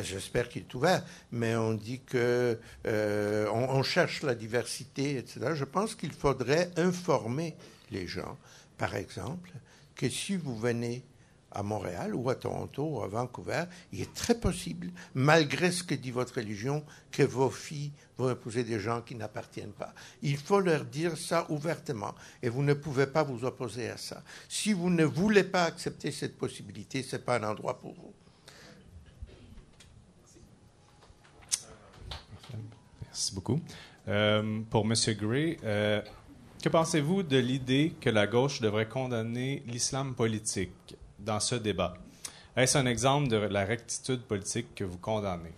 j'espère qu'il est ouvert, mais on dit que euh, cherche la diversité, etc. Je pense qu'il faudrait informer les gens, par exemple, que si vous venez à Montréal ou à Toronto ou à Vancouver, il est très possible, malgré ce que dit votre religion, que vos filles vont épouser des gens qui n'appartiennent pas. Il faut leur dire ça ouvertement et vous ne pouvez pas vous opposer à ça. Si vous ne voulez pas accepter cette possibilité, ce n'est pas un endroit pour vous. Merci beaucoup. Euh, pour M. Gray, euh, que pensez-vous de l'idée que la gauche devrait condamner l'islam politique? Dans ce débat? Est-ce un exemple de la rectitude politique que vous condamnez?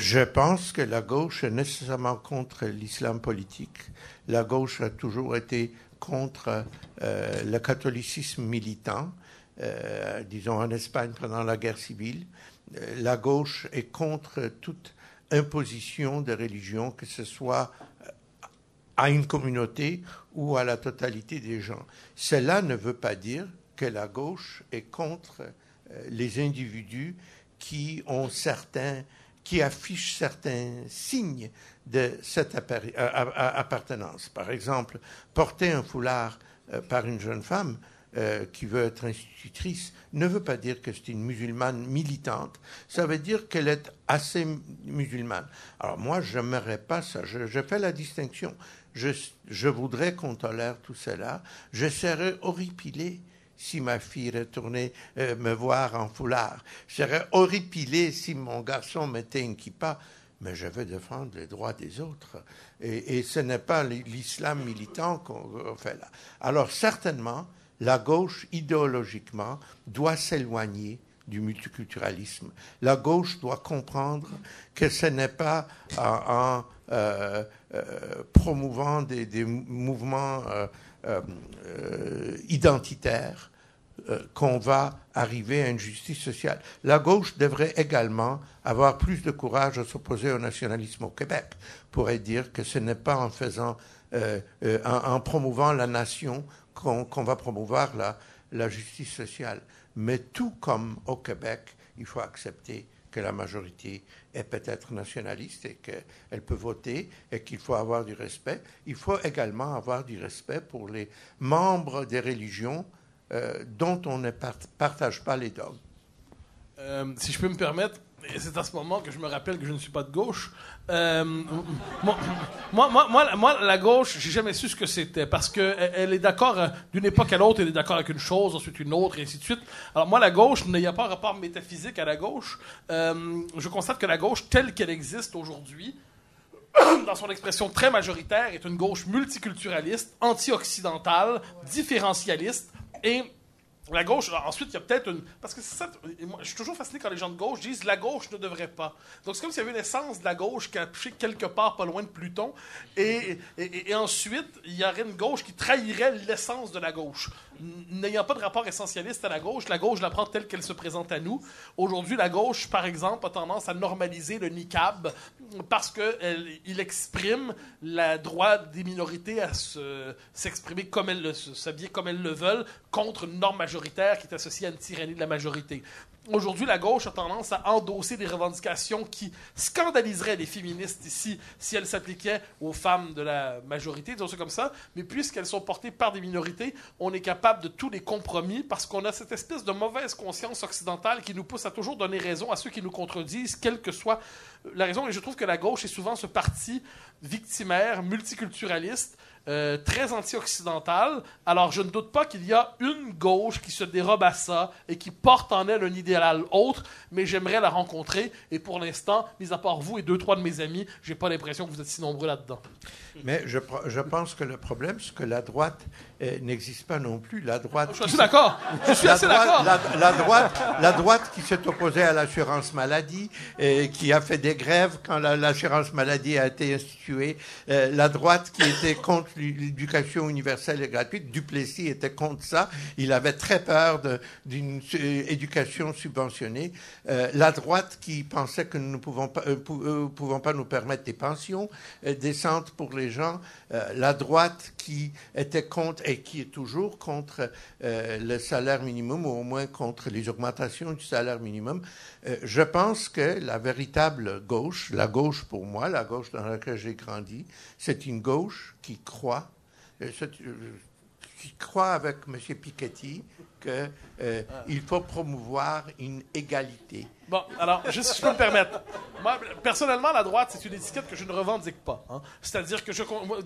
Je pense que la gauche est nécessairement contre l'islam politique. La gauche a toujours été contre euh, le catholicisme militant, euh, disons en Espagne pendant la guerre civile. Euh, la gauche est contre toute imposition de religion, que ce soit à une communauté ou à la totalité des gens. Cela ne veut pas dire que la gauche est contre euh, les individus qui ont certains qui affichent certains signes de cette a- appartenance. Par exemple, porter un foulard euh, par une jeune femme euh, qui veut être institutrice ne veut pas dire que c'est une musulmane militante. Ça veut dire qu'elle est assez mu- musulmane. Alors moi, je n'aimerais pas ça. Je fais la distinction. Je, voudrais qu'on tolère tout cela. Je serais horripilé si ma fille retournait euh, me voir en foulard. Je serais horripilé si mon garçon mettait un kippa. Mais je veux défendre les droits des autres. Et ce n'est pas l'islam militant qu'on fait là. Alors certainement, la gauche, idéologiquement, doit s'éloigner du multiculturalisme. La gauche doit comprendre que ce n'est pas en, euh, euh, promouvant des, mouvements euh, identitaires qu'on va arriver à une justice sociale. La gauche devrait également avoir plus de courage à s'opposer au nationalisme au Québec, pourrait dire que ce n'est pas en faisant, en, promouvant la nation qu'on va promouvoir la justice sociale. Mais tout comme au Québec, il faut accepter que la majorité est peut-être nationaliste et qu'elle peut voter et qu'il faut avoir du respect. Il faut également avoir du respect pour les membres des religions euh, dont on ne part- partage pas les dogmes. Euh, si je peux me permettre, et c'est à ce moment que je me rappelle que je ne suis pas de gauche. Euh, moi, moi, moi, moi, la gauche, j'ai jamais su ce que c'était parce que elle, elle est d'accord euh, d'une époque à l'autre, elle est d'accord avec une chose, ensuite une autre, et ainsi de suite. Alors moi, la gauche, a pas un rapport métaphysique à la gauche. Euh, je constate que la gauche, telle qu'elle existe aujourd'hui, dans son expression très majoritaire, est une gauche multiculturaliste, anti-occidentale, différentialiste et la gauche, alors, ensuite, il y a peut-être une. Parce que c'est ça. je suis toujours fasciné quand les gens de gauche disent la gauche ne devrait pas. Donc, c'est comme s'il y avait une essence de la gauche cachée quelque part pas loin de Pluton. Et- et ensuite, il y aurait une gauche qui trahirait l'essence de la gauche. N'ayant pas de rapport essentialiste à la gauche, la gauche la prend telle qu'elle se présente à nous. Aujourd'hui, la gauche, par exemple, a tendance à normaliser le niqab parce qu'il exprime le droit des minorités à se- s'exprimer comme elles le, s'habiller comme elles le veulent contre une norme majoritaire qui est associée à une tyrannie de la majorité. Aujourd'hui, la gauche a tendance à endosser des revendications qui scandaliseraient les féministes ici si elles s'appliquaient aux femmes de la majorité, disons ça comme ça. Mais puisqu'elles sont portées par des minorités, on est capable de tous les compromis parce qu'on a cette espèce de mauvaise conscience occidentale qui nous pousse à toujours donner raison à ceux qui nous contredisent, quelle que soit la raison. Et je trouve que la gauche est souvent ce parti victimaire, multiculturaliste, euh, très anti-occidentale. Alors, je ne doute pas qu'il y a une gauche qui se dérobe à ça et qui porte en elle un idéal autre, mais j'aimerais la rencontrer. Et pour l'instant, mis à part vous et deux, trois de mes amis, j'ai pas l'impression que vous êtes si nombreux là-dedans. Mais je, je pense que le problème, c'est que la droite n'existe pas non plus. La droite. Je suis d'accord. Je suis assez d'accord. la, la droite, la droite qui s'est opposée à l'assurance maladie, et qui a fait des grèves quand la- l'assurance maladie a été instituée, euh, la droite qui était contre l'éducation universelle et gratuite, Duplessis était contre ça. Il avait très peur d'une euh, éducation subventionnée. Euh, la droite qui pensait que nous ne pouvons pas, euh, pou- pouvons pas nous permettre des pensions décentes pour les gens. La droite qui était contre et qui est toujours contre le salaire minimum ou au moins contre les augmentations du salaire minimum. Je pense que la véritable gauche, la gauche pour moi, la gauche dans laquelle j'ai grandi, c'est une gauche qui croit, euh, euh, qui croit avec M. Piketty qu'il faut promouvoir une égalité. Bon, alors, juste si je peux me permettre. Personnellement, la droite, c'est une étiquette que je ne revendique pas. hein. C'est-à-dire que je,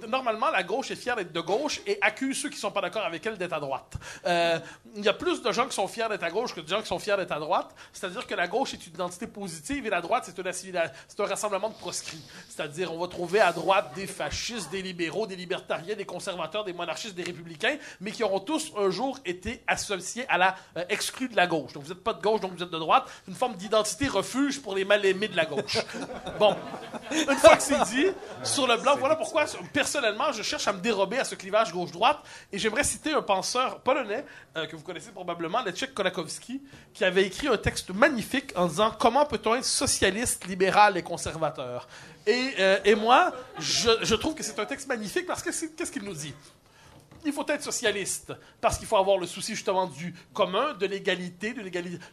normalement, la gauche est fière d'être de gauche et accuse ceux qui ne sont pas d'accord avec elle d'être à droite. Euh, Il y a plus de gens qui sont fiers d'être à gauche que de gens qui sont fiers d'être à droite. C'est-à-dire que la gauche est une identité positive et la droite, c'est une c'est un rassemblement de proscrits. C'est-à-dire, on va trouver à droite des fascistes, des libéraux, des libertariens, des conservateurs, des monarchistes, des républicains, mais qui auront tous un jour été associés à la euh, de la gauche. Donc, vous n'êtes pas de gauche, donc vous êtes de droite. Une forme d'identité refuge pour les mal-aimés de la gauche. Bon, une fois que c'est dit, sur le blanc, voilà pourquoi, personnellement, je cherche à me dérober à ce clivage gauche-droite. Et j'aimerais citer un penseur polonais euh, que vous connaissez probablement, Leszek Kolakowski, qui avait écrit un texte magnifique en disant Comment peut-on être socialiste, libéral et conservateur? Et, euh, et moi, je, je trouve que c'est un texte magnifique parce que qu'est-ce qu'il nous dit? Il faut être socialiste parce qu'il faut avoir le souci justement du commun, de l'égalité, de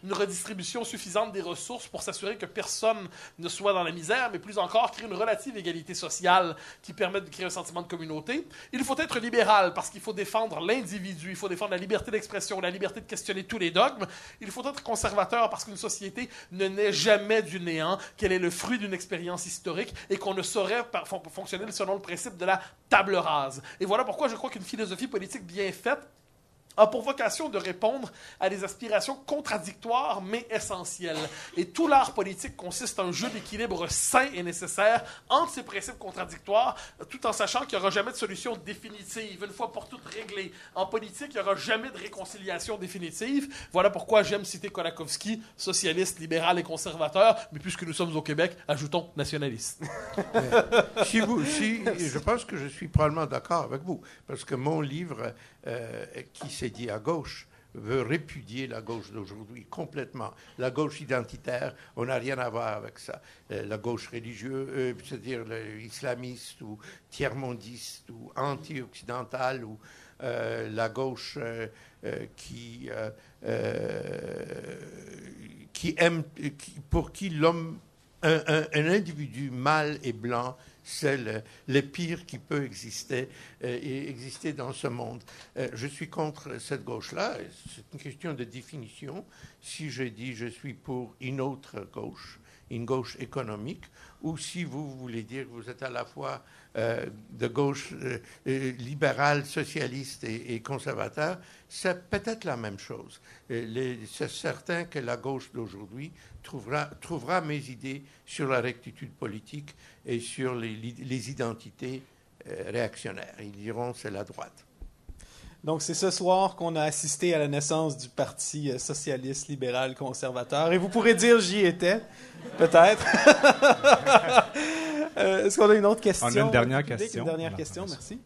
une redistribution suffisante des ressources pour s'assurer que personne ne soit dans la misère, mais plus encore créer une relative égalité sociale qui permette de créer un sentiment de communauté. Il faut être libéral parce qu'il faut défendre l'individu, il faut défendre la liberté d'expression, la liberté de questionner tous les dogmes. Il faut être conservateur parce qu'une société ne naît jamais du néant, qu'elle est le fruit d'une expérience historique et qu'on ne saurait fonctionner selon le principe de la table rase. Et voilà pourquoi je crois qu'une philosophie politique bien faite a pour vocation de répondre à des aspirations contradictoires mais essentielles. Et tout l'art politique consiste en un jeu d'équilibre sain et nécessaire entre ces principes contradictoires, tout en sachant qu'il n'y aura jamais de solution définitive, une fois pour toutes réglée. En politique, il n'y aura jamais de réconciliation définitive. Voilà pourquoi j'aime citer Kolakowski, socialiste, libéral et conservateur, mais puisque nous sommes au Québec, ajoutons nationaliste. si vous, si, je pense que je suis probablement d'accord avec vous, parce que mon livre, euh, qui s'est dit à gauche, veut répudier la gauche d'aujourd'hui complètement. La gauche identitaire, on n'a rien à voir avec ça. Euh, la gauche religieuse, euh, c'est-à-dire islamiste ou tiers-mondiste ou anti-occidentale ou la gauche qui- pour qui l'homme un, individu mâle et blanc, c'est le, le pire qui peut exister, euh, et exister dans ce monde. Euh, je suis contre cette gauche-là. C'est une question de définition. Si je dis je suis pour une autre gauche, une gauche économique, ou si vous voulez dire que vous êtes à la fois euh, de gauche euh, euh, libérale, socialiste et, conservateur, c'est peut-être la même chose. Euh, C'est certain que la gauche d'aujourd'hui trouvera, mes idées sur la rectitude politique et sur les, les identités réactionnaires. Ils diront c'est la droite. Donc, c'est ce soir qu'on a assisté à la naissance du Parti euh, socialiste, libéral, conservateur. Et vous pourrez dire j'y étais, peut-être. Euh, Est-ce qu'on a une autre question? On a une dernière question. Une dernière question, merci.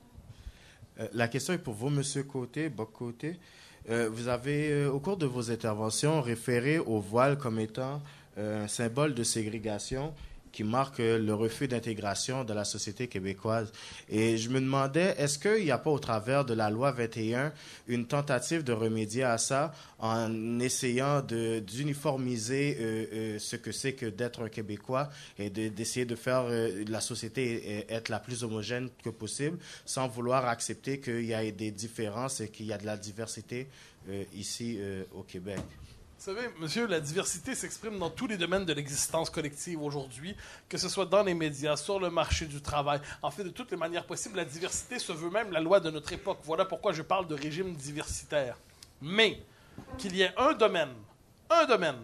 Euh, la question est pour vous, Monsieur Côté, Boc Côté. Euh, vous avez, euh, au cours de vos interventions, référé au voile comme étant euh, un symbole de ségrégation qui marque le refus d'intégration de la société québécoise. Et je me demandais, est-ce qu'il n'y a pas au travers de la loi 21 une tentative de remédier à ça en essayant d'uniformiser euh, euh, ce que c'est que d'être un Québécois et de- d'essayer de faire euh, la société euh, être la plus homogène que possible sans vouloir accepter qu'il y ait des différences et qu'il y a de la diversité ici au Québec? Vous savez, monsieur, la diversité s'exprime dans tous les domaines de l'existence collective aujourd'hui, que ce soit dans les médias, sur le marché du travail. En fait, de toutes les manières possibles, la diversité se veut même la loi de notre époque. Voilà pourquoi je parle de régime diversitaire. Mais qu'il y ait un domaine, un domaine,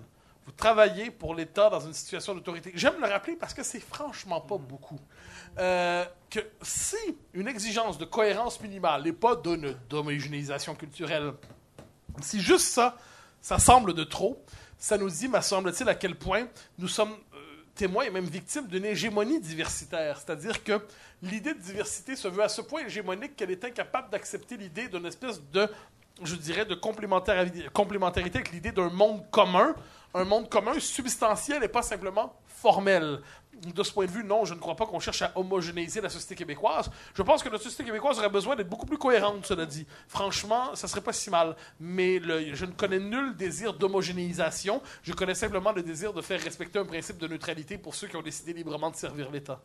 vous travaillez pour l'État dans une situation d'autorité. J'aime le rappeler parce que c'est franchement pas beaucoup. Euh, que si une exigence de cohérence minimale et pas d'homogénéisation culturelle, si juste ça, ça semble de trop, ça nous dit, me semble-t-il, à quel point nous sommes euh, témoins et même victimes d'une hégémonie diversitaire. C'est-à-dire que l'idée de diversité se veut à ce point hégémonique qu'elle est incapable d'accepter l'idée d'une espèce de, je dirais, de complémentarité avec l'idée d'un monde commun, un monde commun substantiel et pas simplement formel de ce point de vue, non, je ne crois pas qu'on cherche à homogénéiser la société québécoise. Je pense que notre société québécoise aurait besoin d'être beaucoup plus cohérente, cela dit. Franchement, ça serait pas si mal. Mais je ne connais nul désir d'homogénéisation. Je connais simplement le désir de faire respecter un principe de neutralité pour ceux qui ont décidé librement de servir l'État.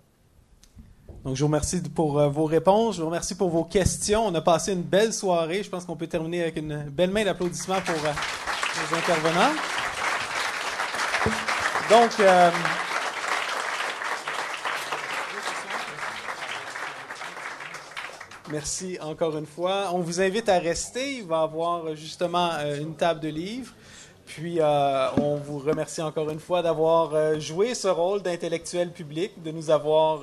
Donc, je vous remercie pour euh, vos réponses. Je vous remercie pour vos questions. On a passé une belle soirée. Je pense qu'on peut terminer avec une belle main d'applaudissements pour euh, les intervenants. Donc, euh, Merci encore une fois. On vous invite à rester. Il va y avoir justement euh, une table de livres. Puis, euh, on vous remercie encore une fois d'avoir euh, joué ce rôle d'intellectuel public, de nous avoir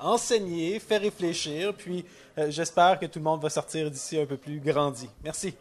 enseigné, fait réfléchir. Puis, j'espère que tout le monde va sortir d'ici un peu plus grandi. Merci.